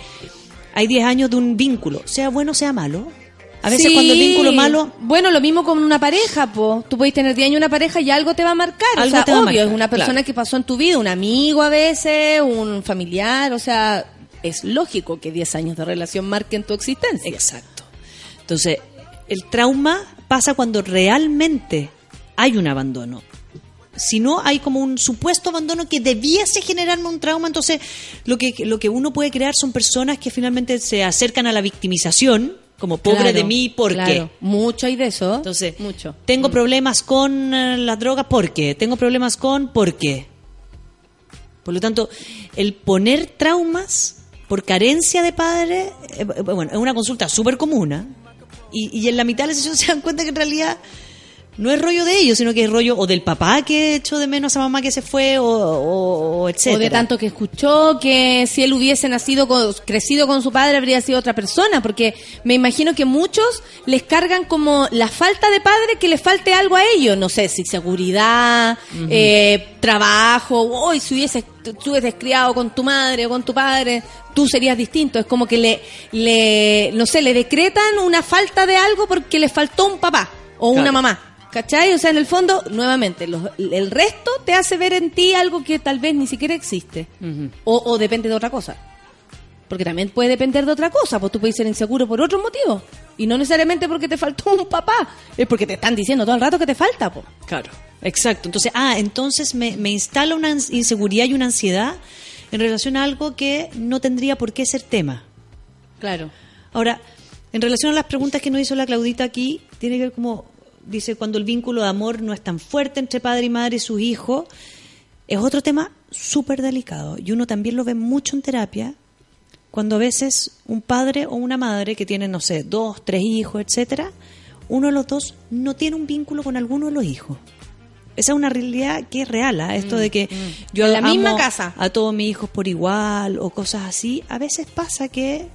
hay 10 años de un vínculo, sea bueno sea malo. A veces Sí. cuando el vínculo malo, Bueno, lo mismo con una pareja, po. Tú puedes tener 10 años una pareja y algo te va a marcar. Algo o sea, te va a obvio, marcar, es una persona claro. que pasó en tu vida, un amigo a veces, un familiar, o sea, es lógico que 10 años de relación marquen tu existencia. Exacto. Entonces, el trauma pasa cuando realmente hay un abandono. Si no, hay como un supuesto abandono que debiese generarme un trauma. Entonces, lo que, lo que uno puede crear son personas que finalmente se acercan a la victimización, como pobre Claro, de mí, ¿por claro. qué? Mucho hay de eso. Entonces, Mucho. tengo problemas con eh, las drogas, ¿por qué? Tengo problemas con, ¿por qué? Por lo tanto, el poner traumas por carencia de padre, eh, eh, bueno, es una consulta súper común, y, y en la mitad de la sesión se dan cuenta que en realidad no es rollo de ellos, sino que es rollo o del papá que echó de menos a mamá que se fue, o, o, o etcétera. O de tanto que escuchó que si él hubiese nacido, con- crecido con su padre, habría sido otra persona. Porque me imagino que muchos les cargan como la falta de padre que les falte algo a ellos. No sé, si seguridad, eh, trabajo. Hoy si hubieses, tú hubieses criado con tu madre o con tu padre, tú serías distinto. Es como que le, le, no sé, le decretan una falta de algo porque le faltó un papá o una mamá. ¿Cachai? O sea, en el fondo, nuevamente, los- el resto te hace ver en ti algo que tal vez ni siquiera existe. o, o depende de otra cosa. Porque también puede depender de otra cosa. Pues tú puedes ser inseguro por otros motivos. Y no necesariamente porque te faltó un papá. Es porque te están diciendo todo el rato que te falta. Pues. Claro, exacto. Entonces, ah, entonces me, me instala una inseguridad y una ansiedad en relación a algo que no tendría por qué ser tema. Claro. Ahora, en relación a las preguntas que nos hizo la Claudita aquí, tiene que ver como, dice, cuando el vínculo de amor no es tan fuerte entre padre y madre y sus hijos, es otro tema súper delicado. Y uno también lo ve mucho en terapia, cuando a veces un padre o una madre que tienen, no sé, dos, tres hijos, etcétera, uno de los dos no tiene un vínculo con alguno de los hijos. Esa es una realidad que es real, ¿ah? esto de que yo Mm, En la amo misma casa. a todos mis hijos por igual o cosas así. A veces pasa que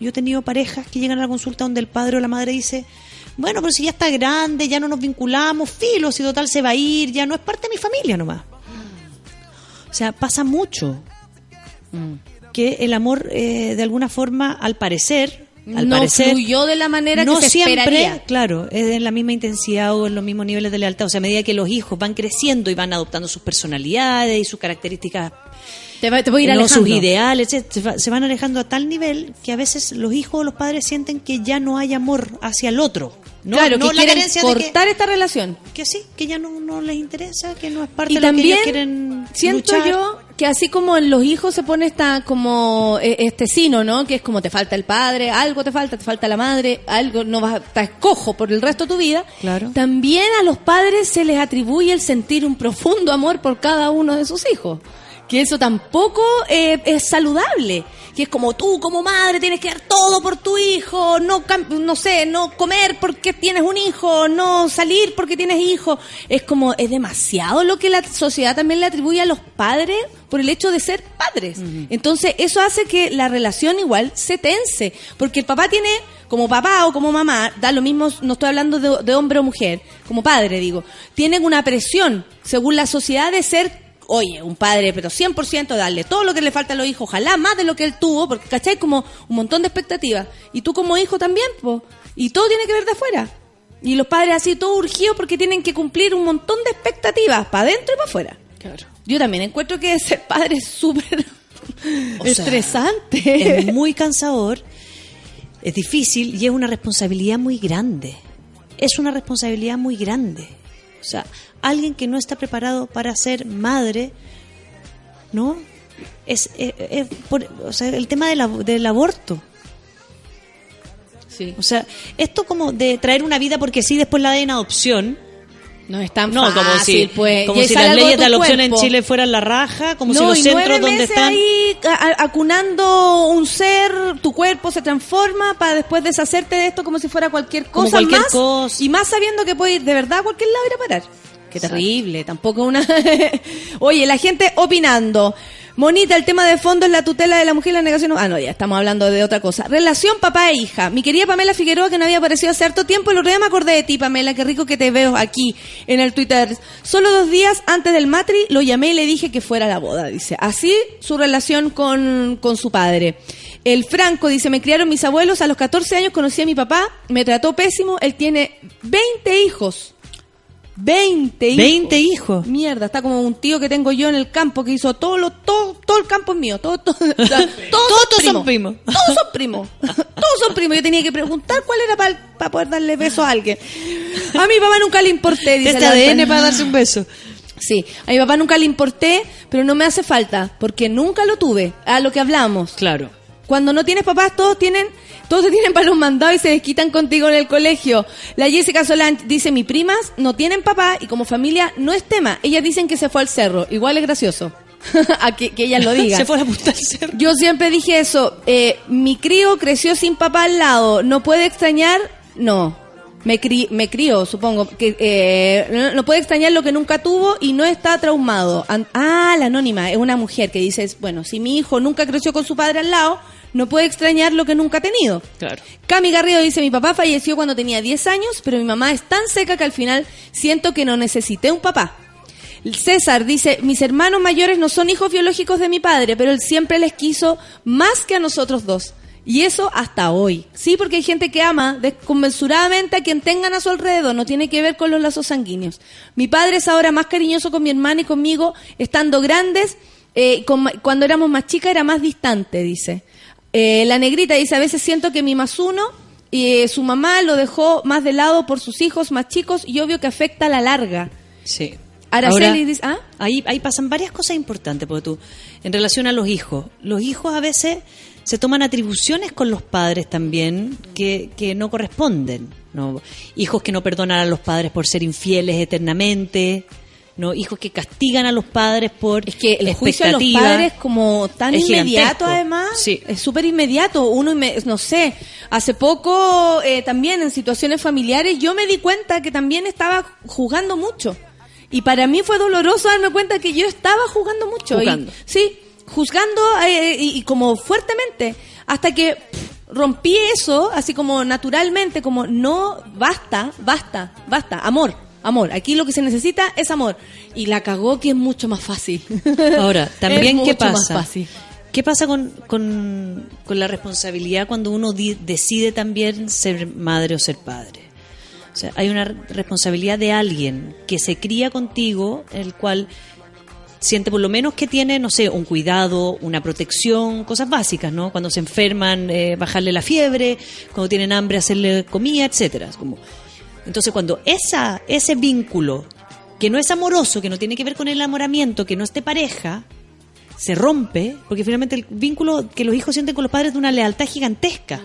yo he tenido parejas que llegan a la consulta donde el padre o la madre dice, bueno, pero si ya está grande, ya no nos vinculamos, filo, si total se va a ir, ya no es parte de mi familia nomás. O sea, pasa mucho que el amor, eh, de alguna forma, al parecer, al no parecer, fluyó de la manera no que se siempre, esperaría. claro, es en la misma intensidad o en los mismos niveles de lealtad. O sea, a medida que los hijos van creciendo y van adoptando sus personalidades y sus características Te, va- te voy a ir no, sus ideales, se van alejando a tal nivel que a veces los hijos o los padres sienten que ya no hay amor hacia el otro. No, claro, no que quieren que- cortar esta relación. que, sí, que ya no, no les interesa, que no es parte Y de lo que también ellos quieren siento luchar. yo que así como en los hijos se pone esta como eh, este sino, ¿no? Que es como te falta el padre, algo te falta, te falta la madre, algo no vas estás cojo por el resto de tu vida. Claro. También a los padres se les atribuye el sentir un profundo amor por cada uno de sus hijos. Que eso tampoco eh, es saludable. Que es como tú, como madre, tienes que dar todo por tu hijo, no, no sé, no comer porque tienes un hijo, no salir porque tienes hijo. Es como, es demasiado lo que la sociedad también le atribuye a los padres por el hecho de ser padres. Entonces, eso hace que la relación igual se tense. Porque el papá tiene, como papá o como mamá, da lo mismo, no estoy hablando de, de hombre o mujer, como padre digo, tienen una presión, según la sociedad, de ser oye, un padre, pero 100% darle todo lo que le falta a los hijos, ojalá más de lo que él tuvo, porque, ¿cachai? Como un montón de expectativas. Y tú como hijo también, pues. Y todo tiene que ver de afuera. Y los padres así, todo urgidos porque tienen que cumplir un montón de expectativas, para adentro y para afuera. Claro. Yo también encuentro que ser padre es súper sea, estresante. es muy cansador, es difícil y es una responsabilidad muy grande. Es una responsabilidad muy grande. O sea, alguien que no está preparado para ser madre, ¿no? es, es- es por- o sea, el tema del, ab- del aborto. Sí. O sea, esto como de traer una vida porque sí, después la den en adopción. No es tan No, como si, fácil, pues. como si las leyes de adopción en. Chile fueran la raja, como si los centros donde están... ahí acunando un ser, tu cuerpo se transforma para después deshacerte de esto como si fuera cualquier Como cosa cualquier más. cosa. Y más sabiendo que puede ir de verdad a cualquier lado ir a parar. Qué terrible, tampoco una... Oye, la gente opinando. Monita, el tema de fondo es la tutela de la mujer y la negación... Ah, no, ya estamos hablando de otra cosa. Relación papá e hija. Mi querida Pamela Figueroa, que no había aparecido hace harto tiempo, el otro día me acordé de ti, Pamela, qué rico que te veo aquí en el Twitter. Solo dos días antes del matri lo llamé y le dije que fuera a la boda, dice. Así su relación con, con su padre. El Franco dice, me criaron mis abuelos, a los 14 años conocí a mi papá, me trató pésimo, él tiene 20 hijos. 20 hijos. 20 hijos. Mierda, está como un tío que tengo yo en el campo que hizo todo lo, todo, todo el campo es mío. Todo, todos, Todos son primos. primos. Todos son primos. Todos son primos. Yo tenía que preguntar cuál era para poder darle beso a alguien. A mi papá nunca le importé. Dice Este ADN para darse un beso. Sí, a mi papá nunca le importé, pero no me hace falta, porque nunca lo tuve, a lo que hablamos. Claro. Cuando no tienes papás, todos tienen, todos te tienen para los mandados y se desquitan contigo en el colegio. La Jessica Solange dice, mis primas no tienen papá y como familia no es tema. Ellas dicen que se fue al cerro. Igual es gracioso. a que, que ellas lo digan. Se fue a apuntar al cerro. Yo siempre dije eso. eh, mi crío creció sin papá al lado. ¿No puede extrañar? No. Me, cri me crió, supongo. que eh, no, no puede extrañar lo que nunca tuvo y no está traumado. An- ah, la anónima. Es una mujer que dice, bueno, si mi hijo nunca creció con su padre al lado, no puede extrañar lo que nunca ha tenido. Claro. Cami Garrido dice, mi papá falleció cuando tenía 10 años, pero mi mamá es tan seca que al final siento que no necesité un papá. César dice, mis hermanos mayores no son hijos biológicos de mi padre, pero él siempre les quiso más que a nosotros dos. Y eso hasta hoy. Sí, porque hay gente que ama desconmensuradamente a quien tengan a su alrededor. No tiene que ver con los lazos sanguíneos. Mi padre es ahora más cariñoso con mi hermana y conmigo, estando grandes. eh, con cuando éramos más chicas era más distante, dice. Eh, la negrita dice, a veces siento que mi más uno y eh, su mamá lo dejó más de lado por sus hijos más chicos y obvio que afecta a la larga. Sí. Araceli Ahora, dice, ¿ah? Ahí, ahí pasan varias cosas importantes, porque tú, en relación a los hijos. Los hijos a veces se toman atribuciones con los padres también que, que no corresponden. ¿no? Hijos que no perdonan a los padres por ser infieles eternamente. ¿No? Hijos que castigan a los padres por Es que el juicio a los padres como tan inmediato gigantesco. además, Sí. es súper inmediato. Uno, inme- no sé, hace poco eh, también en situaciones familiares yo me di cuenta que también estaba jugando mucho. Y para mí fue doloroso darme cuenta que yo estaba jugando mucho. Y- sí, juzgando eh, y, y como fuertemente. Hasta que pff, rompí eso, así como naturalmente, como no, basta, basta, basta, amor. Amor, aquí lo que se necesita es amor. Y la cagó que es mucho más fácil. Ahora, también, ¿qué mucho más pasa? fácil. ¿Qué pasa con, con, con la responsabilidad cuando uno di- decide también ser madre o ser padre? O sea, hay una responsabilidad de alguien que se cría contigo, el cual siente por lo menos que tiene, no sé, un cuidado, una protección, cosas básicas, ¿no? Cuando se enferman, eh, bajarle la fiebre, cuando tienen hambre, hacerle comida, etcétera. Es Como, entonces, cuando esa, ese vínculo, que no es amoroso, que no tiene que ver con el enamoramiento, que no es de pareja, se rompe, porque finalmente el vínculo que los hijos sienten con los padres es de una lealtad gigantesca.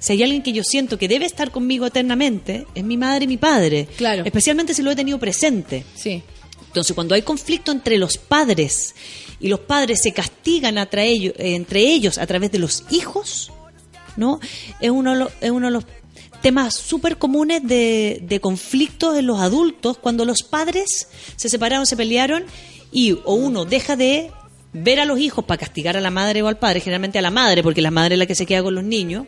Si hay alguien que yo siento que debe estar conmigo eternamente, es mi madre y mi padre. Claro. Especialmente si lo he tenido presente. Sí. Entonces, cuando hay conflicto entre los padres y los padres se castigan entre ellos a través de los hijos, ¿no? Es uno es uno de los temas súper comunes de, de conflictos en los adultos cuando los padres se separaron, se pelearon y o uno deja de ver a los hijos para castigar a la madre o al padre, generalmente a la madre, porque la madre es la que se queda con los niños,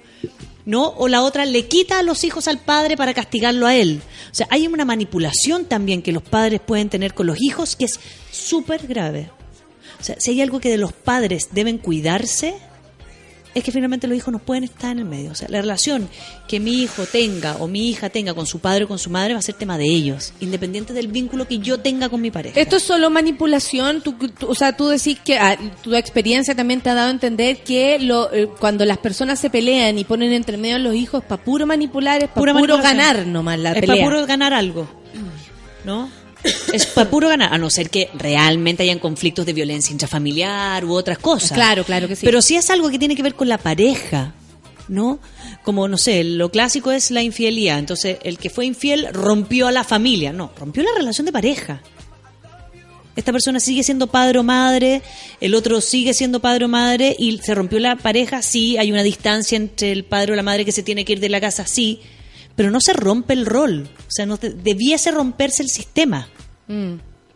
¿no? O la otra le quita a los hijos al padre para castigarlo a él. O sea, hay una manipulación también que los padres pueden tener con los hijos que es súper grave. O sea, si hay algo que de los padres deben cuidarse, es que finalmente los hijos no pueden estar en el medio. O sea, la relación que mi hijo tenga o mi hija tenga con su padre o con su madre va a ser tema de ellos, independiente del vínculo que yo tenga con mi pareja. Esto es solo manipulación. Tú, tú- o sea, tú decís que ah, tu experiencia también te ha dado a entender que lo, eh, cuando las personas se pelean y ponen entre medio a los hijos para puro manipular, es para puro ganar nomás la es pelea. para puro ganar algo. ¿No? Es para puro ganar, a no ser que realmente hayan conflictos de violencia intrafamiliar u otras cosas. Claro, claro que sí. Pero si es algo que tiene que ver con la pareja, ¿no? Como, no sé, lo clásico es la infidelidad. Entonces, el que fue infiel rompió a la familia. No, rompió la relación de pareja. Esta persona sigue siendo padre o madre, el otro sigue siendo padre o madre y se rompió la pareja, sí, hay una distancia entre el padre o la madre que se tiene que ir de la casa, sí, pero no se rompe el rol. O sea, no debiese romperse el sistema.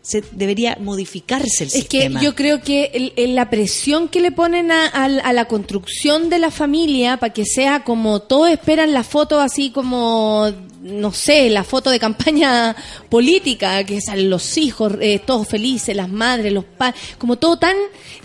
Se, debería modificarse el Es que sistema. yo creo que el- el- la presión que le ponen a, a- a la construcción de la familia para que sea como todos esperan la foto así como, no sé, la foto de campaña política, que salen los hijos eh, todos felices, las madres, los padres, como todo tan...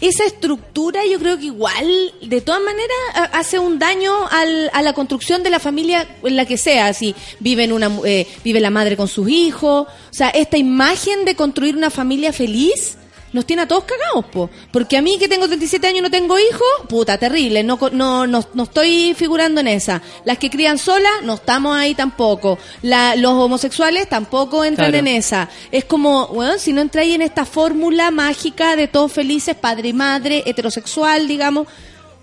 Esa estructura yo creo que igual, de todas maneras, ha- hace un daño al- a la construcción de la familia en la que sea, si vive, en una, eh, vive la madre con sus hijos, o sea, esta imagen de construir una familia feliz nos tiene a todos cagados, po. Porque a mí que tengo 37 años y no tengo hijos, puta, terrible, no, no, no, no estoy figurando en esa. Las que crían solas, no estamos ahí tampoco. La, los homosexuales tampoco entran Claro. en esa. Es como, bueno, si no entráis en esta fórmula mágica de todos felices, padre y madre, heterosexual, digamos,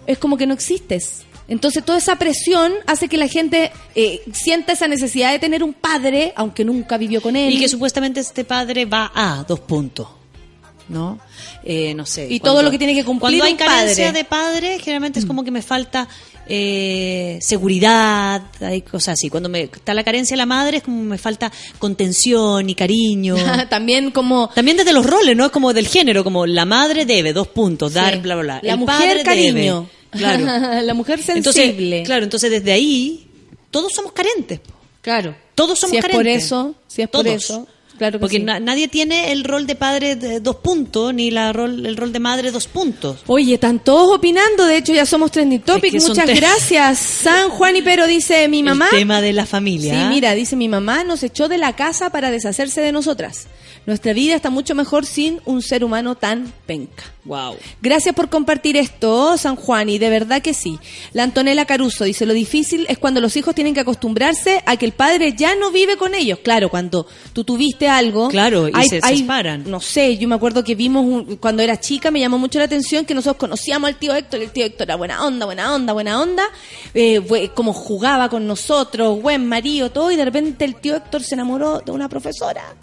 es como que no existes. Entonces toda esa presión hace que la gente eh, sienta esa necesidad de tener un padre, aunque nunca vivió con él. Y que supuestamente este padre va a dos puntos. ¿No? Eh, no sé. Y todo lo que tiene que cumplir Cuando hay un carencia padre. de padre, generalmente es como que me falta eh, seguridad, hay cosas así. Cuando me está la carencia de la madre, es como me falta contención y cariño. También como... También desde los roles, ¿no? Como del género, como la madre debe, dos puntos, dar, Sí. bla, bla, bla. La El mujer, padre cariño. debe. Claro. la mujer Entonces, sensible. claro, entonces desde ahí, todos somos carentes. Claro. Todos somos si es carentes. por eso, si es por Todos. eso, claro que Porque sí. na- nadie tiene el rol de padre de dos puntos, ni la rol, el rol de madre dos puntos. Oye, están todos opinando, de hecho ya somos trending topic, que muchas gracias. San Juan y Pero dice mi mamá. El tema de la familia. Sí, mira, dice mi mamá nos echó de la casa para deshacerse de nosotras. Nuestra vida está mucho mejor sin un ser humano tan penca. Wow. Gracias por compartir esto, San Juan, y de verdad que sí. La Antonella Caruso dice, lo difícil es cuando los hijos tienen que acostumbrarse a que el padre ya no vive con ellos. Claro, cuando tú tuviste algo... Claro, y se separan. No sé, yo me acuerdo que vimos, un- cuando era chica, me llamó mucho la atención que nosotros conocíamos al tío Héctor, y el tío Héctor era buena onda, buena onda, buena onda, eh, fue- como jugaba con nosotros, buen marido, todo, y de repente el tío Héctor se enamoró de una profesora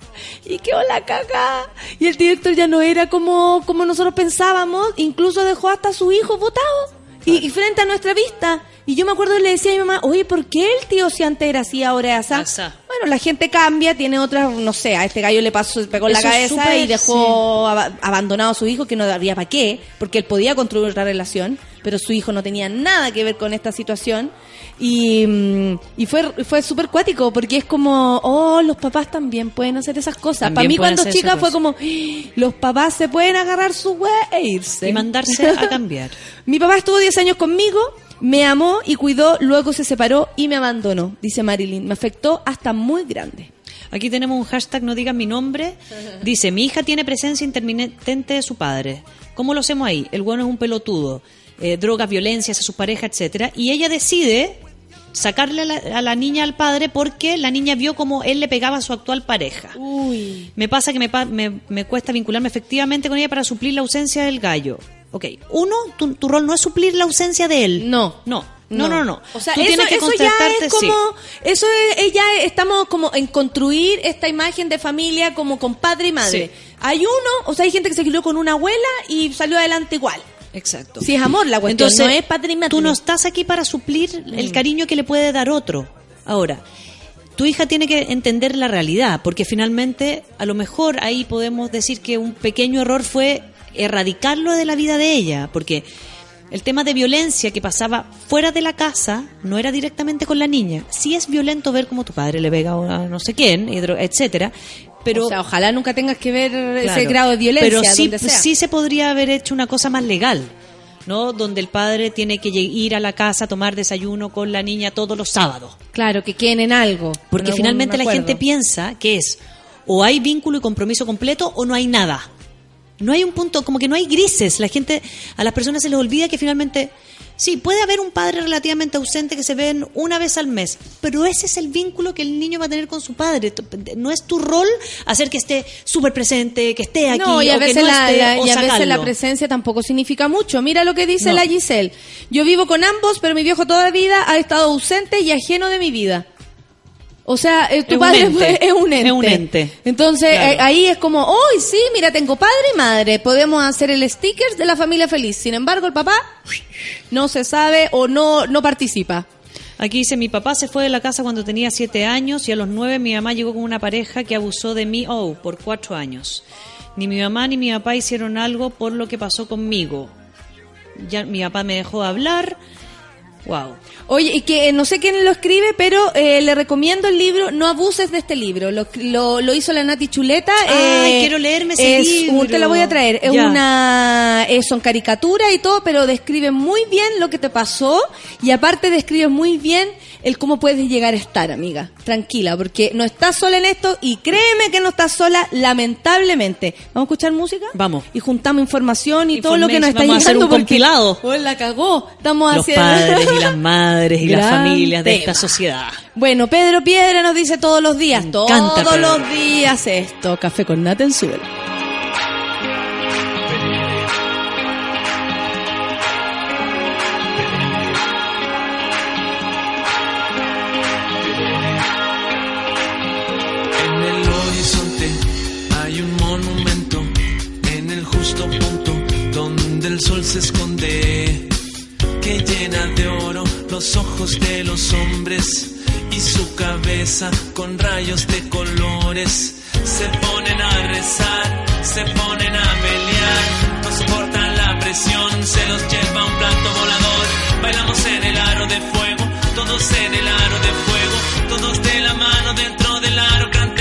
y quedó la caga. Y el tío Héctor ya no era como, como nosotros pensábamos, incluso dejó hasta a su hijo votado. Y, y frente a nuestra vista. Y yo me acuerdo que le decía a mi mamá, oye, ¿por qué el tío si antes era así, ahora es así? Bueno, la gente cambia, tiene otras, no sé, a este gallo le pasó, pegó en la cabeza y dejó aba- abandonado a su hijo, que no había para qué, porque él podía construir otra relación, pero su hijo no tenía nada que ver con esta situación. Y, mm, y fue, fue súper cuático, porque es como, oh, los papás también pueden hacer esas cosas. También Para mí cuando chica fue como, "Ah, los papás se pueden agarrar su wea e irse. Y mandarse a cambiar. Mi papá estuvo 10 años conmigo, me amó y cuidó, luego se separó y me abandonó, dice Marilyn. Me afectó hasta muy grande. Aquí tenemos un hashtag, no digan mi nombre. Dice, mi hija tiene presencia intermitente de su padre. ¿Cómo lo hacemos ahí? El bueno es un pelotudo. Eh, drogas, violencias a su pareja, etcétera. Y ella decide sacarle a la, a la niña al padre porque la niña vio como él le pegaba a su actual pareja. Uy. Me pasa que me, me, me cuesta vincularme efectivamente con ella para suplir la ausencia del gallo. Ok, uno, tu, tu rol no es suplir la ausencia de él. No. No, no, no, no. O sea, Tú eso, tienes que eso ya es sí. como, eso es, ella estamos como en construir esta imagen de familia como con padre y madre. Sí. Hay uno, o sea, hay gente que se crió con una abuela y salió adelante igual. Exacto. Si es amor la cuestión, Entonces, no es padre y madre. Tú no estás aquí para suplir Mm. el cariño que le puede dar otro. Ahora, tu hija tiene que entender la realidad, porque finalmente, a lo mejor ahí podemos decir que un pequeño error fue erradicarlo de la vida de ella, porque el tema de violencia que pasaba fuera de la casa no era directamente con la niña. Sí es violento ver cómo tu padre le pega a no sé quién, etcétera, pero o sea, ojalá nunca tengas que ver ese grado de violencia. Pero sí, donde sea. sí se podría haber hecho una cosa más legal, ¿no? Donde el padre tiene que ir a la casa a tomar desayuno con la niña todos los sábados. Claro, que queden en algo. Porque finalmente la gente piensa que es o hay vínculo y compromiso completo o no hay nada. No hay un punto, como que no hay grises. La gente, a las personas se les olvida que finalmente Sí, puede haber un padre relativamente ausente que se ven una vez al mes, pero ese es el vínculo que el niño va a tener con su padre. No es tu rol hacer que esté súper presente, que esté aquí No, y a o que veces, no la, esté, la- o y a veces la presencia tampoco significa mucho. Mira lo que dice No. la Giselle. Yo vivo con ambos, pero mi viejo toda la vida ha estado ausente y ajeno de mi vida. O sea, eh, tu Es padre fue- es un ente. Es un ente. Entonces, Claro. eh, ahí es como, hoy sí, mira, tengo padre y madre. Podemos hacer el sticker de la familia feliz. Sin embargo, el papá no se sabe o no, no participa. Aquí dice, mi papá se fue de la casa cuando tenía siete años y a los nueve mi mamá llegó con una pareja que abusó de mí, oh, por cuatro años. Ni mi mamá ni mi papá hicieron algo por lo que pasó conmigo. Ya mi papá me dejó de hablar. Wow. Oye, y que eh, no sé quién lo escribe, pero eh, le recomiendo el libro No abuses de este libro. Lo, lo, lo hizo la Nati Chuleta. Ay, eh, quiero leerme ese es libro. te la voy a traer. Es Ya. una, eh, son caricaturas y todo, pero describe muy bien lo que te pasó y aparte describe muy bien el cómo puedes llegar a estar, amiga. Tranquila, porque no estás sola en esto y créeme que no estás sola, lamentablemente. ¿Vamos a escuchar música? Vamos. Y juntamos información y todo lo que nos está Information. Vamos a hacer llegando. un porque- compilado. Oh, la cagó. Estamos Los haciendo... padres y las madres y las familias de tema. esta sociedad. Bueno, Pedro Piedra nos dice todos los días, todos los días esto, café con nata en suelo. El sol se esconde, que llena de oro los ojos de los hombres y su cabeza con rayos de colores. Se ponen a rezar, se ponen a pelear, no soportan la presión, se los lleva un plato volador. Bailamos en el aro de fuego, todos en el aro de fuego, todos de la mano dentro del aro cantemos.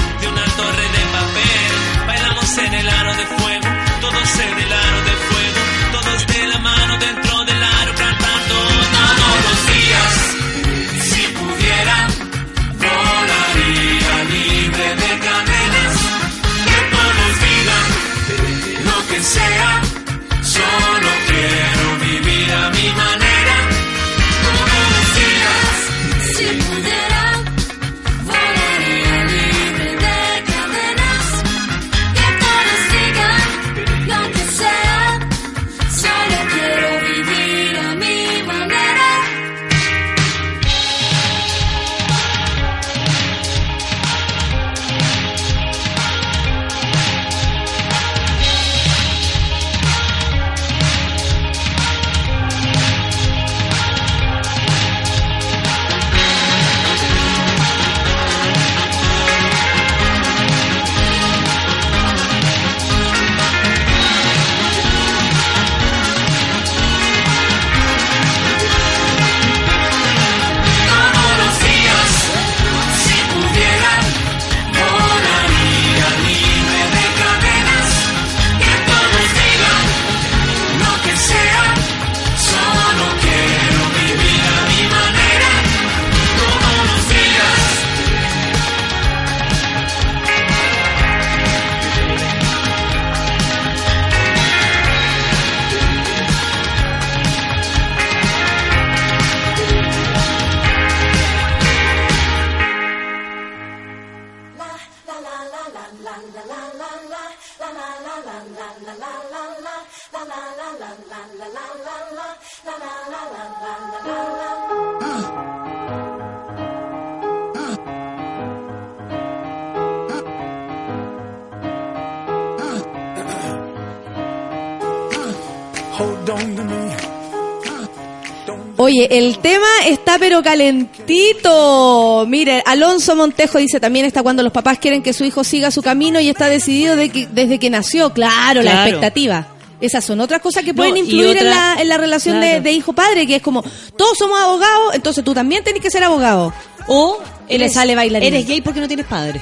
Oye, el tema está pero calentito. Mire, Alonso Montejo dice también está cuando los papás quieren que su hijo siga su camino y está decidido de que, desde que nació. Claro, la expectativa. Esas son otras cosas que No, pueden y influir en, la, en la relación de, claro. de hijo-padre, que es como, todos somos abogados, entonces tú también tenés que ser abogado. O le sale bailarín. Eres gay porque no tienes padre.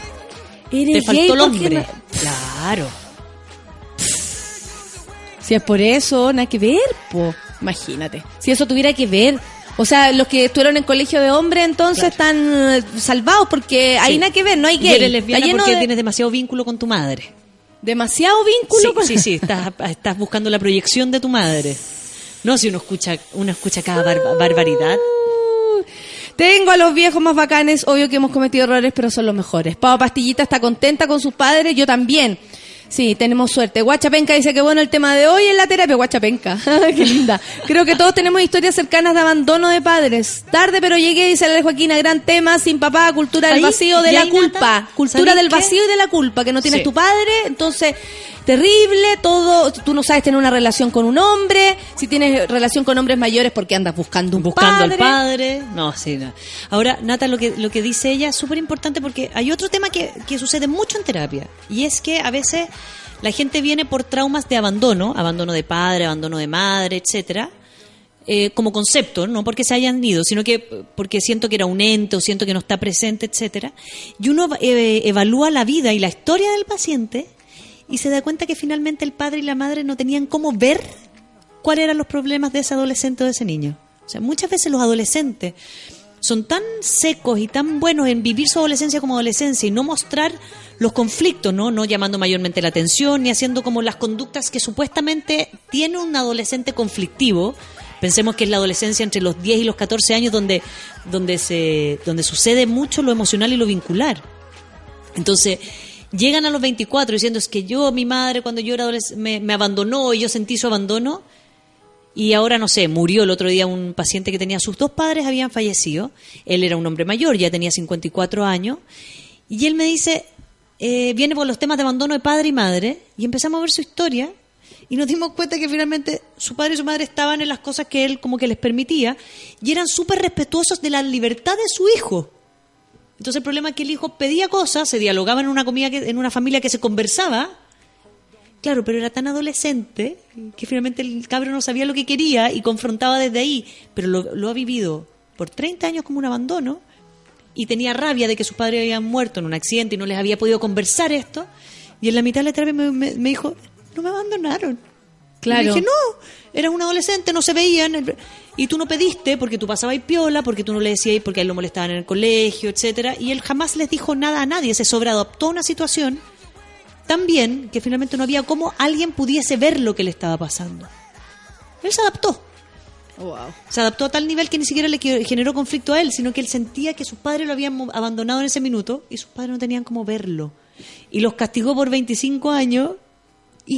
Eres Te faltó gay el hombre. no- Claro. Si es por eso, nada que ver, po. Imagínate. Si eso tuviera que ver. O sea, los que estuvieron en colegio de hombres entonces están eh, salvados porque hay Sí. nada que ver, no hay gay. eres lesbiana Está porque de- tienes demasiado vínculo con tu madre. demasiado vínculo. Sí, con- sí, sí, estás, estás buscando la proyección de tu madre. No, si uno escucha, uno escucha cada bar- barbaridad. Tengo a los viejos más bacanes, obvio que hemos cometido errores, pero son los mejores. Pau Pastillita está contenta con sus padres, yo también. Sí, tenemos suerte. Guachapenca dice que bueno el tema de hoy en la terapia. Guachapenca, qué linda. Creo que todos tenemos historias cercanas de abandono de padres. Tarde pero llegué, dice la Joaquina, gran tema, sin papá, cultura del vacío, de la culpa. Nata, cultura ¿sabéis del qué? vacío y de la culpa, que no tienes Sí. tu padre, entonces terrible, todo, tú no sabes tener una relación con un hombre, si tienes relación con hombres mayores porque andas buscando un buscando padre. al padre. No, sí, no. Ahora, Nata, lo que, lo que dice ella es súper importante porque hay otro tema que, que sucede mucho en terapia. Y es que a veces la gente viene por traumas de abandono, abandono de padre, abandono de madre, etcétera. eh, como concepto, no porque se hayan ido, sino que porque siento que era un ente o siento que no está presente, etcétera. Y uno eh, evalúa la vida y la historia del paciente y se da cuenta que finalmente el padre y la madre no tenían cómo ver cuáles eran los problemas de ese adolescente o de ese niño. O sea, muchas veces los adolescentes son tan secos y tan buenos en vivir su adolescencia como adolescencia y no mostrar los conflictos, ¿no? No llamando mayormente la atención ni haciendo como las conductas que supuestamente tiene un adolescente conflictivo. Pensemos que es la adolescencia entre los 10 y los 14 años donde, donde, se, donde sucede mucho lo emocional y lo vincular. Entonces, llegan a los 24 diciendo es que yo, mi madre, cuando yo era adolescente, me, abandonó y yo sentí su abandono. Y ahora, no sé, murió el otro día un paciente que tenía sus dos padres, habían fallecido. Él era un hombre mayor, ya tenía 54 años. Y él me dice, eh, viene por los temas de abandono de padre y madre. Y empezamos a ver su historia. Y nos dimos cuenta que finalmente su padre y su madre estaban en las cosas que él como que les permitía. Y eran súper respetuosos de la libertad de su hijo. Entonces el problema es que el hijo pedía cosas, se dialogaba en una comida que, en una familia que se conversaba. Claro, pero era tan adolescente que finalmente el cabro no sabía lo que quería y confrontaba desde ahí. Pero lo, ha vivido por 30 años como un abandono y tenía rabia de que sus padres habían muerto en un accidente y no les había podido conversar esto. Y en la mitad de la terapia me dijo, no me abandonaron. Claro. Y dije, no, eras un adolescente, no se veían. Y tú no pediste porque tú pasabas y piola, porque tú no le decías porque a él lo molestaban en el colegio, etcétera Y él jamás les dijo nada a nadie, se sobreadoptó una situación tan bien que finalmente no había cómo alguien pudiese ver lo que le estaba pasando. Él se adaptó. Se adaptó a tal nivel que ni siquiera le generó conflicto a él, sino que él sentía que sus padres lo habían abandonado en ese minuto y sus padres no tenían cómo verlo. Y los castigó por 25 años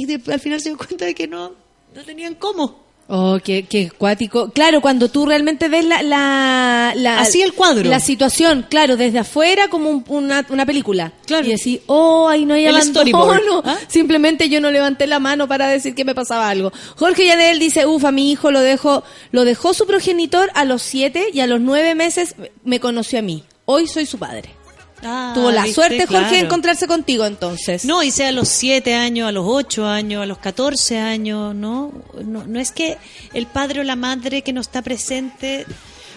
y de- al final se dio cuenta de que no, no tenían cómo. Oh, qué, qué cuático. Claro, cuando tú realmente ves la, la, la- Así el cuadro. La situación, claro, desde afuera como un- una, una película. Claro. Y decir, oh, ahí no hay El abandono. ¿Ah? Simplemente yo no levanté la mano para decir que me pasaba algo. Jorge Yanel dice, ufa, mi hijo lo dejó, lo dejó su progenitor a los siete y a los nueve meses me conoció a mí. Hoy soy su padre. Ah, Tuvo la ¿viste? suerte, Jorge, de encontrarse contigo entonces. No, y sea a los 7 años, a los 8 años, a los 14 años, ¿no? No, no es que el padre o la madre que no está presente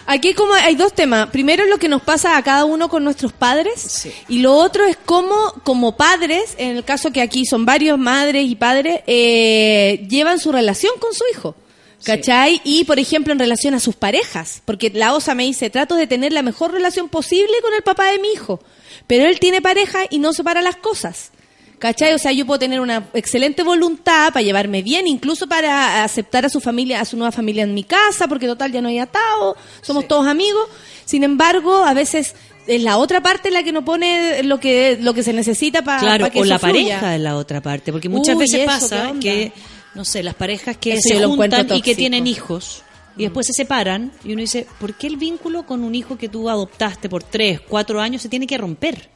Aquí como hay dos temas. Primero es lo que nos pasa a cada uno con nuestros padres Sí. y lo otro es cómo como padres, en el caso que aquí son varios madres y padres, eh, llevan su relación con su hijo. ¿Cachai? Y, por ejemplo, en relación a sus parejas. Porque la OSA me dice, trato de tener la mejor relación posible con el papá de mi hijo. Pero él tiene pareja y no separa las cosas. ¿Cachai? O sea, yo puedo tener una excelente voluntad para llevarme bien, incluso para aceptar a su familia, a su nueva familia en mi casa, porque total ya no hay atado, somos todos amigos. Sin embargo, a veces es la otra parte la que no pone lo que lo que se necesita para Claro, que o eso la fluya. pareja es la otra parte, porque muchas Uy, veces eso, pasa que, no sé, las parejas que se lo juntan y que tienen hijos y después se separan y uno dice, ¿por qué el vínculo con un hijo que tú adoptaste por tres, cuatro años se tiene que romper?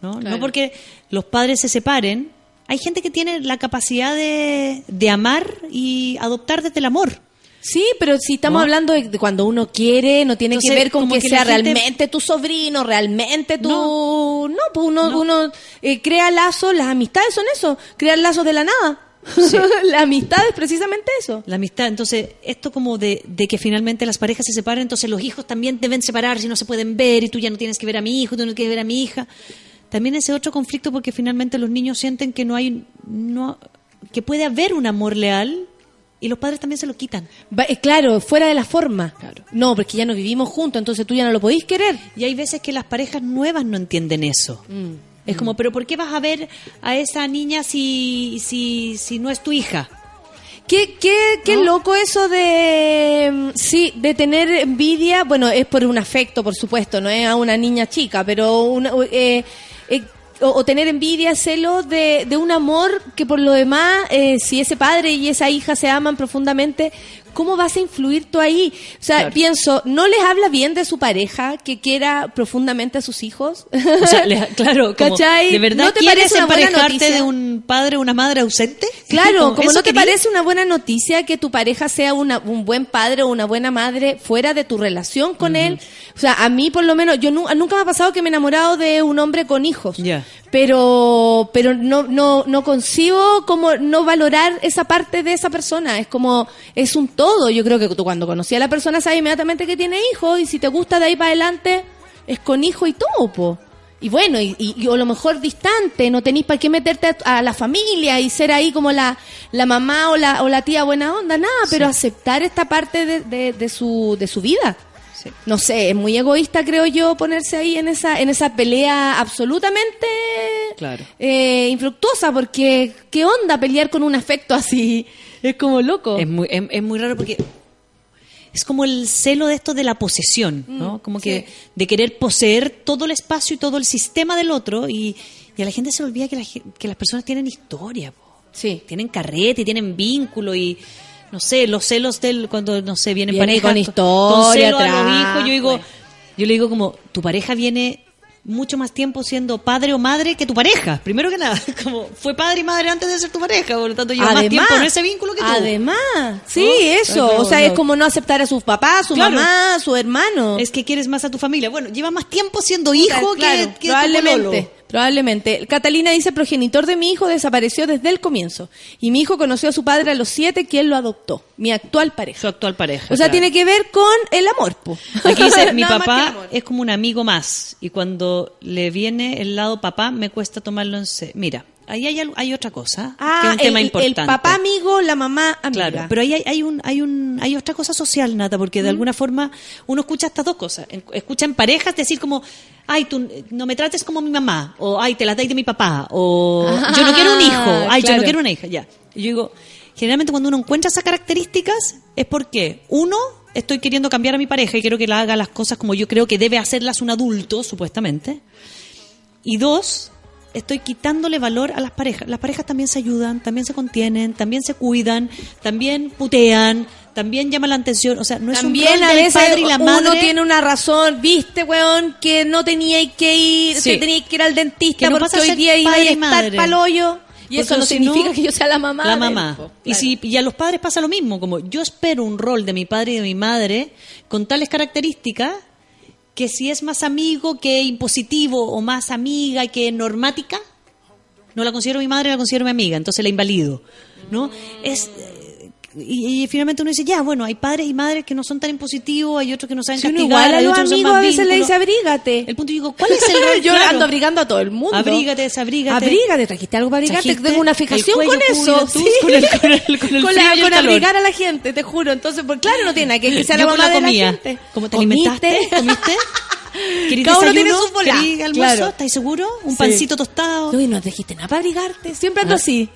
¿No? Claro. no porque los padres se separen hay gente que tiene la capacidad de, de amar y adoptar desde el amor. Sí, pero si estamos ¿No? hablando de cuando uno quiere, no tiene Entonces, que ver con que, que sea gente- realmente tu sobrino, realmente tu... No, pues uno, uno eh, crea lazos, las amistades son eso, crear lazos de la nada. la amistad es precisamente eso. La amistad, entonces, esto como de, de que finalmente las parejas se separan, entonces los hijos también deben separarse y no se pueden ver y tú ya no tienes que ver a mi hijo, tú no quieres ver a mi hija. También ese otro conflicto porque finalmente los niños sienten que no hay, no, que puede haber un amor leal y los padres también se lo quitan. Va- eh, claro, fuera de la forma. No, porque ya no vivimos juntos, entonces tú ya no lo podís querer. Y hay veces que las parejas nuevas no entienden eso. Mm. Es como, pero ¿por qué vas a ver a esa niña si, si, si no es tu hija? Qué, qué, qué loco eso de, mm, sí, de tener envidia. Bueno, es por un afecto, por supuesto, no es a una niña chica, pero una, eh, eh, o, o tener envidia, celo de, de un amor que por lo demás, eh, si ese padre y esa hija se aman profundamente, ¿cómo vas a influir tú ahí? O sea, Claro. pienso, ¿no les habla bien de su pareja que quiera profundamente a sus hijos? O sea, le- claro, como. ¿de verdad ¿No te parece una buena emparejarte noticia? de un padre o una madre ausente? Claro, como ¿eso no te parece una buena noticia que tu pareja sea una, un buen padre o una buena madre fuera de tu relación con él. O sea, a mí por lo menos, yo nu- nunca me ha pasado que me he enamorado de un hombre con hijos. Ya. Pero, pero no, no, no concibo como no valorar esa parte de esa persona. Es como, es un todo. Yo creo que tú cuando conocí a la persona sabes inmediatamente que tiene hijos y si te gusta de ahí para adelante, es con hijo y todo, po. Y bueno, y, y- y a lo mejor distante, no tenéis para qué meterte a, a la familia y ser ahí como la, la mamá o la, o la tía buena onda, nada, pero aceptar esta parte de, de, de su, de su vida. No sé, es muy egoísta, creo yo, ponerse ahí en esa, en esa pelea absolutamente Claro. eh, infructuosa, porque ¿qué onda pelear con un afecto así? Es como loco. Es muy, es, es muy raro porque es como el celo de esto de la posesión, ¿no? Mm, como que de querer poseer todo el espacio y todo el sistema del otro y, y a la gente se olvida que, la que las personas tienen historia, po. Sí. tienen carrete y tienen vínculo y no sé, los celos del cuando no sé, vienen Viene parejas con historia celo a los hijos, yo digo, pues. yo le digo como tu pareja viene mucho más tiempo siendo padre o madre que tu pareja. Primero que nada, como fue padre y madre antes de ser tu pareja, por lo tanto lleva más tiempo en ese vínculo que tú. Además, sí, ¿No? eso. O sea, es como no aceptar a sus papás, su Claro. mamá, su hermano. Es que quieres más a tu familia. Bueno, lleva más tiempo siendo hijo Claro, que, que probablemente. Probablemente. Catalina dice, progenitor de mi hijo desapareció desde el comienzo. Y mi hijo conoció a su padre a los siete, quien lo adoptó. Mi actual pareja. Su actual pareja. O sea, claro. tiene que ver con el amor, po. Aquí dice, mi el papá es como un amigo más y cuando le viene el lado papá me cuesta tomarlo en serio. Mira, ahí hay, hay otra cosa que es Ah, un tema el, el importante. papá amigo, la mamá amiga. Claro, pero ahí hay, hay un, hay un, hay otra cosa social, Nata, porque de Mm. alguna forma uno escucha estas dos cosas. Escucha en parejas decir como, ay, tú no me trates como mi mamá, o ay, te la dais de mi papá, o Ah, yo no quiero un hijo, ay, yo no quiero una hija, ya. Y yo digo, generalmente cuando uno encuentra esas características es porque, uno, estoy queriendo cambiar a mi pareja y quiero que la haga las cosas como yo creo que debe hacerlas un adulto, supuestamente. Y dos, estoy quitándole valor a las parejas. Las parejas también se ayudan, también se contienen, también se cuidan, también putean, también llaman la atención. O sea, no es un También rol a del veces padre y la madre. uno tiene una razón, viste, weón, que no teníais que ir, Sí. que teníais que ir al dentista Que no porque hoy día iba a estar madre. pa'l hoyo. Y Porque eso no si significa no, que yo sea la mamá. La del mamá. Y, si, y a los padres pasa lo mismo, como yo espero un rol de mi padre y de mi madre con tales características que si es más amigo que impositivo o más amiga que normática, no la considero mi madre, la considero mi amiga, entonces la invalido. ¿no? Es, y, y finalmente uno dice, ya, bueno, hay padres y madres que no son tan impositivos, hay otros que no saben Si uno castigar, igual a hay los otros amigos a veces le dice abrígate. El punto digo, ¿cuál es el rol? Yo Claro. ando abrigando a todo el mundo. Abrígate, desabrígate. Abrígate, trajiste algo para abrigarte. Trajiste Tengo una fijación cuello con eso. Con el- con el- con el Con la- con abrigar a la gente, te juro. Entonces, pues claro, no tiene nada que que sea Yo la mamá la de la comida. gente. ¿Cómo te ¿Comiste? alimentaste? ¿Comiste? ¿Querís Cada uno tiene. ¿Querís almuerzo? Claro. ¿Estás seguro? ¿Un Sí. pancito tostado? No, y no trajiste nada para abrigarte. Siempre ando Ah. así.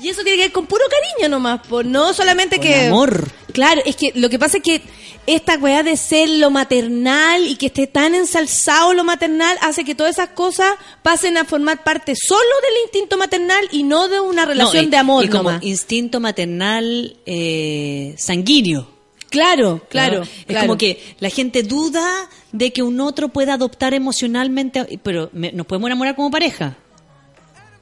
Y eso tiene que ver con puro cariño nomás, pues no solamente Con que... amor. Claro, es que lo que pasa es que esta weá de ser lo maternal y que esté tan ensalzado lo maternal hace que todas esas cosas pasen a formar parte solo del instinto maternal y no de una relación No, y- de amor Y como nomás. instinto maternal eh, sanguíneo. Claro, claro. Es claro. como que la gente duda de que un otro pueda adoptar emocionalmente, pero me- nos podemos enamorar como pareja.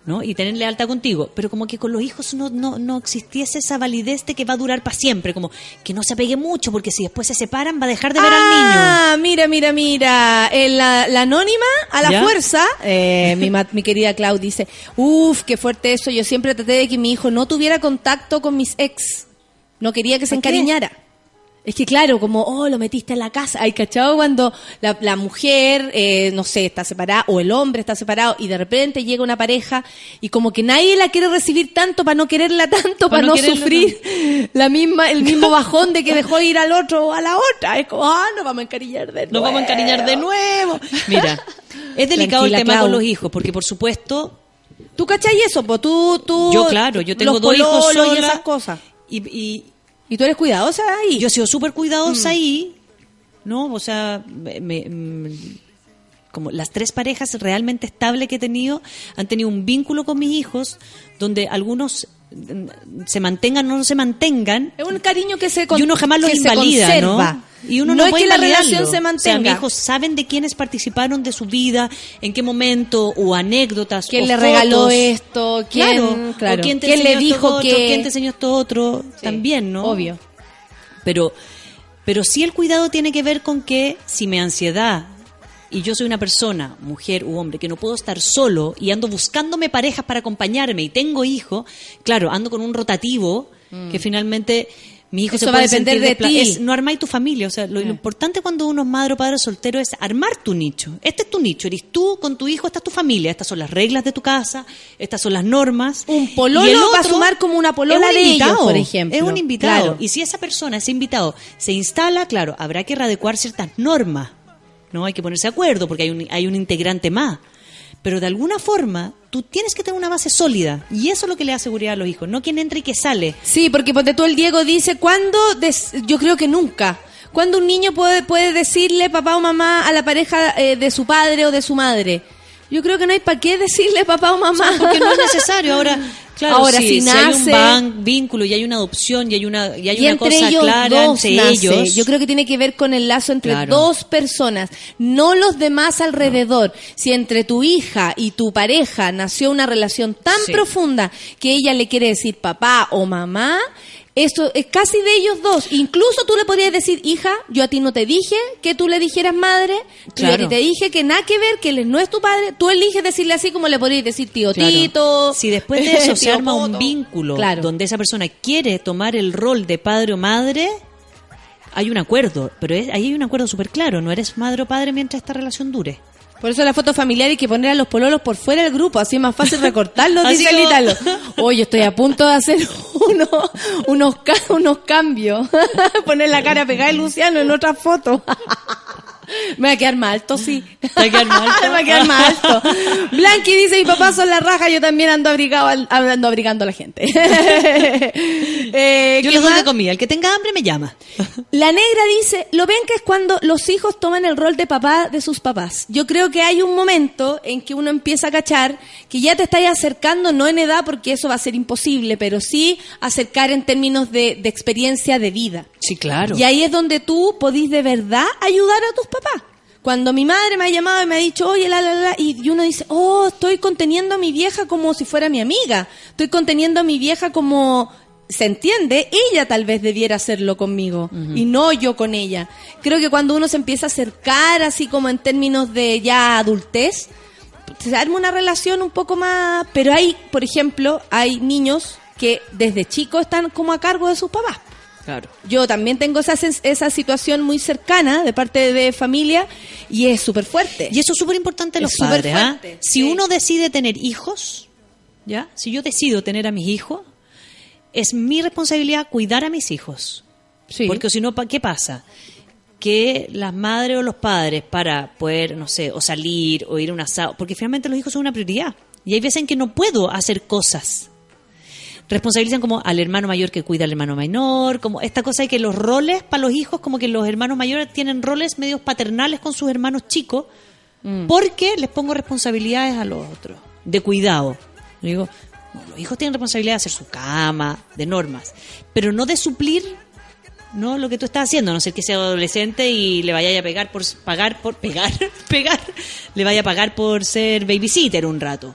¿No? Y tener lealtad contigo. Pero como que con los hijos no, no, no existiese esa validez de que va a durar para siempre. Como que no se apegue mucho, porque si después se separan va a dejar de ver al niño. Ah, mira, mira, mira. Eh, la, la anónima, a la ¿Ya? fuerza, eh, mi, mi querida Clau dice, uff, qué fuerte eso. Yo siempre traté de que mi hijo no tuviera contacto con mis ex. No quería que se ¿Por qué? Es que claro, como, oh, lo metiste en la casa. Ay, ¿cachado? Cuando la, la mujer, eh, no sé, está separada, o el hombre está separado, y de repente llega una pareja, y como que nadie la quiere recibir tanto para no quererla tanto, para no sufrir la misma, el mismo bajón de que dejó ir al otro o a la otra. Es como, ah, nos vamos a encariñar de nuevo. Nos vamos a encariñar de nuevo. Mira, es delicado Tranquila, el tema Clau. con los hijos, porque por supuesto, ¿Tú cachai eso? Pues tú, tú. yo claro, yo tengo dos hijos sola y esas cosas. Y, y, ¿Y tú eres cuidadosa ahí? yo he sido súper cuidadosa Mm. ahí, ¿no? O sea, me- me- mm, como las tres parejas realmente estables que he tenido han tenido un vínculo con mis hijos donde algunos se mantengan o no se mantengan Es un cariño que se con- y uno jamás los invalida. ¿no? Y uno no, es puede que la relación se O sea, mantenga. mis hijos saben de quiénes participaron de su vida, en qué momento, o anécdotas, ¿Quién o le regaló esto? ¿Quién, claro, claro. o quién te ¿Quién le dijo otro, que- quién te enseñó esto otro, también, ¿no? Obvio. Pero, pero sí el cuidado tiene que ver con que si mi ansiedad y yo soy una persona, mujer u hombre, que no puedo estar solo y ando buscándome parejas para acompañarme y tengo hijos, claro, ando con un rotativo que finalmente mi hijo Mm. Eso se va a puede depender sentir de despla- ti. Es, no armáis tu familia, o sea, lo, lo importante cuando uno es madre o padre soltero es armar tu nicho. Este es tu nicho, eres tú con tu hijo, esta es tu familia, estas son las reglas de tu casa, estas son las normas. Un pololo Y el va a sumar como una polola un de ellos, invitado, por ejemplo. Es un invitado. Claro. Y si esa persona, ese invitado, se instala, claro, habrá que readecuar ciertas normas. No hay que ponerse de acuerdo porque hay un, hay un integrante más. Pero de alguna forma, tú tienes que tener una base sólida. Y eso es lo que le da seguridad a los hijos. No quien entra y que sale. Sí, porque ponte tú el Diego dice, ¿cuándo? des- Yo creo que nunca. ¿Cuándo un niño puede, puede decirle papá o mamá a la pareja eh, de su padre o de su madre? Yo creo que no hay para qué decirle papá o mamá. Porque no es necesario. Ahora, claro, Ahora, sí, si si hay un nace- vínculo y hay una adopción y hay una, y hay y una entre cosa ellos clara dos entre nace. ellos. Yo creo que tiene que ver con el lazo entre Claro. dos personas, no los demás alrededor. Si entre tu hija y tu pareja nació una relación tan Sí. profunda que ella le quiere decir papá o mamá, eso es casi de ellos dos. Incluso tú le podrías decir, hija, yo a ti no te dije que tú le dijeras madre, yo a Claro. ti te dije que nada que ver, que él no es tu padre. Tú eliges decirle así como le podrías decir tío Claro. Tito. Si después de eso se arma un vínculo Claro. donde esa persona quiere tomar el rol de padre o madre, hay un acuerdo. Pero es- ahí hay un acuerdo súper claro. No eres madre o padre mientras esta relación dure. Por eso la foto familiar hay que poner a los pololos por fuera del grupo, así es más fácil recortarlos, dice el Ítalo. Oye, estoy a punto de hacer unos, unos, unos cambios. Poner la cara pegada de Luciano en otra foto. Me va a quedar más alto, sí. ¿Te va a quedar alto? Me va a quedar alto. Blanqui dice, mi papá son la raja, yo también ando abrigado, al- ando abrigando a la gente. Eh, Yo ¿qué les doy comida. El que tenga hambre me llama. La negra dice, lo ven que es cuando los hijos toman el rol de papá de sus papás. Yo creo que hay un momento en que uno empieza a cachar que ya te estás acercando, no en edad porque eso va a ser imposible, pero sí acercar en términos de, de experiencia de vida. Sí, claro. Y ahí es donde tú podís de verdad ayudar a tus papás. Cuando mi madre me ha llamado y me ha dicho, oye, la, la, la, y uno dice, oh, estoy conteniendo a mi vieja como si fuera mi amiga. Estoy conteniendo a mi vieja como, se entiende, ella tal vez debiera hacerlo conmigo y no yo con ella. Creo que cuando uno se empieza a acercar así como en términos de ya adultez, se arma una relación un poco más... Pero hay, por ejemplo, hay niños que desde chicos están como a cargo de sus papás. Claro. Yo también tengo esa, esa situación muy cercana de parte de familia y es súper fuerte. Y eso es súper importante los Es padres. ¿ah? Si sí. uno decide tener hijos, ¿ya? Si yo decido tener a mis hijos, es mi responsabilidad cuidar a mis hijos. Sí. Porque si no, ¿qué pasa? Que las madres o los padres para poder, no sé, o salir o ir a un asado, porque finalmente los hijos son una prioridad. Y hay veces en que no puedo hacer cosas. Responsabilizan como al hermano mayor que cuida al hermano menor, como esta cosa de que los roles para los hijos, como que los hermanos mayores tienen roles medios paternales con sus hermanos chicos, porque les pongo responsabilidades a los otros, de cuidado. Yo digo, no, los hijos tienen responsabilidad de hacer su cama, de normas, pero no de suplir no lo que tú estás haciendo, a no ser que sea adolescente y le vaya a pegar por pagar por pegar, pegar, le vaya a pagar por ser babysitter un rato.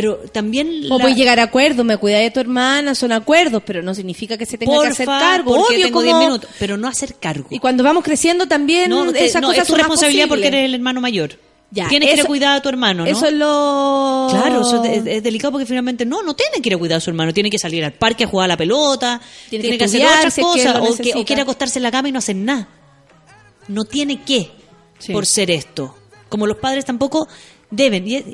Pero también O la- puedes llegar a acuerdos, me cuida de tu hermana, son acuerdos, pero no significa que se tenga que porfa, hacer cargo. porque Obvio, tengo como- 10 minutos, pero no hacer cargo. Y cuando vamos creciendo también no, te- esas no, cosas es tu son más responsabilidad porque posibles. eres el hermano mayor. Ya, Tienes que ir a eso- cuidar a tu hermano, ¿no? Eso es lo... Claro, eso es, es- es delicado porque finalmente no, no tiene que ir a cuidar a su hermano, tiene que salir al parque a jugar a la pelota, Tiene tiene, que que, hacer otras si que cosas, o, que, necesita. o quiere acostarse en la cama y no hacer nada. No tiene que, Sí. por ser esto. Como los padres tampoco deben. Y,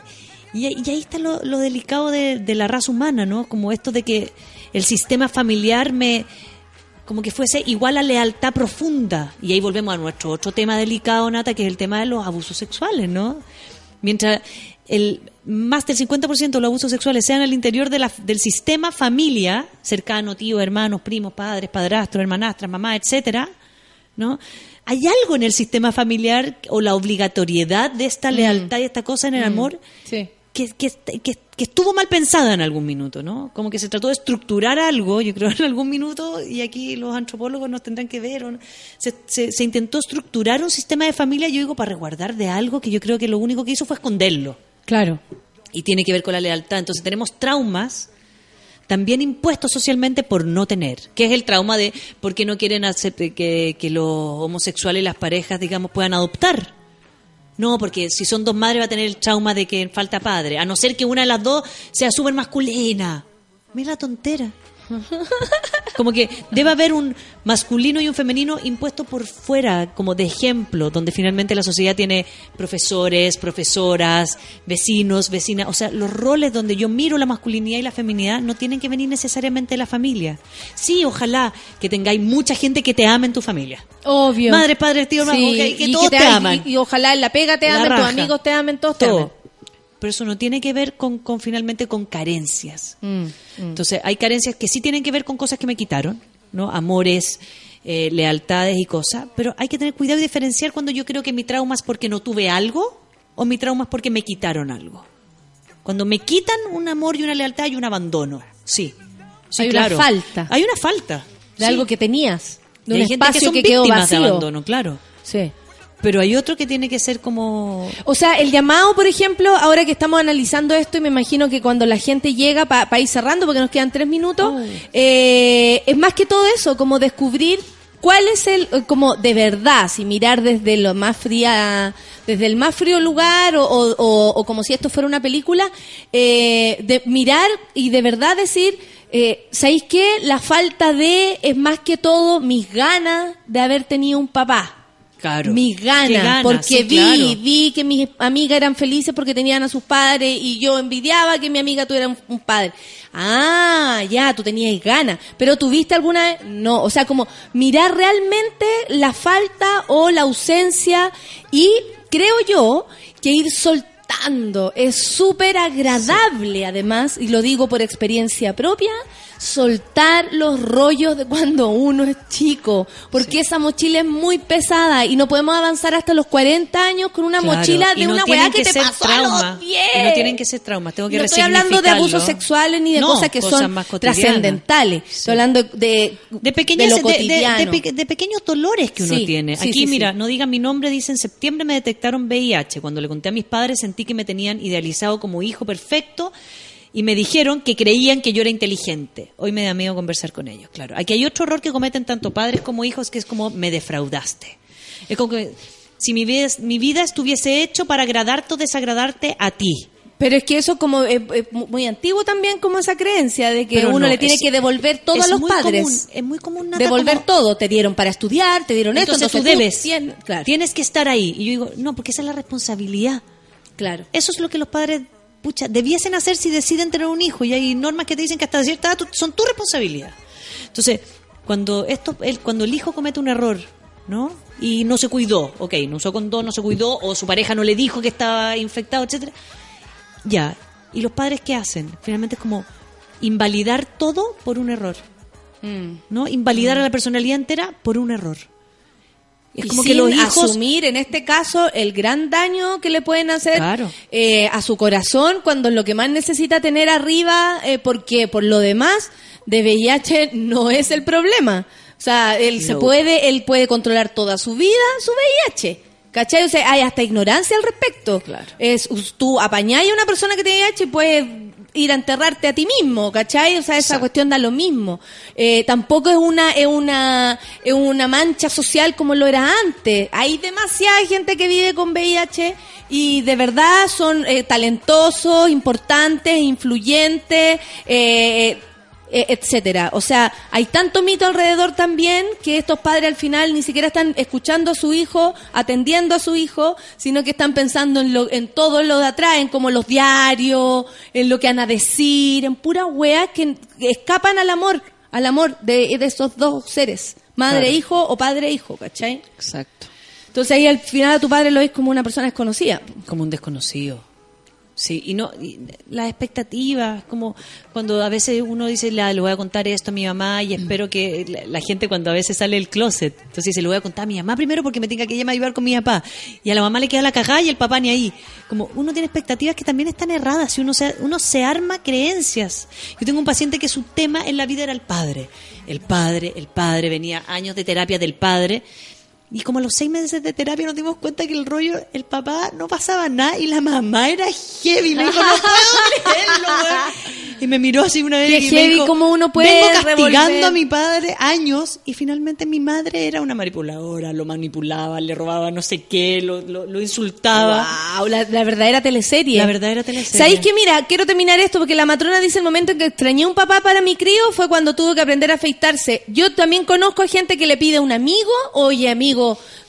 y- y ahí está lo, lo delicado de, de la raza humana, ¿no? Como esto de que el sistema familiar me como que fuese igual a lealtad profunda. Y ahí volvemos a nuestro otro tema delicado, Nata, que es el tema de los abusos sexuales, ¿no? Mientras el más del 50% de los abusos sexuales sean al interior de la- del sistema familia, cercano, tíos, hermanos, primos, padres, padrastros, hermanastras, mamá, etcétera, ¿no? Hay algo en el sistema familiar o la obligatoriedad de esta lealtad y esta cosa en el amor Sí. Que, que, que- que estuvo mal pensada en algún minuto, ¿no? Como que se trató de estructurar algo, yo creo, en algún minuto, y aquí los antropólogos nos tendrán que ver, no, se, se- se intentó estructurar un sistema de familia, yo digo, para resguardar de algo que yo creo que lo único que hizo fue esconderlo. Claro. Y tiene que ver con la lealtad. Entonces tenemos traumas también impuestos socialmente por no tener, que es el trauma de por qué no quieren hacer que, que los homosexuales y las parejas, digamos, puedan adoptar. No, porque si son dos madres va a tener el trauma de que falta padre, a no ser que una de las dos sea súper masculina. Mira la tontera. Como que debe haber un masculino y un femenino impuesto por fuera, como de ejemplo, donde finalmente la sociedad tiene profesores, profesoras, vecinos, vecinas. O sea, los roles donde yo miro la masculinidad y la feminidad no tienen que venir necesariamente de la familia. Sí, ojalá que tengáis mucha gente que te ame en tu familia. Obvio. Madre, padre, tío, hermano, Sí, ok, que y todos te, am- aman. Y, y ojalá en la pega te La amen, tus amigos te amen, todos te amen. Pero eso no tiene que ver con, con finalmente con carencias. Mm, mm. Entonces, hay carencias que sí tienen que ver con cosas que me quitaron, ¿no? Amores, eh, lealtades y cosas. Pero hay que tener cuidado y diferenciar cuando yo creo que mi trauma es porque no tuve algo o mi trauma es porque me quitaron algo. Cuando me quitan un amor y una lealtad y un abandono. Sí. Sí, Hay una falta. Hay una falta. De Sí. algo que tenías. De un hay gente espacio que, son que, quedó víctimas de vacío. abandono, claro. Sí. Pero hay otro que tiene que ser como... O sea, el llamado, por ejemplo, ahora que estamos analizando esto, y me imagino que cuando la gente llega, para ir cerrando, porque nos quedan tres minutos, Oh. eh, es más que todo eso, como descubrir cuál es el, eh, como de verdad, si mirar desde lo más fría, desde el más frío lugar, o, o- o- o como si esto fuera una película, eh, de mirar y de verdad decir, eh, ¿sabéis qué? La falta de es más que todo mis ganas de haber tenido un papá. Claro. Mis ganas, ganas, porque sí, vi, claro. vi que mis amigas eran felices porque tenían a sus padres y yo envidiaba que mi amiga tuviera un, un padre. Ah, ya, tú tenías ganas, pero tuviste alguna vez, no, o sea, como mirar realmente la falta o la ausencia y creo yo que ir soltando es súper agradable además, y lo digo por experiencia propia, soltar los rollos de cuando uno es chico, porque esa mochila es muy pesada y no podemos avanzar hasta los 40 años con una Claro, mochila de no una weá que, te ser pasó a trauma, los 10. y no tienen que ser traumas, tengo que No estoy hablando de abusos sexuales ni de No, cosas que cosas son trascendentales. Estoy hablando de, de pequeñas de lo cotidiano. de pe- de pequeños dolores que uno Sí, tiene. sí, Aquí, sí, mira, sí. no digan mi nombre, dice en septiembre me detectaron VIH. Cuando le conté a mis padres sentí que me tenían idealizado como hijo perfecto y me dijeron que creían que yo era inteligente. Hoy me da miedo conversar con ellos, claro. Aquí hay otro error que cometen tanto padres como hijos que es como me defraudaste. Es como que si mi vida, mi vida estuviese hecho para agradarte o desagradarte a ti. Pero es que eso como es, es muy antiguo también como esa creencia de que Pero uno no, le tiene es- que devolver todo a los muy padres. común, es muy común devolver como- todo, te dieron para estudiar, te dieron Entonces, esto, tú entonces debes. tien- claro. Tienes que estar ahí. Y yo digo, no, porque esa es la responsabilidad. Claro. Eso es lo que los padres, pucha, debiesen hacer si deciden tener un hijo. Y hay normas que te dicen que hasta cierta edad son tu responsabilidad. Entonces, cuando esto, el, cuando el hijo comete un error, ¿no? Y no se cuidó, ok, no usó condón, no se cuidó, o su pareja no le dijo que estaba infectado, etcétera. Ya. ¿Y los padres qué hacen? Finalmente es como invalidar todo por un error. Mm. ¿No? Invalidar a la personalidad entera por un error. Es Y como que sin los hijos asumir en este caso el gran daño que le pueden hacer Claro. eh, a su corazón cuando lo que más necesita tener arriba eh, porque por lo demás de VIH no es el problema o sea él se puede él puede controlar toda su vida su VIH ¿Cachai? O sea, hay hasta ignorancia al respecto. Claro. Es, tú apañáis a una persona que tiene VIH y puedes ir a enterrarte a ti mismo, ¿cachai? O sea, esa cuestión da lo mismo. Eh, tampoco es una, es una, es una mancha social como lo era antes. Hay demasiada gente que vive con VIH y de verdad son eh, talentosos, importantes, influyentes, eh, eh, etcétera. O sea, hay tanto mito alrededor también que estos padres al final ni siquiera están escuchando a su hijo, atendiendo a su hijo, sino que están pensando en, lo, en todo lo de atrás, en como los diarios, en lo que van a decir, en puras weas que, escapan al amor, al amor de, de esos dos seres, madre, Claro. hijo o padre, hijo, ¿cachai? Exacto. Entonces ahí al final a tu padre lo ves como una persona desconocida. Como un desconocido. Sí, y no, y las expectativas, como cuando a veces uno dice, la, le voy a contar esto a mi mamá y espero que la, gente cuando a veces sale del closet, entonces dice, le voy a contar a mi mamá primero porque me tenga que ella me ayudar con mi papá. Y a la mamá le queda la cagada y el papá ni ahí. Como uno tiene expectativas que también están erradas y uno se, uno se arma creencias. Yo tengo un paciente que su tema en la vida era el padre. El padre, el padre, venía años de terapia del padre. Y como a los seis meses de terapia nos dimos cuenta que el rollo, el papá no pasaba nada y la mamá era heavy. Me dijo, no puedo creerlo, weón". Y me miró así una vez Qué y me heavy, dijo, cómo uno puede vengo castigando revolver". a mi padre años y finalmente mi madre era una manipuladora, lo manipulaba, le robaba no sé qué, lo, lo, lo insultaba. Wow, la, la verdadera teleserie. La verdadera teleserie. ¿Sabéis que mira, quiero terminar esto porque la matrona dice el momento en que extrañé un papá para mi crío fue cuando tuvo que aprender a afeitarse. Yo también conozco a gente que le pide a un amigo, oye amigo,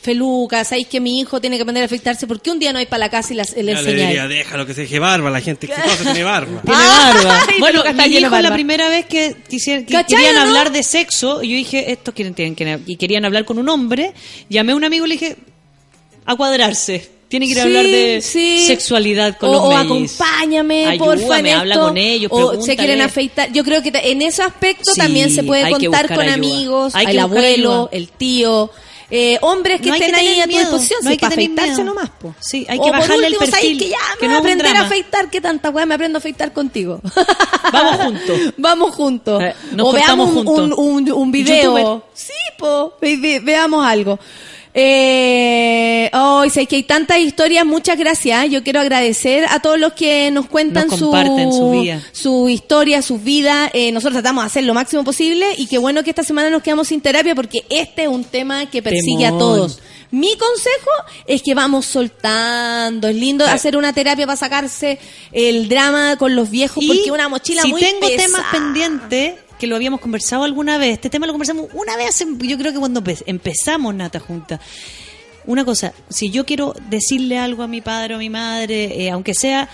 Feluca, ¿sabéis que mi hijo tiene que aprender a afeitarse? ¿Por qué un día no hay para la casa y las- le enseñáis? déjalo que se deje barba, la gente exitosa tiene barba. Tiene barba. Ay, Bueno, mi hijo la barba. primera vez que, quisier- que ¿Cachai, querían no? hablar de sexo, y yo dije, estos quieren, tienen que y querían hablar con un hombre, llamé a un amigo y le dije, a cuadrarse. Tiene que ir a Sí, hablar de sí. sexualidad con o, los o acompáñame, Ayúdame, porfa, en habla esto. con ellos, o se quieren afeitar. Yo creo que en ese aspecto Sí, también se puede contar con ayuda. amigos, el abuelo, ayuda. el tío. Eh, hombres que No estén que ahí a tu miedo, disposición, no si hay que afeitarse miedo. nomás, po. Sí, hay O que por bajarle el último, ¿sabes perfil, que ya que me no aprender a afeitar, ¿qué tanta weá me aprendo a afeitar contigo? Vamos juntos. Vamos juntos. Eh, nos o veamos un, juntos. un, un, un video. Youtuber. Sí, po, ve- ve- veamos algo. Eh, hoy sé que hay tantas historias, muchas gracias. Yo quiero agradecer a todos los que nos cuentan Nos comparten su vida. su historia, sus vidas. Eh, nosotros tratamos de hacer lo máximo posible y qué bueno que esta semana nos quedamos sin terapia porque este es un tema que persigue a todos. Mi consejo es que vamos soltando. Es lindo hacer una terapia para sacarse el drama con los viejos Y porque una mochila si muy tengo pesada. temas pendientes que lo habíamos conversado alguna vez, este tema lo conversamos una vez, yo creo que cuando empe- empezamos Nata junta. Una cosa, si yo quiero decirle algo a mi padre o a mi madre, eh, aunque sea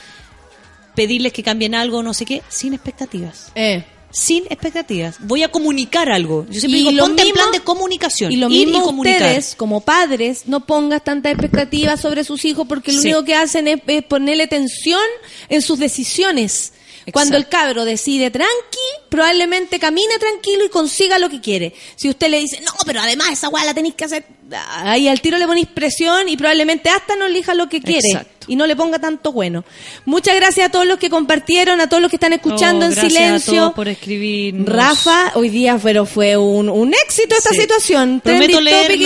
pedirles que cambien algo no sé qué, sin expectativas. Eh. Sin expectativas. Voy a comunicar algo. Yo siempre Y digo, ponte en plan de comunicación. Y lo ir mismo y comunicar. ustedes, como padres, no pongas tantas expectativas sobre sus hijos porque lo Sí. único que hacen es, es ponerle tensión en sus decisiones. Cuando el cabro decide tranqui, probablemente camine tranquilo y consiga lo que quiere. Si usted le dice, no, pero además esa weá la tenéis que hacer, ahí al tiro le ponéis presión y probablemente hasta no elija lo que quiere. Exacto. Y no le ponga tanto bueno. Muchas gracias a todos los que compartieron, a todos los que están escuchando Oh, en gracias silencio. A todos por escribirnos. Rafa, hoy día pero fue un, un éxito esta Sí. situación. Prometo leer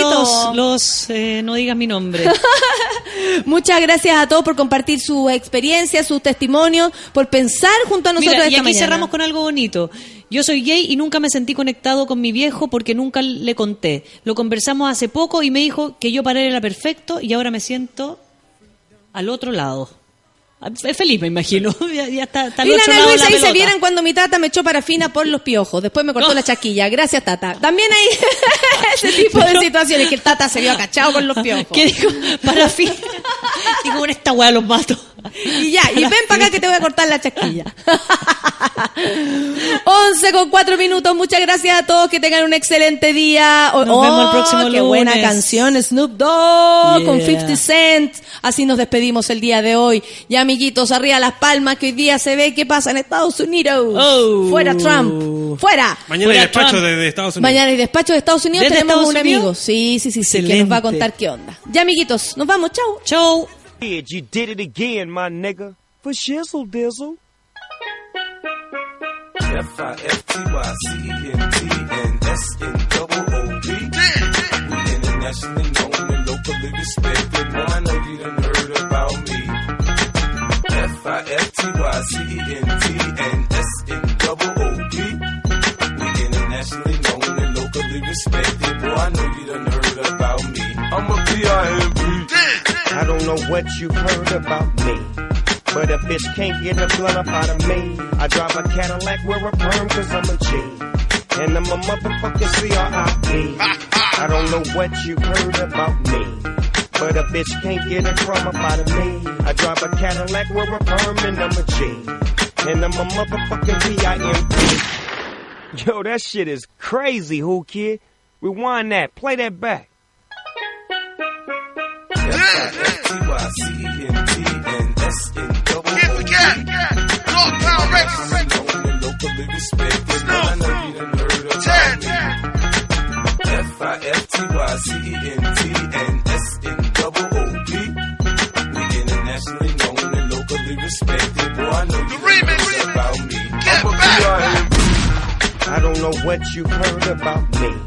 los, eh, no digas mi nombre. Muchas gracias a todos por compartir su experiencia, sus testimonios, por pensar junto a nosotros Mira, y aquí mañana. cerramos con algo bonito. Yo soy gay y nunca me sentí conectado con mi viejo porque nunca le conté. Lo conversamos hace poco y me dijo que yo para él era perfecto y ahora me siento al otro lado. Es feliz, me imagino. ya, ya está, está Y otro Ana lado Luisa la dice, pelota. vieran cuando mi tata me echó parafina por los piojos. Después me cortó la chaquilla. Gracias, tata. También hay ese tipo de situaciones que el tata se vio acachado con los piojos. ¿Qué dijo? Parafina. dijo, con esta weá los mato. Y ya, y ven para acá que te voy a cortar la chaquilla. 11 con 4 minutos. Muchas gracias a todos. Que tengan un excelente día. Oh, Nos vemos el oh, próximo Qué buena lunes. canción. Snoop Dogg con Yeah. 50 Cent. Así nos despedimos el día de hoy. Ya, amiguitos, arriba las palmas que hoy día se ve qué pasa en Estados Unidos. Oh. Fuera Trump. Fuera. Mañana hay Fuera despacho Trump. desde Estados Unidos. Mañana y despacho de Estados Unidos ¿Desde tenemos Estados un Unidos? amigo. Sí, sí, sí, sí, que nos va a contar qué onda. Ya, amiguitos, nos vamos. Chau. Chau. Kid, you did it again, my nigga? For shizzle dizzle. F I F T Y C E N T and S N internationally known and locally respected. Now I know you done heard about me. F I F T Y C E N T and S N. We internationally known and locally respected. Boy, I know you done heard about me. I'm a P I M B don't know what you've heard about me. But a bitch can't get a blunt up out of me. I drive a Cadillac, wear a perm cause I'm a G. And I'm a motherfucking C.R.I.P. I don't know what you heard about me. But a bitch can't get a crumb up out of me. I drive a Cadillac, wear a perm, and I'm a G. And I'm a motherfucking P.I.M.P. Yo, that shit is crazy, who kid? Rewind that, play that back. I don't know what you've heard about me.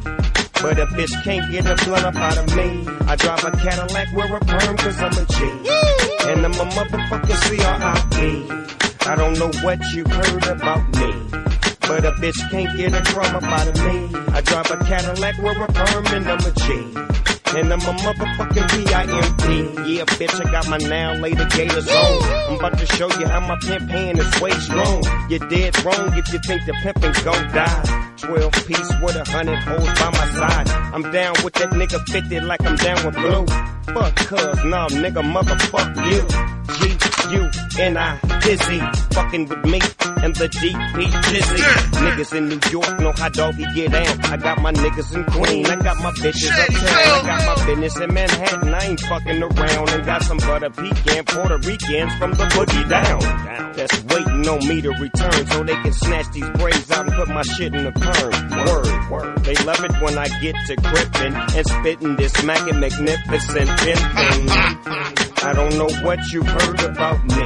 But a bitch can't get a blunt up out of me. I drive a Cadillac, wear a perm cause I'm a G. And I'm a motherfucking C.R.I.P. I don't know what you've heard about me. But a bitch can't get a crumb up out of me. I drive a Cadillac, wear a perm, and I'm a G. And I'm a motherfucking P.I.M.P. Yeah, bitch, I got my now later gators on. I'm about to show you how my pimp hand is way strong. You're dead wrong if you think the pimpin' gon' die. 12 piece with a hundred holes by my side. I'm down with that nigga 50 like I'm down with blue. Fuck cuz, nah, nigga, motherfuck you. G, you, and I, Dizzy. Fucking with me and the DP Dizzy. Niggas in New York know how doggy get out. I got my niggas in Queen. I got my bitches uptown. I got my business in Manhattan. I ain't fucking around. And got some butter pecan Puerto Ricans from the boogie down. That's waiting on me to return so they can snatch these braids out and put my shit in the perm. Word, word. They love it when I get to gripping and spitting this smacking magnificent pimping. I don't know what you heard about me.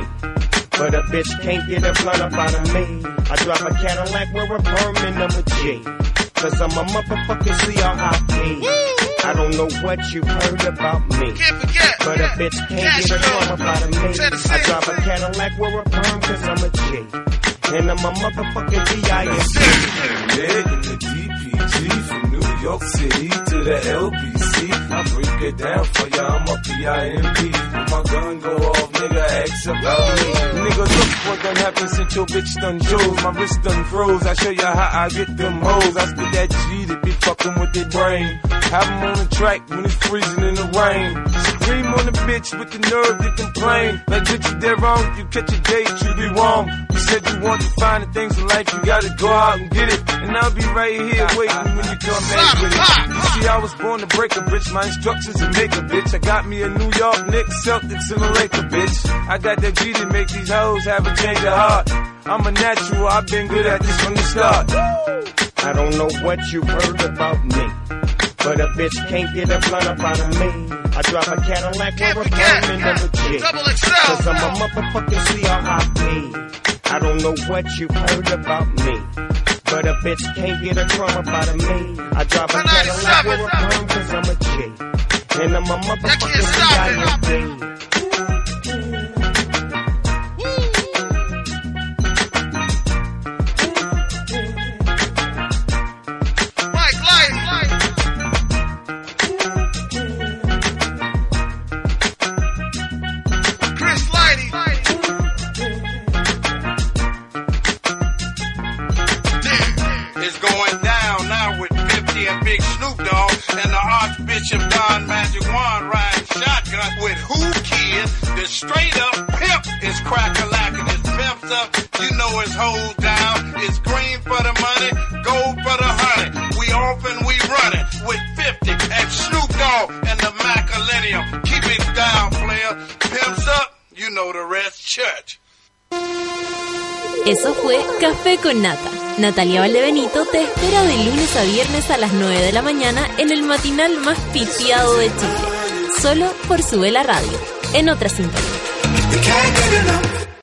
But a bitch can't get a blunt up out of me. I drive a Cadillac, wear a perm, and I'm a G. Cause I'm a motherfucking C.R.I.P. I don't know what you heard about me. But a bitch can't get a crumb up out of me. I drive a Cadillac, wear a perm, cause I'm a G. And I'm a motherfucking P.I.M.P. York City to the LBC. I break it down for ya, I'm a PIMP. When my gun go off, nigga, ask about me. Nigga, look what done happened since your bitch done chose. My wrist done froze. I show you how I get them hoes. I spit that G that be fucking with their brain. Have 'em on the track when it's freezing in the rain. Scream on the bitch with the nerve to complain. Like, bitch, you dead wrong. You catch a date, you be wrong. You said you want to find the things in life, you gotta go out and get it. And I'll be right here waiting when you come back with it. You see, I was born to break a bitch. My instructions to make a bitch. I got me a New York Knicks, Celtics, and a Laker bitch. I got that G to make these hoes have a change of heart. I'm a natural, I've been good at this from the start. I don't know what you heard about me. But a bitch can't get a blunt up out of me. I drive a Cadillac with a I'm a G. Cause I'm a motherfucking C.R.I.P. I don't know what you heard about me. But a bitch can't get a crumb out of me. I drive a Cadillac with a perm cause I'm a G. And I'm a motherfucking C.I.M.P. with Who Kid. The straight up pimp is crack-a-lacking. His pimps up, you know his hoes down. It's green for the money, gold for the honey. We off and we running with 50 and Snoop Dogg and the Macalennium. Keep it down, player. Pimps up, you know the rest. Church. Eso fue Café con Nata. Natalia Valdebenito te espera de lunes a viernes a las 9 de la mañana en el matinal más pitiado de Chile. Solo por su vela radio. En otra sintonía.